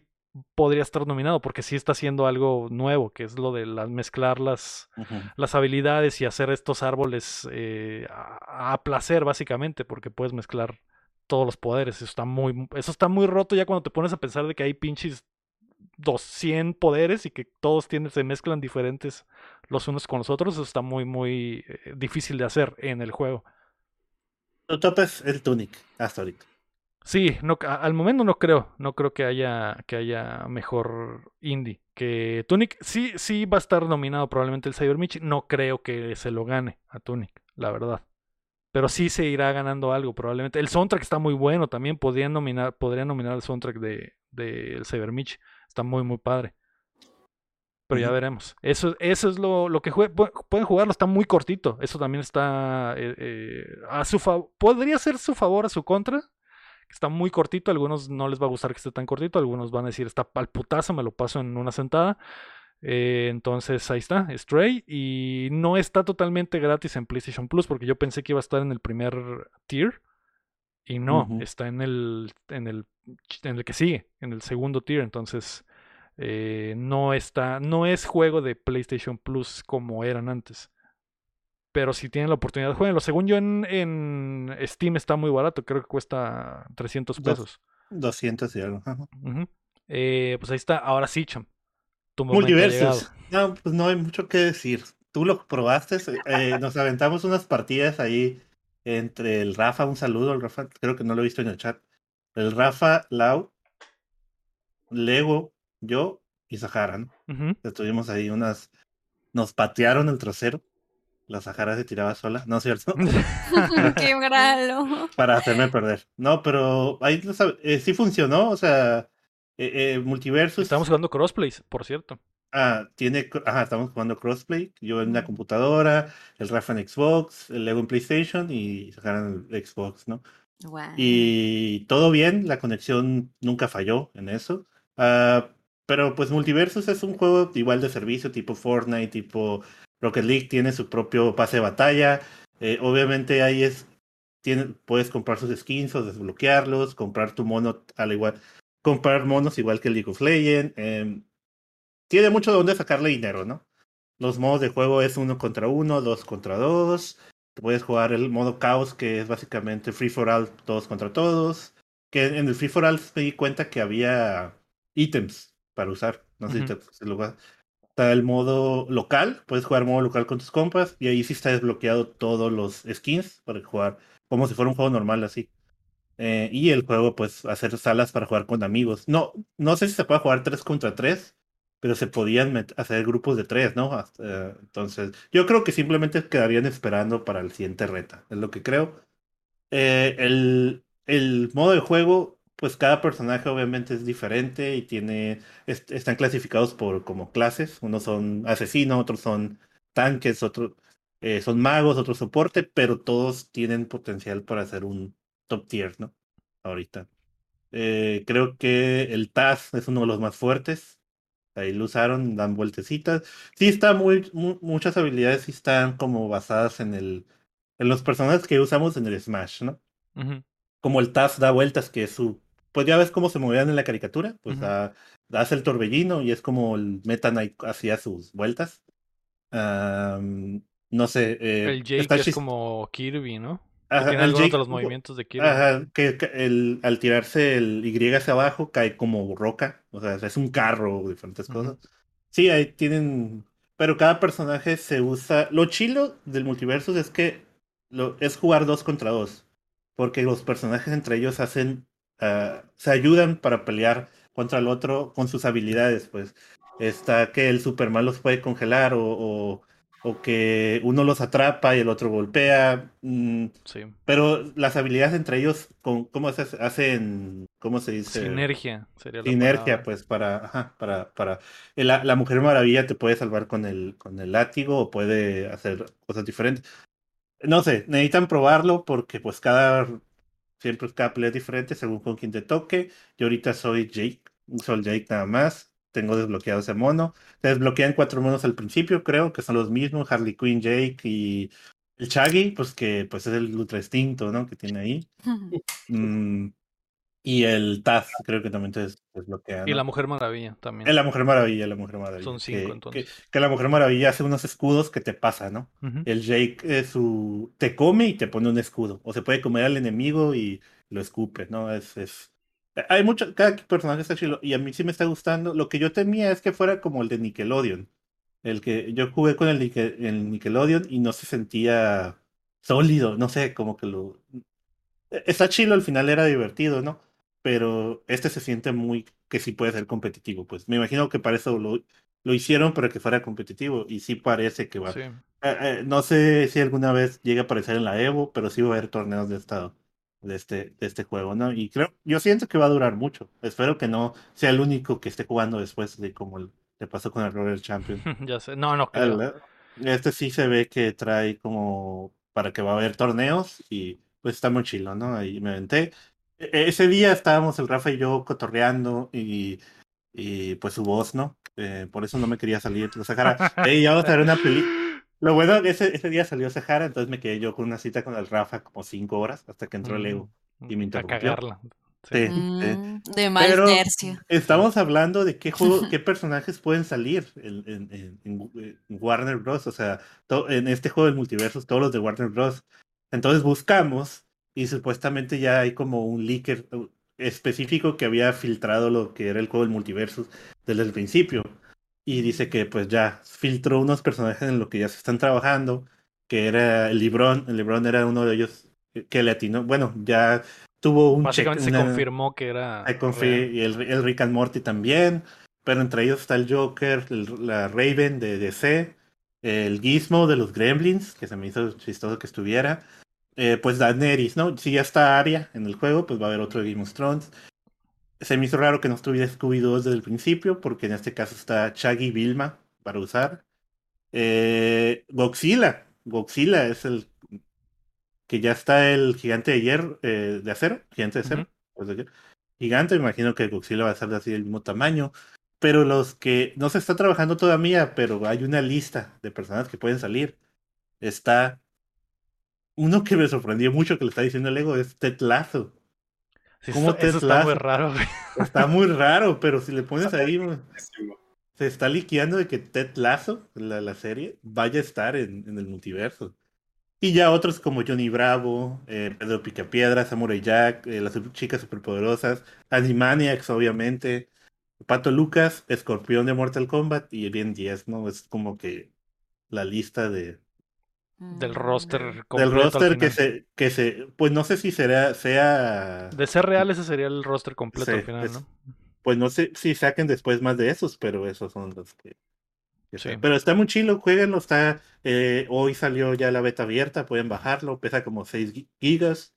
podría estar nominado porque sí está haciendo algo nuevo, que es lo de mezclar las, las habilidades y hacer estos árboles eh, a, a placer básicamente porque puedes mezclar todos los poderes. Eso está muy, eso está muy roto ya cuando te pones a pensar de que hay pinches 200 poderes y que todos tienen, se mezclan diferentes los unos con los otros. Eso está muy, muy eh, difícil de hacer en el juego. Tu top es el Tunic, hasta ahorita. Sí, no, al momento no creo, no creo que haya, que haya mejor indie que Tunic. Sí, sí va a estar nominado probablemente el Cyber Mitch. No creo que se lo gane a Tunic, la verdad. Pero sí se irá ganando algo probablemente. El soundtrack está muy bueno también. Podrían nominar, podrían nominar el soundtrack de, de el Cyber Mitch. Está muy, muy padre. Pero ya veremos. Eso, eso es lo, lo que jue- pu- pueden jugarlo. Está muy cortito. Eso también está eh, eh, a su favor. Podría ser su favor a su contra. Está muy cortito. Algunos no les va a gustar que esté tan cortito. Algunos van a decir está pal putazo. Me lo paso en una sentada. Eh, entonces ahí está, Stray. Y no está totalmente gratis en PlayStation Plus. Porque yo pensé que iba a estar en el primer tier. Y no, está en el, en el en el que sigue, en el segundo tier. Entonces, eh, no está, no es juego de PlayStation Plus como eran antes. Pero si tienen la oportunidad, jueguenlo. Según yo en, en Steam está muy barato, creo que cuesta 300 Dos. pesos. 200 y algo. Eh, pues ahí está, ahora sí, Cham. Tu Multiversus. No, pues no hay mucho que decir. Tú lo probaste, eh, nos aventamos unas partidas ahí entre el Rafa, un saludo al Rafa, creo que no lo he visto en el chat. El Rafa, Lau, Lego, yo y Sahara, ¿no? Estuvimos ahí unas, nos patearon el trasero. La Sahara se tiraba sola, ¿no es cierto? Qué bralo. Para hacerme perder. No, pero ahí lo sabe- eh, sí funcionó, o sea, eh, eh, Multiversus. Estamos jugando crossplays, por cierto. Ah, tiene, ajá, estamos jugando crossplay, yo en la computadora, el Rafa en Xbox, el Lego en PlayStation y sacaron el Xbox, ¿no? Guau. Y todo bien, la conexión nunca falló en eso. Ah, pero pues Multiversus es un juego igual de servicio, tipo Fortnite, tipo Rocket League, tiene su propio pase de batalla. Eh, obviamente ahí es, tiene, puedes comprar sus skins o desbloquearlos, comprar tu mono al igual, comprar monos igual que League of Legends. em, tiene mucho de dónde sacarle dinero, ¿no? Los modos de juego es uno contra uno, dos contra dos. Puedes jugar el modo caos, que es básicamente free for all, todos contra todos. Que en el free for all me di cuenta que había ítems para usar. No sé si te si lo Está el modo local, puedes jugar modo local con tus compas y ahí sí está desbloqueado todos los skins para jugar como si fuera un juego normal así. Eh, y el juego, pues, hacer salas para jugar con amigos. No, no sé si se puede jugar 3 contra 3, pero se podían hacer grupos de 3, ¿no? Hasta, eh, entonces, yo creo que simplemente quedarían esperando para el siguiente reta, es lo que creo. Eh, el, el modo de juego, pues cada personaje obviamente es diferente y tiene, est- están clasificados por como clases. Unos son asesinos, otros son tanques, otros eh, son magos, otros soporte, pero todos tienen potencial para ser un top tier, ¿no? Ahorita. Eh, creo que el Taz es uno de los más fuertes. Ahí lo usaron, dan vueltecitas. Sí está muy, mu- muchas habilidades sí están como basadas en el, en los personajes que usamos en el Smash, ¿no? Como el Taz da vueltas, que es su pues ya ves cómo se movían en la caricatura, pues da- das el torbellino y es como el Meta Knight hacía sus vueltas. Am, no sé. eh, El Jake está es como Kirby, ¿no? Ajá, tiene el algunos Jake- de los movimientos de Kirby. Ajá, que, que el, al tirarse el Y hacia abajo cae como roca, o sea, es un carro o diferentes cosas. Sí, ahí tienen, pero cada personaje se usa. Lo chilo del multiverso es que lo, es jugar dos contra dos, porque los personajes entre ellos hacen, ah, se ayudan para pelear contra el otro con sus habilidades, pues. Está que el Superman los puede congelar o, o, o que uno los atrapa y el otro golpea. mm, Sí. pero las habilidades entre ellos, con, ¿cómo se hace? hacen? ¿Cómo se dice? Sinergia sería la Sinergia, palabra. pues para, ajá, para, para. eh, La, la Mujer Maravilla te puede salvar con el, con el látigo o puede hacer cosas diferentes. No sé, necesitan probarlo porque pues cada, siempre cada pelea es diferente según con quien te toque. Yo ahorita soy Jake, el Jake nada más. Tengo desbloqueado ese mono. Te desbloquean cuatro monos al principio, creo, que son los mismos, Harley Quinn, Jake y el Shaggy, pues que pues es el ultra instinto, ¿no? Que tiene ahí. Mm, y el Taz, creo que también te des- desbloquea. Y ¿no? la Mujer Maravilla también. Es la Mujer Maravilla, la Mujer Maravilla. Son cinco, que, entonces. Que, que la Mujer Maravilla hace unos escudos que te pasa, ¿no? El Jake eh, su, te come y te pone un escudo. O se puede comer al enemigo y lo escupe, ¿no? Es, es... Hay mucho, cada personaje está chido y a mí sí me está gustando. Lo que yo temía es que fuera como el de Nickelodeon. El que yo jugué con el, el Nickelodeon y no se sentía sólido, no sé, como que lo... Está chido, al final era divertido, ¿no? Pero este se siente muy que sí puede ser competitivo, pues. Me imagino que para eso lo, lo hicieron para que fuera competitivo y sí parece que va. Sí. Eh, eh, no sé si alguna vez llega a aparecer en la Evo, pero sí va a haber torneos de estado de este, de este juego, ¿no? Y creo, yo siento que va a durar mucho. Espero que no sea el único que esté jugando después de como le pasó con el Royal Champion. ya sé. No, no creo. Este sí se ve que trae como para que va a haber torneos y pues está muy chilo, ¿no? Ahí me aventé. E- Ese día estábamos el Rafa y yo cotorreando y, y pues su voz, ¿no? Eh, por eso no me quería salir de Sahara. Ey, ya vamos a ver una película. Lo bueno que ese, ese día salió Sahara, entonces me quedé yo con una cita con el Rafa como cinco horas hasta que entró el Evo. y me A interrumpió. cagarla. Sí, sí. Mm, de mal Pero- tercio. Estamos hablando de qué juego, qué personajes pueden salir en, en- en- en- en Warner Bros. O sea, to- en este juego del multiverso, todos los de Warner Bros. Entonces buscamos y supuestamente ya hay como un leaker uh, específico que había filtrado lo que era el juego del multiverso desde el principio. Y dice que pues ya filtró unos personajes en lo que ya se están trabajando, que era el Librón. El Librón era uno de ellos que le atinó. Bueno, ya tuvo un check- Básicamente se una- confirmó que era. Y el, el Rick and Morty también. Pero entre ellos está el Joker, el- la Raven de DC, el Gizmo de los Gremlins, que se me hizo chistoso que estuviera. Eh, pues Daenerys, ¿no? Si ya está Arya en el juego, pues va a haber otro de Game of Thrones. Se me hizo raro que no estuviera Scooby-Doo desde el principio, porque en este caso está Shaggy y Vilma para usar. Eh, Godzilla. Godzilla es el que ya está el gigante de hierro, eh, de acero, gigante de acero. De hierro. Gigante, me imagino que Godzilla va a ser de así del mismo tamaño. Pero los que no se está trabajando todavía, pero hay una lista de personas que pueden salir. Está uno que me sorprendió mucho que le está diciendo el ego, es Ted Lasso. Sí, ¿Cómo eso, está muy lazo? raro, güey. Está muy raro, pero si le pones ahí, se está liqueando de que Ted Lasso, la, la serie, vaya a estar en, en el multiverso. Y ya otros como Johnny Bravo, eh, Pedro Picapiedra, Samurai Jack, eh, las chicas superpoderosas, Animaniacs, obviamente, Pato Lucas, Escorpión de Mortal Kombat y bien 10, ¿no? Es como que la lista de, Del Mm. roster del roster que se, que se, pues no sé si será, sea, De ser real, ese sería el roster completo Sí, al final, es- ¿no? pues no sé si saquen después más de esos, pero esos son los que. que Sí. Pero está muy chilo, jueguenlo, está, eh, hoy salió ya la beta abierta, pueden bajarlo, pesa como 6 gi- gigas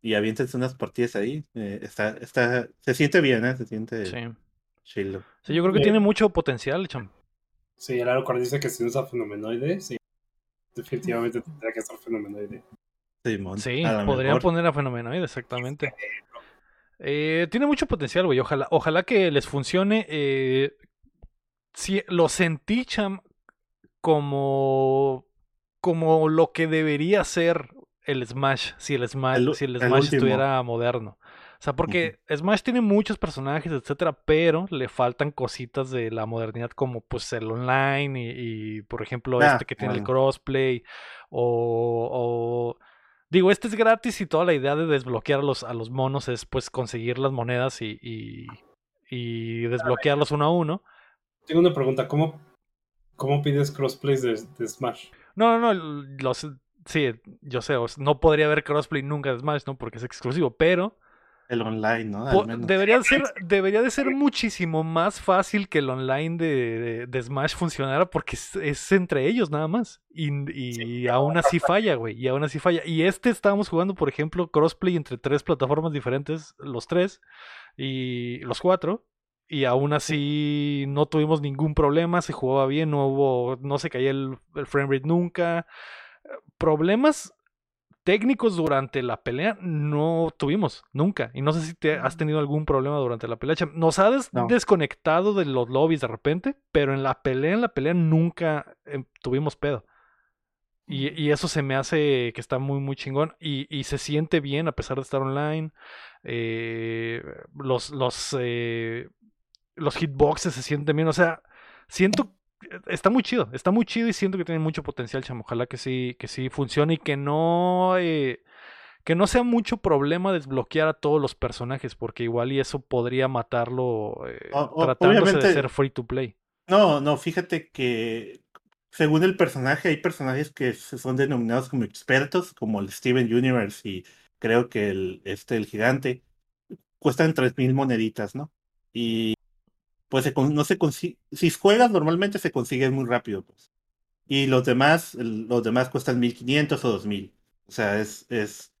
y aviéntense unas partidas ahí. eh, está, está, se siente bien, ¿eh? Se siente Sí. chilo. Sí, yo creo que Eh, tiene mucho potencial, cham. Sí, el Alucard dice que si no usa fenomenoide, sí. Definitivamente tendría que estar fenomenoide. Simón, Sí, a lo podrían mejor. poner a Fenomenoide, exactamente. Eh, tiene mucho potencial, güey. Ojalá, ojalá que les funcione. Eh, sí, lo sentí, cham, como, como lo que debería ser el Smash, si el Smash, El si el Smash estuviera moderno. O sea, porque Smash tiene muchos personajes, etcétera, pero le faltan cositas de la modernidad como pues el online y, y, por ejemplo Ah, este que tiene el crossplay o, o- digo, este es gratis y toda la idea de desbloquear a los, a los monos es pues conseguir las monedas y, y, y desbloquearlos uno a uno. Tengo una pregunta, ¿cómo, cómo pides crossplays de, de Smash? No, no, no, los sí, yo sé, no podría haber crossplay nunca de Smash, ¿no? Porque es exclusivo, pero El online, ¿no? Po- Al menos. Debería ser, debería de ser muchísimo más fácil que el online de, de- de Smash funcionara porque es, es entre ellos nada más. Y, y aún así falla, güey. Y aún así falla. Y este estábamos jugando, por ejemplo, crossplay entre tres plataformas diferentes, los tres y los cuatro. Y aún así no tuvimos ningún problema, se jugaba bien, no hubo, no se caía el, el frame rate nunca. Problemas técnicos durante la pelea no tuvimos, nunca. Y no sé si te has tenido algún problema durante la pelea. Nos ha des- No. desconectado de los lobbies de repente, pero en la pelea, en la pelea nunca eh, tuvimos pedo. Y, y eso se me hace que está muy, muy chingón. Y, y se siente bien a pesar de estar online. Eh, los, los, eh, los hitboxes se sienten bien. O sea, siento está muy chido, está muy chido y siento que tiene mucho potencial, chamo. Ojalá que sí, que sí funcione y que no, eh, que no sea mucho problema desbloquear a todos los personajes, porque igual y eso podría matarlo eh, O- tratándose de ser free to play. No, no, fíjate que según el personaje, hay personajes que son denominados como expertos, como el Steven Universe y creo que el, este, el gigante, cuestan 3.000 moneditas, ¿no? Y pues se no se consigue, si juegas normalmente se consigue muy rápido, pues. Y los demás, los demás cuestan 1.500 o 2.000. O sea, es, es,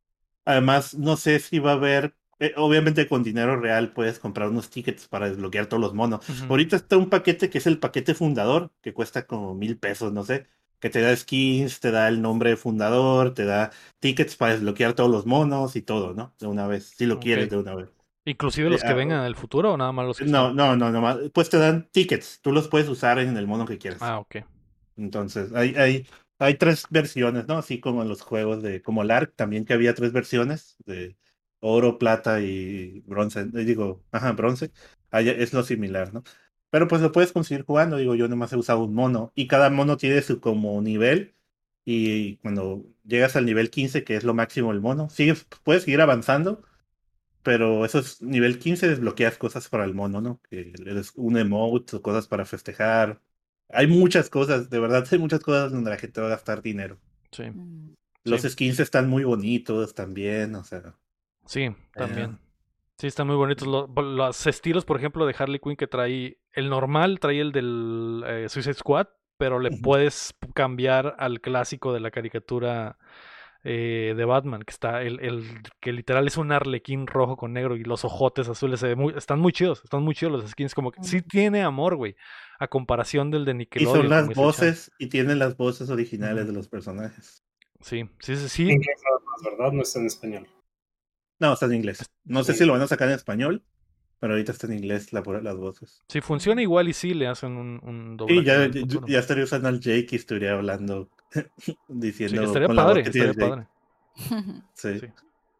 además, no sé si va a haber, eh, obviamente con dinero real puedes comprar unos tickets para desbloquear todos los monos. Ahorita está un paquete que es el paquete fundador, que cuesta como mil pesos, no sé, que te da skins, te da el nombre de fundador, te da tickets para desbloquear todos los monos y todo, ¿no? De una vez, si lo quieres de una vez. Inclusive los que ah, vengan en el futuro o nada más los que No, están? no, no, no, más- pues te dan tickets, tú los puedes usar en el mono que quieras. Ah, ok. Entonces, hay, hay, hay tres versiones, ¿no? Así como en los juegos de, como el ARC, también que había tres versiones, de oro, plata y bronce, eh, digo, ajá, bronce, Ahí es lo similar, ¿no? Pero pues lo puedes conseguir jugando, digo, yo nomás he usado un mono, y cada mono tiene su como nivel, y cuando llegas al nivel 15, que es lo máximo del mono, sigues, puedes seguir avanzando, pero eso es nivel 15, desbloqueas cosas para el mono, ¿no? Que des un emote o cosas para festejar. Hay muchas cosas, de verdad, hay muchas cosas donde la gente va a gastar dinero. Sí, Mm. Los Sí. skins están muy bonitos también, o sea. sí, también. Sí, están muy bonitos. Lo- po- Los, estilos, por ejemplo, de Harley Quinn que trae el normal, trae el del eh, Suicide Squad, pero le puedes cambiar al clásico de la caricatura eh, de Batman, que está el, el que literal es un arlequín rojo con negro y los ojotes azules. se ve muy- están muy chidos, están muy chidos los skins. Como que sí tiene amor, güey, a comparación del de Y Nickelodeon. son las voces, y tienen las voces originales de los personajes. Sí, sí, sí, sí. En inglés nada ¿verdad? No está en español. No, está en inglés. No sé Sí. si lo van a sacar en español, pero ahorita está en inglés la, las voces. Si funciona igual y sí le hacen un, un Y doblaje ya, ya estaría usando al Jake y estaría hablando, diciendo Sí, estaría padre, estaría padre. Sí. Sí.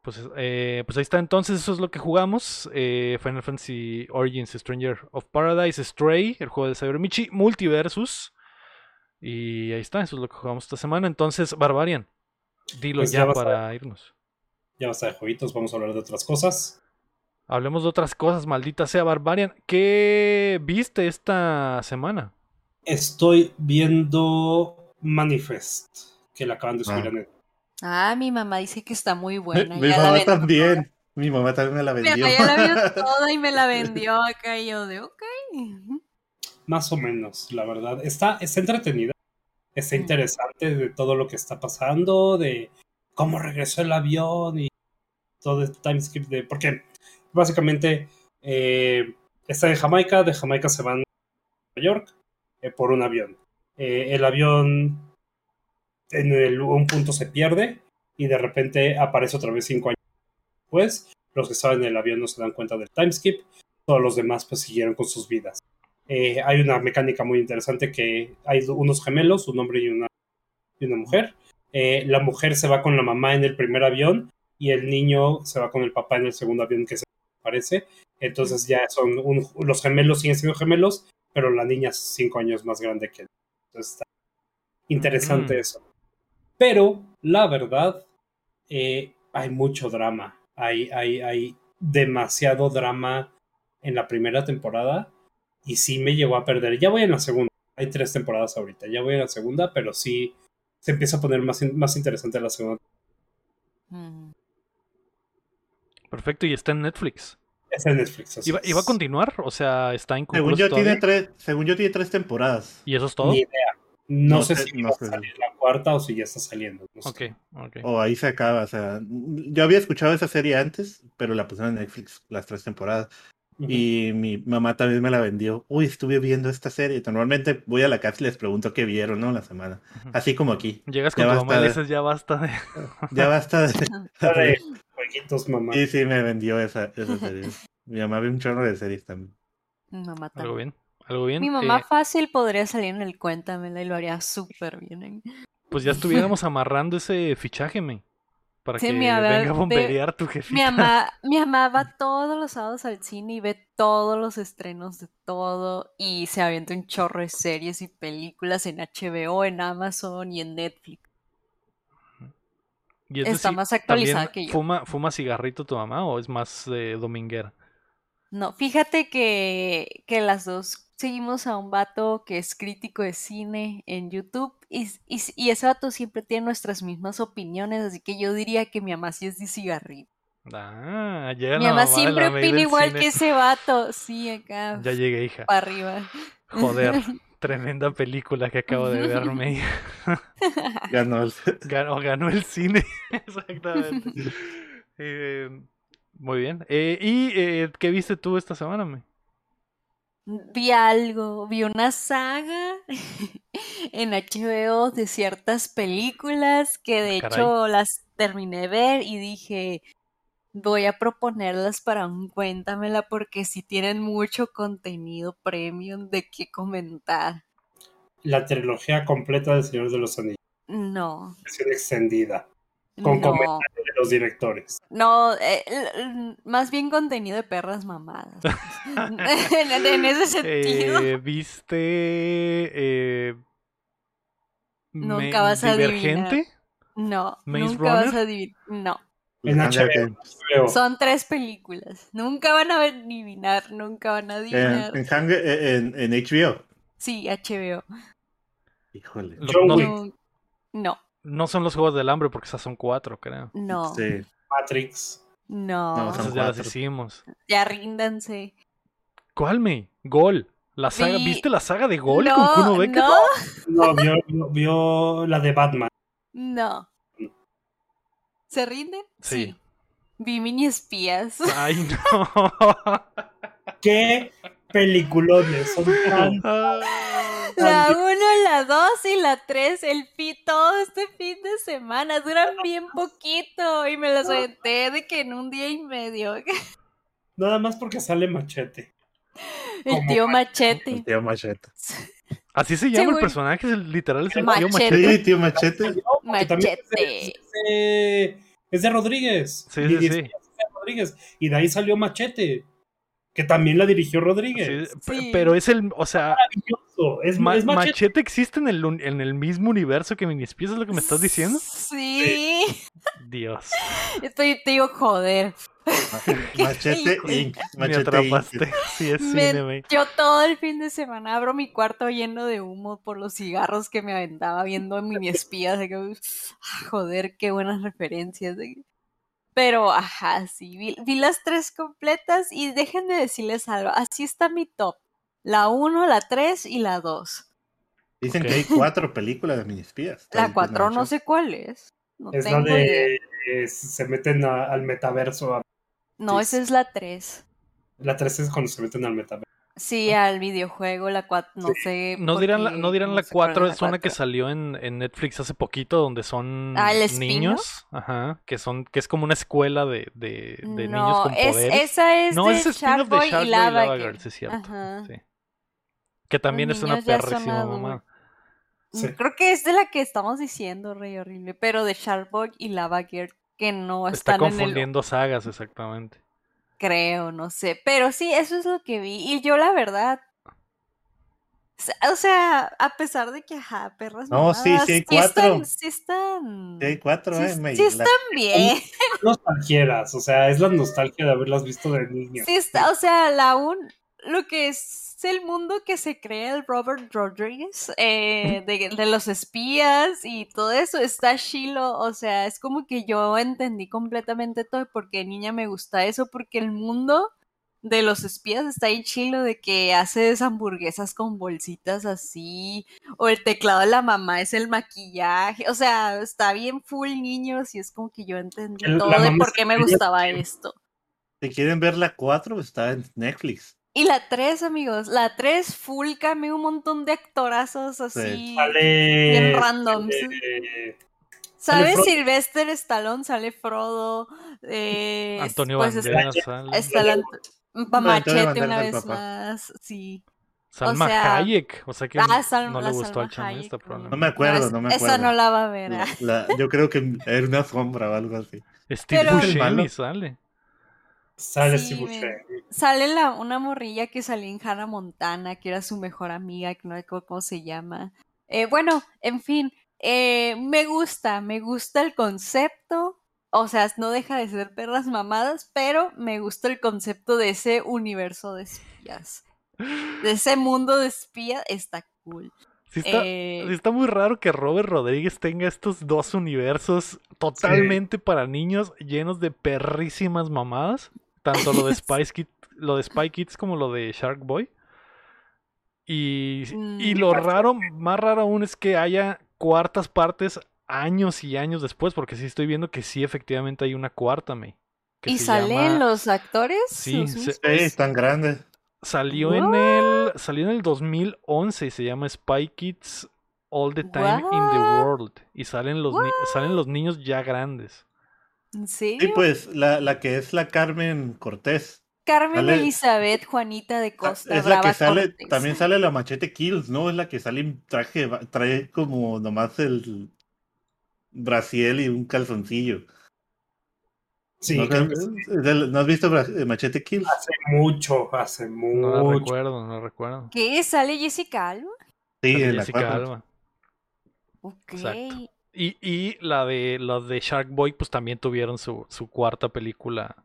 Pues, eh, pues ahí está, entonces eso es lo que jugamos. eh, Final Fantasy Origins, Stranger of Paradise, Stray, el juego de Cybermichi, Multiversus. Y ahí está, eso es lo que jugamos esta semana. Entonces, Barbarian, dilo Pues ya ya vas a- para irnos. Ya basta de jueguitos, vamos a hablar de otras cosas. Hablemos de otras cosas, maldita sea Barbarian. ¿Qué viste esta semana? Estoy viendo Manifest, que la acaban de subir Ah. a Netflix. Ah, mi mamá dice que está muy buena. Mi mamá también. Mi mamá también me la vendió. Mi mamá ya la vio toda y me la vendió acá y yo de ok. Más o menos, la verdad. Está, está entretenida. Está Mm. interesante de todo lo que está pasando, de cómo regresó el avión y todo el timeskip de. Porque básicamente eh, está en Jamaica, de Jamaica se van a Nueva York eh, por un avión. Eh, el avión en el- un punto se pierde y de repente aparece otra vez cinco años después. Los que estaban en el avión no se dan cuenta del timeskip, todos los demás pues siguieron con sus vidas. Eh, hay una mecánica muy interesante que hay unos gemelos, un hombre y una, y una mujer. Eh, la mujer se va con la mamá en el primer avión y el niño se va con el papá en el segundo avión que se parece. Entonces ya son un- los gemelos siguen siendo gemelos, pero la niña es cinco años más grande que él. Entonces está interesante Mm. eso. Pero la verdad, eh, hay mucho drama. Hay, hay, hay demasiado drama en la primera temporada y sí me llegó a perder. Ya voy en la segunda. Hay tres temporadas ahorita. Ya voy en la segunda, pero sí se empieza a poner más, in- más interesante la segunda. Mm. Perfecto, y está en Netflix. Está en Netflix. así ¿Iba, iba a continuar? O sea, está Según inconcluso yo, tiene tres, según yo, tiene tres temporadas. ¿Y eso es todo? Ni idea. No, No sé sé, si no va a sé. salir la cuarta o si ya está saliendo. no sé. Ok, ok. O ahí se acaba. O sea, yo había escuchado esa serie antes, pero la pusieron en Netflix las tres temporadas. Y mi mamá también me la vendió. Uy, estuve viendo esta serie. Normalmente voy a la casa y les pregunto qué vieron, ¿no? La semana. Así como aquí. Llegas con ya tu basta mamá y de- dices, ya basta de... Ya basta de. De jueguitos, mamá. Sí, sí, me vendió esa, esa serie. Mi mamá ve un chorro de series también. Mi mamá Algo también. bien, algo bien. Mi mamá Eh, fácil podría salir en el Cuéntamela y lo haría súper bien. ¿eh? pues ya estuviéramos amarrando ese fichaje, me. Para Sí, que mi venga a bomberear tu jefita. Mi mamá, mi va todos los sábados al cine y ve todos los estrenos de todo y se avienta un chorro de series y películas en HBO, en Amazon y en Netflix. Y es está decir, más actualizada ¿también que yo. Fuma, ¿Fuma cigarrito tu mamá o es más eh, dominguera? No, fíjate que, que las dos seguimos a un vato que es crítico de cine en YouTube y, y, y ese vato siempre tiene nuestras mismas opiniones, así que yo diría que mi mamá sí es de cigarrito. Ah, llega Mi mamá siempre opina igual cine. que ese vato, sí, acá, Ya llegué, hija. para arriba. Joder, tremenda película que acabo de verme. Ganó el- Ganó, ganó el cine. Exactamente. Eh, muy bien. Eh, ¿Y eh, qué viste tú esta semana, me? Vi algo, vi una saga en HBO de ciertas películas que de Ah, Caray. hecho las terminé de ver y dije, voy a proponerlas para un cuéntamela porque si tienen mucho contenido premium de qué comentar. La trilogía completa del Señor de los Anillos. No, Versión extendida. Con no, comentarios de los directores. no, eh, más bien contenido de perras mamadas. en, en ese sentido. Eh, ¿Viste eh, Nunca vas a adivinar. Divergente? No, Maze nunca vas a adivinar. No. En HBO. Creo. Son tres películas. Nunca van a adivinar, nunca van a adivinar. en, Hunger- en- en HBO. Sí, HBO. Híjole. No. No, no, son los Juegos del Hambre porque esas son cuatro, creo. no, Sí. Matrix. no. No, son Esas ya las hicimos. Ya ríndanse. ¿Cuál, me? Gol. La saga, Vi- ¿Viste la saga de Gol no, con Kuno Becker? no, No, vio, vio- vio la de Batman. no. ¿Se rinden? Sí. Vi mini espías. Ay, no. ¿Qué peliculones? Son tan... La 1, la 2 y la 3, el fin, todo este fin de semana, duran bien poquito y me las aventé de que en un día y medio. Nada más porque sale machete. El tío El Machete. tío Machete. Así se llama el personaje, es el- literal es el Machete. tío Machete. Sí, tío Machete. Machete. es de- es de Rodríguez. Sí, Y sí, de- sí. es de Rodríguez. Y de ahí salió Machete. Que también la dirigió Rodríguez. Sí, pe- Sí. Pero es el, o sea, Es, Ma- es Machete. Machete existe en el, en el mismo universo que Minispies, ¿es lo que me estás diciendo? Sí. Dios, Estoy, te digo, joder. Machete. Inc. me Machete Inc. atrapaste. Sí, es Me- cine. Yo todo el fin de semana abro mi cuarto lleno de humo por los cigarros que me aventaba viendo en mini espías. de que, joder, qué buenas referencias. de- Pero, ajá, sí, vi, vi las tres completas y déjenme decirles algo. Así está mi top. La 1, la 3 y la 2. Dicen Ok. que hay cuatro películas de minispías. La 4 no sé cuál es. No Es la tengo de. eh, se meten a- al metaverso. a- No, sí. esa es la 3. La 3 es cuando se meten al metaverso. Sí, al videojuego, la 4, no sé. No dirán, la, no dirán la sé cuál 4, la es una que salió en, en Netflix hace poquito, donde son Ah, niños, ajá, que son, que es como una escuela de, de, de niños No, con es, poderes. esa es no, de es Sharkboy y Lava Lava Girl. Girl, sí es cierto. Ajá. sí. Que también Los es una perrísima mamá. Sí. Creo que es de la que estamos diciendo, Rey Horrible, pero de Sharkboy y Lava Girl, que no Está están en el... confundiendo sagas, exactamente. creo, no sé. Pero sí, eso es lo que vi. Y yo la verdad, o sea, a pesar de que, ajá, perras No, sí, sí hay cuatro. están, sí están, Sí, hay cuatro, sí, ¿eh? Me- sí la- están bien. Nostalgieras, o sea, es la nostalgia de haberlas visto de niño. Sí está, o sea, la un, lo que es el mundo que se crea el Robert Rodriguez, eh, de, de los espías y todo eso, está chilo, o sea, es como que yo entendí completamente todo porque niña me gusta eso, porque el mundo de los espías está ahí chilo de que haces hamburguesas con bolsitas así, o el teclado de la mamá es el maquillaje, o sea, está bien full niños y es como que yo entendí El- todo de por es qué me gustaba esto. Si quieren ver la 4, está en Netflix. Y la 3, amigos, la 3 full cameo, un montón de actorazos así. Sale. Bien randoms. sale- Sale Frodo. Sylvester Stallone, sale Frodo. eh, Antonio pues Banderas sale. está la- pa- No, Antonio Machete una vez más. Sí. Salma sea- Hayek. O sea que Ah, Salma- no le gustó al chamista, Hayek, No me acuerdo, no me acuerdo. Esa no la va a ver. Ah. la- yo creo que era una sombra o algo así. Steve. Buscemi sale. Sale Sí. Sale la, una morrilla que salía en Hannah Montana, que era su mejor amiga, que no recuerdo cómo se llama. Eh, bueno, en fin, eh, me gusta, me gusta el concepto. O sea, no deja de ser perras mamadas, pero me gusta el concepto de ese universo de espías. De ese mundo de espías, está cool. Sí está, Eh, sí está muy raro que Robert Rodríguez tenga estos dos universos totalmente para niños llenos de perrísimas mamadas. Tanto lo de Spice Kids, lo de Spy Kids como lo de Shark Boy. Y, y Mm. lo raro, más raro aún es que haya cuartas partes años y años después, porque sí estoy viendo que sí, efectivamente hay una cuarta, me. que ¿Y salen llama- los actores? Sí, los se- mismos? Sí, están grandes. Salió en el salió en el 2011 y se llama Spy Kids All the Time in the? World y salen los ni- salen los niños ya grandes. ¿En Sí, serio? pues la, la que es la Carmen Cortés. Carmen sale- Elizabeth Juanita de Ah, Costa es la Brava que sale, Cortés. también sale la Machete Kills, ¿no? Es la que sale en traje, trae como nomás el brasiel y un calzoncillo. Sí, ¿No, creo que sí. ¿no has visto eh, Machete Kills? Hace mucho, hace No la mucho. recuerdo, no la recuerdo. ¿Qué? ¿Sale Jessica Alba? Sí, Sale en la Jessica. Alba. Ok. Exacto. Y, y la de los de Shark Boy, pues también tuvieron su, su cuarta película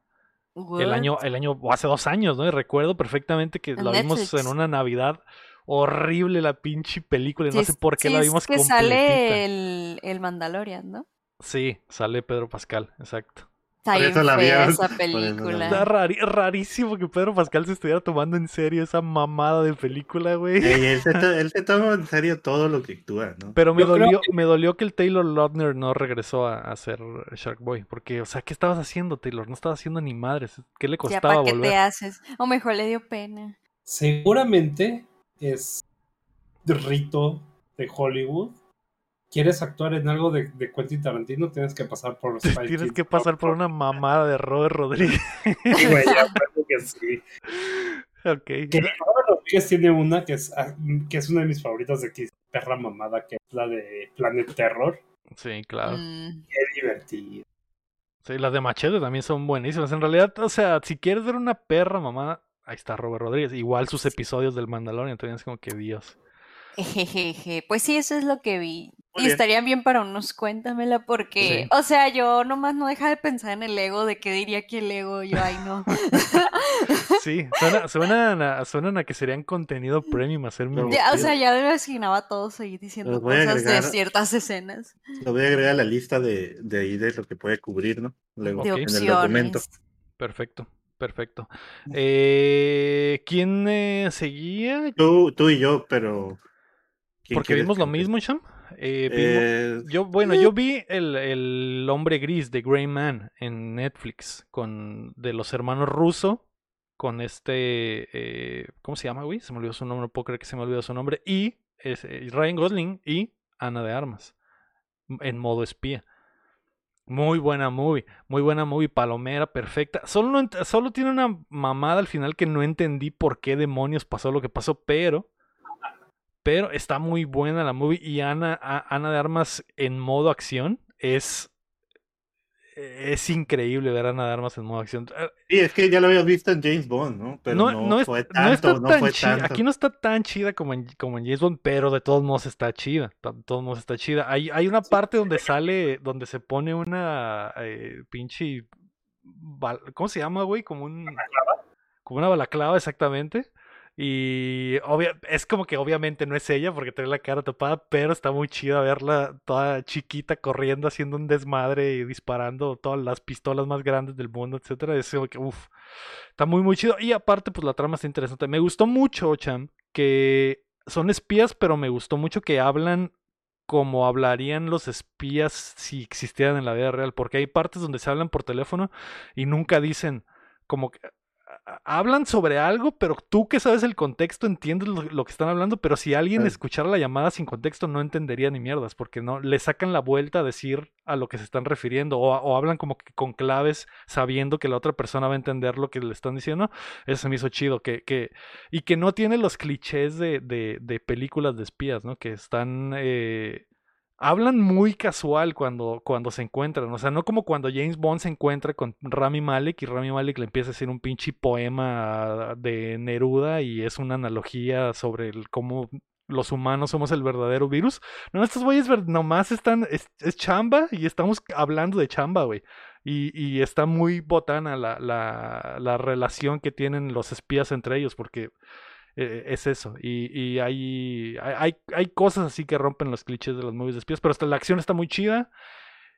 el año, el año, hace dos años, ¿no? Y recuerdo perfectamente que la vimos en una Navidad horrible la pinche película. Sí, No sé por qué sí, la es vimos que completita. sale el, el Mandalorian, ¿no? Sí, sale Pedro Pascal, exacto. Está bien la esa película. Está rarísimo que Pedro Pascal se estuviera tomando en serio esa mamada de película, güey. Ey, él, se to- él se toma en serio todo lo que actúa, ¿no? Pero me Yo dolió, me dolió que el Taylor Lautner no regresó a, a hacer Shark Boy. Porque, o sea, ¿qué estabas haciendo, Taylor? No estabas haciendo ni madres. ¿Qué le Ya, costaba ¿para qué volver? te haces? O mejor le dio pena. Seguramente es rito de Hollywood. ¿Quieres actuar en algo de, de Quentin Tarantino? Tienes que pasar por Spy Tienes que pasar por una mamada de Robert Rodríguez. Güey, ya que sí. ok. Que Robert Rodríguez tiene una que es, ah, que es una de mis favoritas de aquí, perra mamada, que es la de Planet Terror. Sí, claro. Mm, Qué divertido. Sí, las de Machete también son buenísimas. En realidad, o sea, si quieres ver una perra mamada, ahí está Robert Rodríguez. Igual sus episodios del Mandalorian también es como que Dios. Jejeje. Pues sí, eso es lo que vi. Muy y bien. estarían bien para unos, cuéntamela, porque, Sí. o sea, yo nomás no deja de pensar en el ego, de qué diría que el ego, yo, ay, no. Sí, suena, suenan, a, suenan a que serían contenido premium hacer o sea, ya me imaginaba a todos ahí diciendo cosas de ciertas escenas Lo voy a agregar a la lista de, de ahí de lo que puede cubrir, ¿no? Luego, en el documento. Perfecto, perfecto. Eh, ¿Quién eh, seguía? Tú, tú y yo, pero. ¿quién Porque vimos lo mismo, Sham. Eh, vimos-? Eh, Yo, bueno, yo vi el, el hombre gris de Grey Man en Netflix con de los hermanos Russo con este eh, ¿cómo se llama, güey? Se me olvidó su nombre, no puedo creer que se me olvidó su nombre y es, Ryan Gosling y Ana de Armas en modo espía. Muy buena movie, muy buena movie, palomera, perfecta. Solo, no solo tiene una mamada al final que no entendí por qué demonios pasó lo que pasó, pero pero está muy buena la movie y Ana, a- Ana de Armas en modo acción es es increíble ver a Ana de Armas en modo acción. Eh, Sí, es que ya lo habías visto en James Bond, ¿no? Pero no, no, no es- fue no tanto, no, tan fue chida. tanto. Aquí no está tan chida como en, como en James Bond, pero de todos modos está chida. De todos modos está chida. Hay, hay una parte donde sale, donde se pone una eh, pinche. ¿Cómo se llama, güey? Como un. Como una balaclava, exactamente. Y obvia- es como que obviamente no es ella porque tiene la cara tapada, pero está muy chida verla toda chiquita corriendo, haciendo un desmadre y disparando todas las pistolas más grandes del mundo, etcétera. Es como que, uff, está muy, muy chido. Y aparte, pues la trama está interesante. Me gustó mucho, Cham, que son espías, pero me gustó mucho que hablan como hablarían los espías si existieran en la vida real, porque hay partes donde se hablan por teléfono y nunca dicen como que hablan sobre algo, pero tú que sabes el contexto entiendes lo, lo que están hablando, pero si alguien Sí. escuchara la llamada sin contexto no entendería ni mierdas, porque no le sacan la vuelta a decir a lo que se están refiriendo o, o hablan como que con claves sabiendo que la otra persona va a entender lo que le están diciendo. Eso se me hizo chido, que, que y que no tiene los clichés de, de, de películas de espías, ¿no? Que están eh, hablan muy casual cuando, cuando se encuentran. O sea, no como cuando James Bond se encuentra con Rami Malek y Rami Malek le empieza a decir un pinche poema de Neruda y es una analogía sobre el cómo los humanos somos el verdadero virus. No, estos güeyes nomás están, es, chamba y estamos hablando de chamba, güey. Y, está muy botana la relación que tienen los espías entre ellos, porque eh, es eso. Y, y hay, hay, hay- cosas así que rompen los clichés de los movies de espías, pero hasta la acción está muy chida.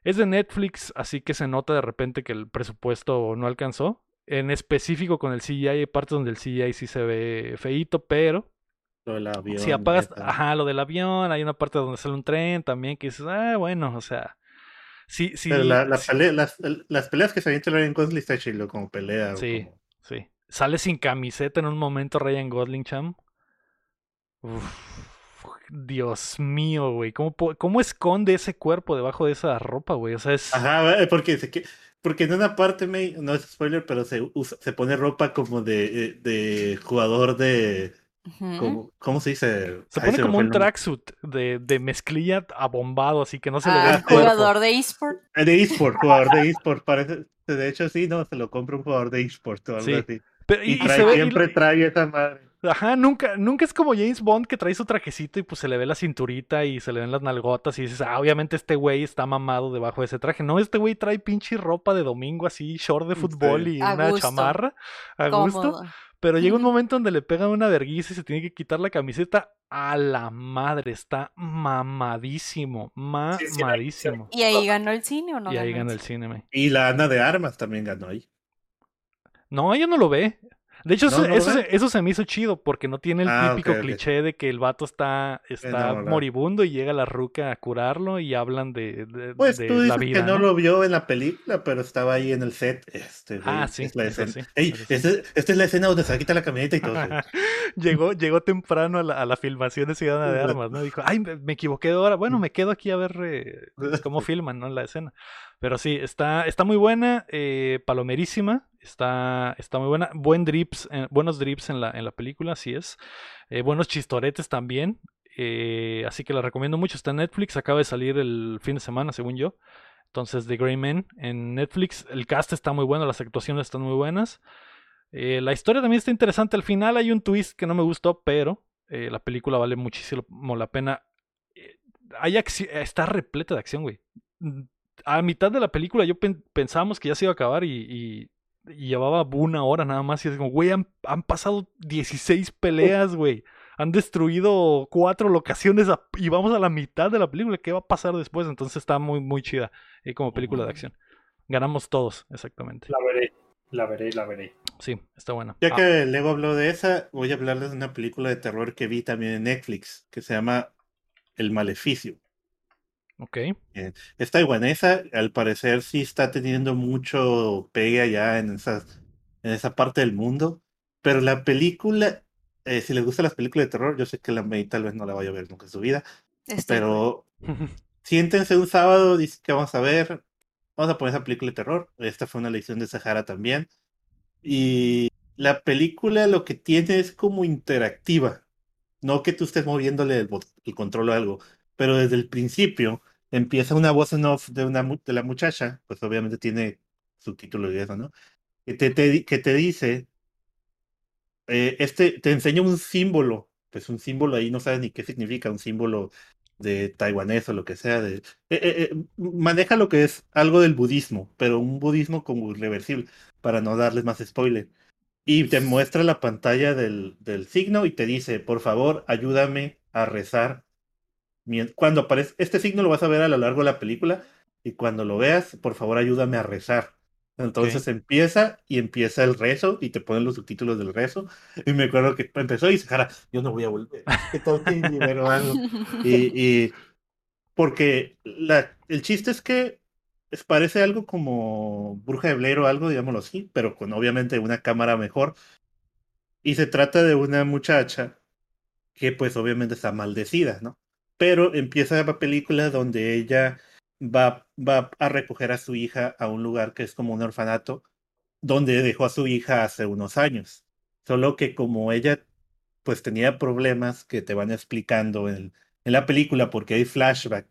Es de Netflix, así que se nota de repente que el presupuesto no alcanzó. En específico con el CGI, hay partes donde el CGI sí se ve feíto, pero Lo del avión, si apagas, ajá, lo del avión, hay una parte donde sale un tren también que dices, ah, bueno, o sea, sí, sí, Pero la, la sí, pelea- las, las peleas que se avienta Ryan Gosling está chido como pelea. Sí. como- sí. Sale sin camiseta en un momento Ryan Gosling, cham. Uf, Dios mío, güey, ¿cómo, ¿cómo esconde ese cuerpo debajo de esa ropa, güey? O sea, es... Ajá, eh, porque, se que- porque en una parte, me, no es spoiler, pero se, usa- se pone ropa como de, eh, de jugador de... Como, ¿Cómo se dice? Se pone como un tracksuit de, de mezclilla abombado, así que no se le ve Ah, el cuerpo. jugador de eSport. Eh, De eSport, jugador de eSport. Parece, de hecho, sí, no, se lo compra un jugador de eSport o algo Sí. así. Pero- Y, y- y trae, se ve- y- siempre trae esa madre. Ajá, nunca, nunca es como James Bond que trae su trajecito y pues se le ve la cinturita y se le ven las nalgotas y dices, ah, obviamente este güey está mamado debajo de ese traje. No, este güey trae pinche ropa de domingo así, short de Sí. fútbol y A una gusto. chamarra a gusto. Pero llega un momento donde le pegan una vergüenza y se tiene que quitar la camiseta. A la madre, está mamadísimo, Sí, sí, mamadísimo. ¿Y ahí ganó el cine o no Y ahí ganó el el cine, güey. Y la Ana de Armas también ganó ahí. No, ella no lo ve. De hecho, eso, se, eso se me hizo chido porque no tiene el Ah, típico cliché de que el vato está, está moribundo y llega la ruca a curarlo y hablan de, de- Pues de tú la dices vida. que no, lo vio en la película, pero estaba ahí en el set. Este, güey, Ah, sí, es la eso escena. sí, Ey, eso sí. este- esta es la escena donde se quita la camioneta y todo. llegó, llegó temprano a la, a la filmación de Ciudadana de Armas, ¿no? Dijo, ay, me, me equivoqué de hora. Bueno, me quedo aquí a ver eh, cómo filman, ¿no? La escena. Pero sí, está, está muy buena, eh, palomerísima, está, está muy buena. Buen drips, eh, buenos drips en la, en la película, así es. Eh, buenos chistoretes también. así que la recomiendo mucho. Está en Netflix, acaba de salir el fin de semana, según yo. Entonces, The Grey Man en Netflix. El cast está muy bueno, las actuaciones están muy buenas. La historia también está interesante. Al final hay un twist que no me gustó, pero la película vale muchísimo la pena. Hay está repleta de acción, güey. A mitad de la película yo pen- pensábamos que ya se iba a acabar y, y- y llevaba una hora nada más. Y es como, güey, han, han pasado 16 peleas, güey. Han destruido cuatro locaciones a- y vamos a la mitad de la película. ¿Qué va a pasar después? Entonces está muy, muy chida eh, como película de acción. Ganamos todos, exactamente. La veré, la veré, la veré. Sí, está buena. Ya Ah, que Lego habló de esa, voy a hablarles de una película de terror que vi también en Netflix, que se llama El Maleficio. Ok. Es taiwanesa, al parecer sí está teniendo mucho pegue allá en, esas, en esa parte del mundo, pero la película, eh, si les gustan las películas de terror, yo sé que la May tal vez no la vaya a ver nunca en su vida, Este, pero siéntense un sábado, dice que vamos a ver, vamos a poner esa película de terror, esta fue una lección de Sahara también, y la película lo que tiene es como interactiva, no que tú estés moviéndole el, bot- el control o algo, pero desde el principio empieza una voz en off de, una, de la muchacha, pues obviamente tiene subtítulos y eso, ¿no? Que te, que te dice, eh, este, te enseña un símbolo, pues un símbolo ahí, no sabes ni qué significa, un símbolo de taiwanés o lo que sea, eh, eh, maneja lo que es algo del budismo, pero un budismo como irreversible, para no darles más spoiler. Y te muestra la pantalla del, del signo y te dice, por favor, ayúdame a rezar. Cuando aparece, este signo lo vas a ver a lo largo de la película y cuando lo veas, por favor, ayúdame a rezar. Entonces empieza y empieza el rezo y te ponen los subtítulos del rezo. Y me acuerdo que empezó y dice, Jara, yo no voy a volver. ¿Qué tal que libero algo? Y, y porque la, el chiste es que es- parece algo como Bruja de Blair o algo, digámoslo así, pero con obviamente una cámara mejor. Y se trata de una muchacha que pues obviamente está maldecida, ¿no? Pero empieza la película donde ella va, va a recoger a su hija a un lugar que es como un orfanato, donde dejó a su hija hace unos años. Solo que como ella pues tenía problemas que te van explicando en, en la película porque hay flashback.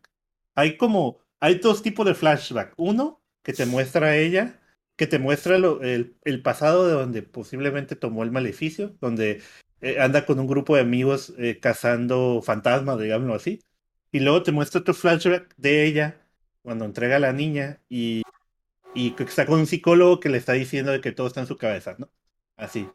Hay como, hay dos tipos de flashback. Uno que te muestra a ella, que te muestra lo- el, el pasado de donde posiblemente tomó el maleficio, donde eh, anda con un grupo de amigos eh, cazando fantasmas, digámoslo así. Y luego te muestra otro flashback de ella cuando entrega a la niña y, y está con un psicólogo que le está diciendo de que todo está en su cabeza, ¿no? Así.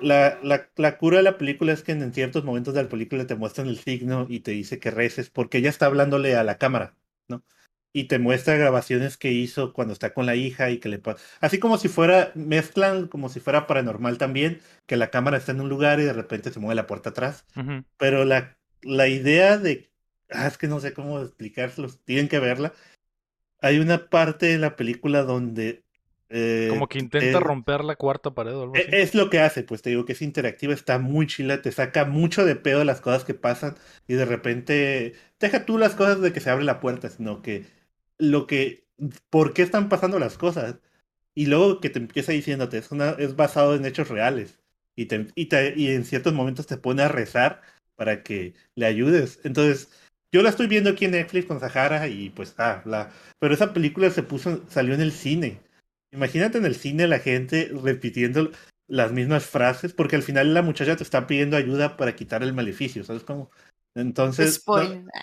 La, la, la cura de la película es que en ciertos momentos de la película te muestran el signo y te dice que reces porque ella está hablándole a la cámara, ¿no? Y te muestra grabaciones que hizo cuando está con la hija y que le pasa. Así como si fuera, mezclan como si fuera paranormal también, que la cámara está en un lugar y de repente se mueve la puerta atrás. Pero la, la idea de. Ah, es que no sé cómo explicárselo, tienen que verla. Hay una parte de la película donde. eh, Como que intenta eh, romper la cuarta pared o algo e- así. Es lo que hace, pues te digo que es interactiva, está muy chila, te saca mucho de pedo las cosas que pasan y de repente deja tú las cosas de que se abre la puerta, sino que lo que, por qué están pasando las cosas y luego que te empieza diciéndote, es, una, es basado en hechos reales y, te, y, en ciertos momentos te pone a rezar para que le ayudes. Entonces, yo la estoy viendo aquí en Netflix con Sahara y pues, ah, la, pero esa película se puso, salió en el cine. Imagínate en el cine la gente repitiendo las mismas frases, porque al final la muchacha te está pidiendo ayuda para quitar el maleficio, ¿sabes cómo? Entonces, no,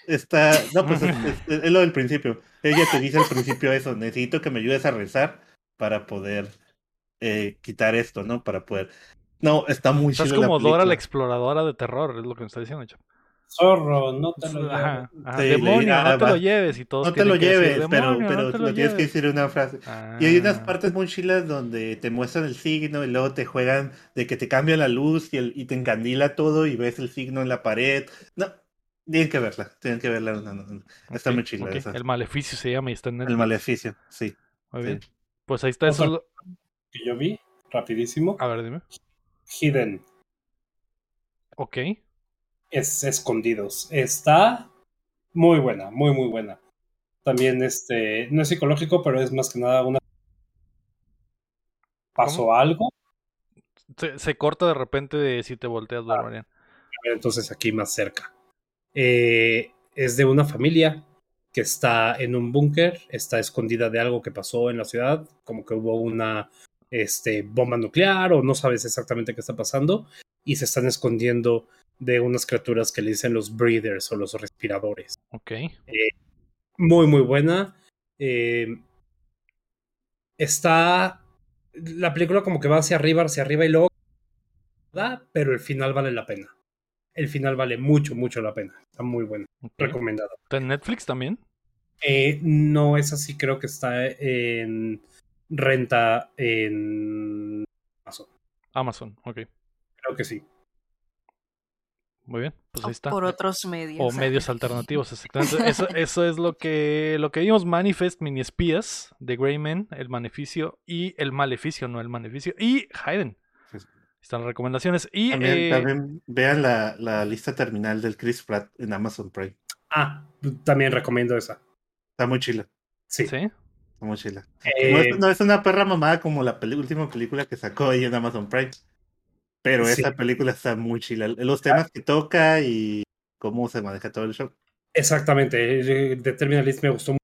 está, no, pues es, es- es lo del principio. Ella te dice al principio eso, necesito que me ayudes a rezar para poder eh, quitar esto, ¿no? Para poder... No, está muy O sea, es la como Dora la exploradora de terror, es lo que me está diciendo, chavo. Zorro, no te lo lleves. ajá, Sí, Demonio, ah, no te va. lo lleves y todos No te lo decir, lleves, pero, "Demonio, pero no te lo tienes que lleves". decir una frase. Y hay unas Ah. partes muy chilas donde te muestran el signo y luego te juegan de que te cambia la luz y, el, y te encandila todo y ves el signo en la pared. No, tienen que verla, tienen que verla. no, no, no. Está muy chila ok. esa. El maleficio se llama y está en El Netflix. maleficio, sí. Muy sí. bien. Pues ahí está eso. Otra- Que yo vi, rapidísimo. A ver, dime. Hidden. Ok. es Escondidos. Está muy buena, muy, muy buena. También, este, no es psicológico, pero es más que nada una... Pasó algo, Se, se corta de repente de si te volteas, Ah. Marian. entonces aquí más cerca. Eh, es de una familia que está en un búnker, está escondida de algo que pasó en la ciudad, como que hubo una este, bomba nuclear o no sabes exactamente qué está pasando, y se están escondiendo de unas criaturas que le dicen los breathers o los respiradores. Ok. muy, muy buena. Eh, está. La película como que va hacia arriba, hacia arriba y luego. Pero el final vale la pena. El final vale mucho, mucho la pena. Está muy buena. ok. Recomendada. ¿Está en Netflix también? Eh, no es así, creo que está en renta en Amazon. Amazon, ok. Creo que sí. Muy bien. Pues ahí está. por otros medios. O medios alternativos, exactamente. Eso, eso es lo que, lo que vimos. Manifest, Mini Espías, The Grey Men, El Maleficio y El Maleficio, no El Maleficio. Y Hayden. Están las recomendaciones. Y También, eh, también vean la, la lista terminal del Chris Pratt en Amazon Prime. Ah, también recomiendo esa. Está muy chila, Sí. ¿sí? está muy chila. Eh, No es, no es una perra mamada como la última película que sacó ahí en Amazon Prime. Pero Sí. esa película está muy chila. Los temas que toca y cómo se maneja todo el show. Exactamente, eh, de Terminalist me gustó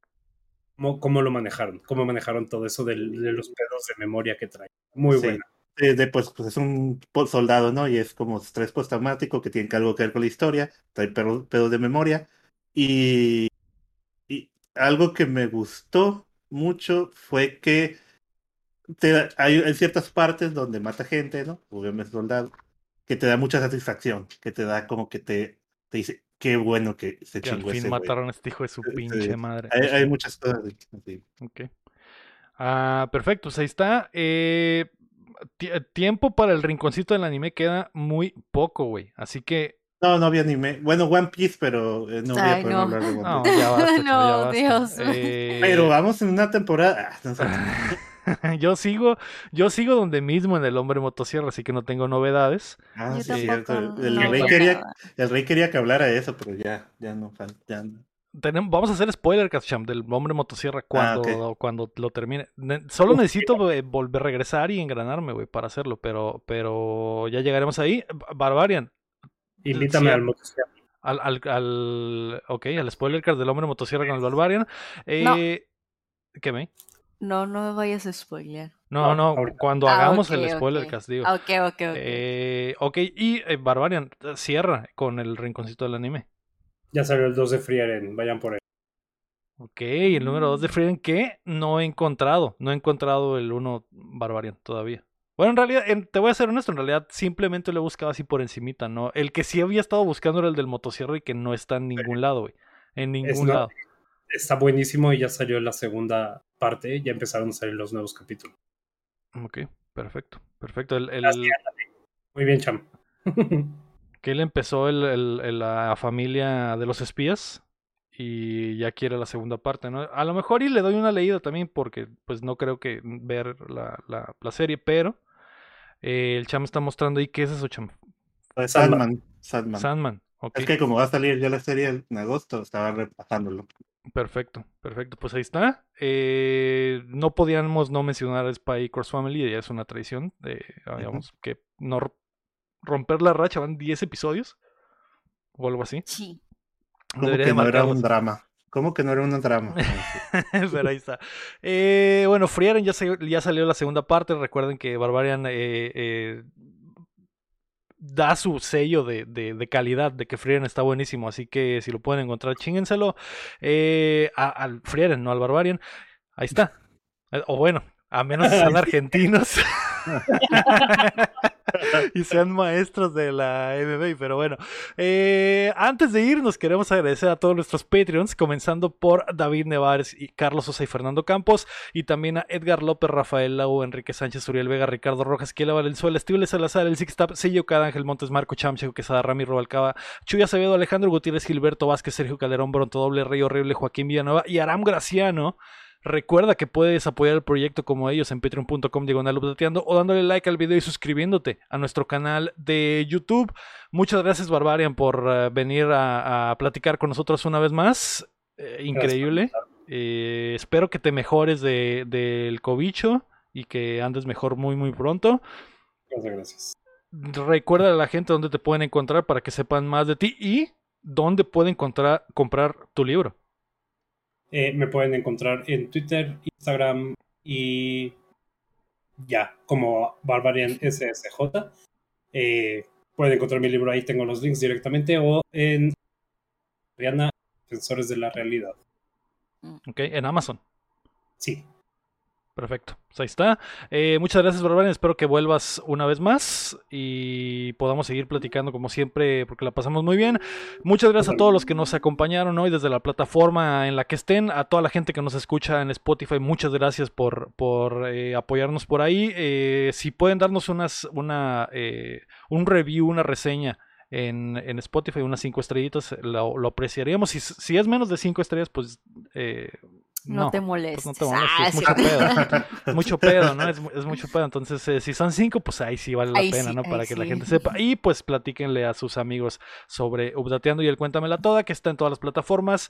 cómo, cómo lo manejaron, cómo manejaron todo eso del- de, los pedos de memoria que trae. Muy Sí. buena. Eh, de, pues, pues es un soldado, ¿no? Y es como estrés postraumático que tiene algo que ver con la historia, trae pedo- pedos de memoria. Y, y algo que me gustó mucho fue que te hay, hay ciertas partes donde mata gente, ¿no? Obviamente soldado, que te da mucha satisfacción, que te da como que te, te dice, qué bueno que se Que al chingó fin ese güey". mataron a este hijo de su Sí, pinche madre. Hay, hay muchas cosas así. Ok. Ah, perfecto, pues ahí está. Eh, tiempo para el rinconcito del anime queda muy poco, güey. Así que. No, no había anime. Bueno, One Piece, pero eh, no voy a poder no. hablar de One No, Piece. ya basta, chavo, ya No, basta. Dios. Eh, Pero vamos en una temporada. Ah, no yo sigo, yo sigo donde mismo en el hombre motosierra, así que no tengo novedades. Ah, Yo sí, es cierto. tampoco. El, no rey quería, el rey quería que hablara de eso, pero ya, ya no. Ya no. Tenemos, vamos a hacer spoiler, Champ, del hombre motosierra cuando, Ah, ok. cuando lo termine. Ne- Solo Uf, necesito eh, volver a regresar y engranarme, güey, para hacerlo, pero, pero ya llegaremos ahí. Barbarian, Invítame Sí. al motocicleta. al, al, al, ok, al spoiler card del hombre motosierra con el Barbarian. Eh, ¿Qué me? No, no me vayas a spoilear. No, No, no, cuando Ah, hagamos el spoiler ok. cast, digo. Ok, ok, ok. Eh, ok, y eh, Barbarian eh, cierra con el rinconcito del anime. Ya salió el 2 de Frieren, vayan por él. Ok, el número 2 de Frieden que no he encontrado. No he encontrado el 1 Barbarian todavía. Bueno, en realidad, en- te voy a ser honesto, en realidad simplemente lo he buscado así por encimita, ¿no? El que sí había estado buscando era el del motosierra y que no está en ningún lado, güey. En ningún lado. Está buenísimo y ya salió la segunda parte, ya empezaron a salir los nuevos capítulos. Ok, perfecto, perfecto. El, el- Así Muy bien, Cham. que él empezó el- el- el- la familia de los espías y ya quiere la segunda parte, ¿no? A lo mejor y le doy una leída también porque pues no creo que ver la, la- la serie, pero eh, el Cham está mostrando ahí qué es eso, Cham. Pues Sandman. Sandman. Sandman. Es que como va a salir ya la serie en agosto, estaba repasándolo. perfecto, perfecto. Pues ahí está. Eh, no podíamos no mencionar a Spy Cross Family, ya es una tradición. De, digamos, que no romper la racha, van 10 episodios o algo así. Sí. Como Debería que de no era un drama. ¿Cómo que no era un drama? Pero ahí está. Eh, bueno, Frieren ya, se- ya salió la segunda parte. Recuerden que Barbarian eh, eh, da su sello de, de- de calidad, de que Frieren está buenísimo. Así que si lo pueden encontrar, chíngenselo. Eh, al Frieren, no al Barbarian. Ahí está. O bueno, a menos que sean argentinos. y sean maestros de la MMA, pero bueno. Eh, antes de irnos, queremos agradecer a todos nuestros Patreons, comenzando por David Nevares y Carlos Sosa y Fernando Campos, y también a Edgar López, Rafael Lau, Enrique Sánchez, Uriel Vega, Ricardo Rojas, Kiela Valenzuela, Estible Salazar, El Six Tap, Sello Cada Ángel Montes, Marco Chamcheco, Quesada, Rami Robalcaba, Chuya Acevedo, Alejandro Gutiérrez, Gilberto Vázquez, Sergio Calderón, Bronto Doble, Rey Horrible, Joaquín Villanueva y Aram Graciano. Recuerda que puedes apoyar el proyecto como ellos en patreon.com diagonal updateando o dándole like al video y suscribiéndote a nuestro canal de YouTube. Muchas gracias Barbarian por eh, venir a, a platicar con nosotros una vez más. Eh, increíble. Eh, espero que te mejores de- del cobicho y que andes mejor muy muy pronto. Muchas gracias. Recuerda a la gente dónde te pueden encontrar para que sepan más de ti y dónde pueden encontrar, comprar tu libro. Eh, me pueden encontrar en Twitter, Instagram y ya, como Barbarian SSJ. Eh, pueden encontrar mi libro ahí, tengo los links directamente, o en Rihanna, Defensores de la Realidad. ¿Ok? En Amazon. Sí, Perfecto. Pues ahí está. Eh, muchas gracias, Barbarian. Espero que vuelvas una vez más y podamos seguir platicando como siempre porque la pasamos muy bien. Muchas gracias a todos los que nos acompañaron hoy desde la plataforma en la que estén. A toda la gente que nos escucha en Spotify, muchas gracias por, por eh, apoyarnos por ahí. Eh, si pueden darnos unas, una, un review, una reseña. En, en Spotify, unas cinco estrellitas, lo, lo apreciaríamos. Si, si es menos de cinco estrellas, pues No, te pues molestes. no te molestes, Ah, es sí. mucho pedo. Es mucho pedo, ¿no? Es, es mucho pedo. Entonces, eh, si son cinco, pues ahí sí vale la Ahí pena, sí, ¿no? Para que la gente sepa. Y pues platíquenle a sus amigos sobre Updateando y el Cuéntamela Toda, que está en todas las plataformas.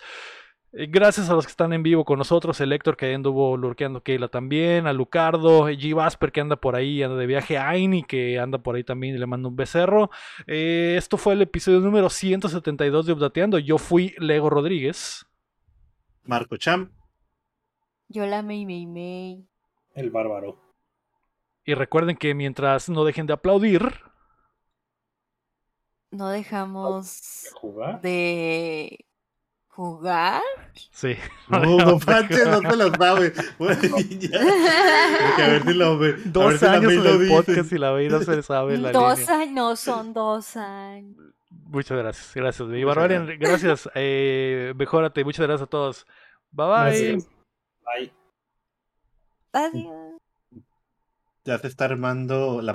Eh, Gracias a los que están en vivo con nosotros, el Héctor que anduvo lurkeando Keila también, a Lucardo, G. Vasper que anda por ahí, anda de viaje, a Aini que anda por ahí también y le mando un becerro. Eh, esto fue el episodio número 172 de Updateando. Yo fui Lego Rodríguez. Marco Cham. Yo la Mei Mei Mei. El bárbaro. Y recuerden que mientras no dejen de aplaudir, No dejamos ¿Jugar? de jugar. sí. No, no manches, no a ver si lo a ver Dos si años en el dice. podcast y la May no se sabe la Dos línea. años, no son dos años. Muchas gracias, gracias. Mi Muchas Barbarian, gracias. Eh, mejórate, muchas gracias a todos. Bye bye. Gracias. Bye. Adiós. Ya se está armando la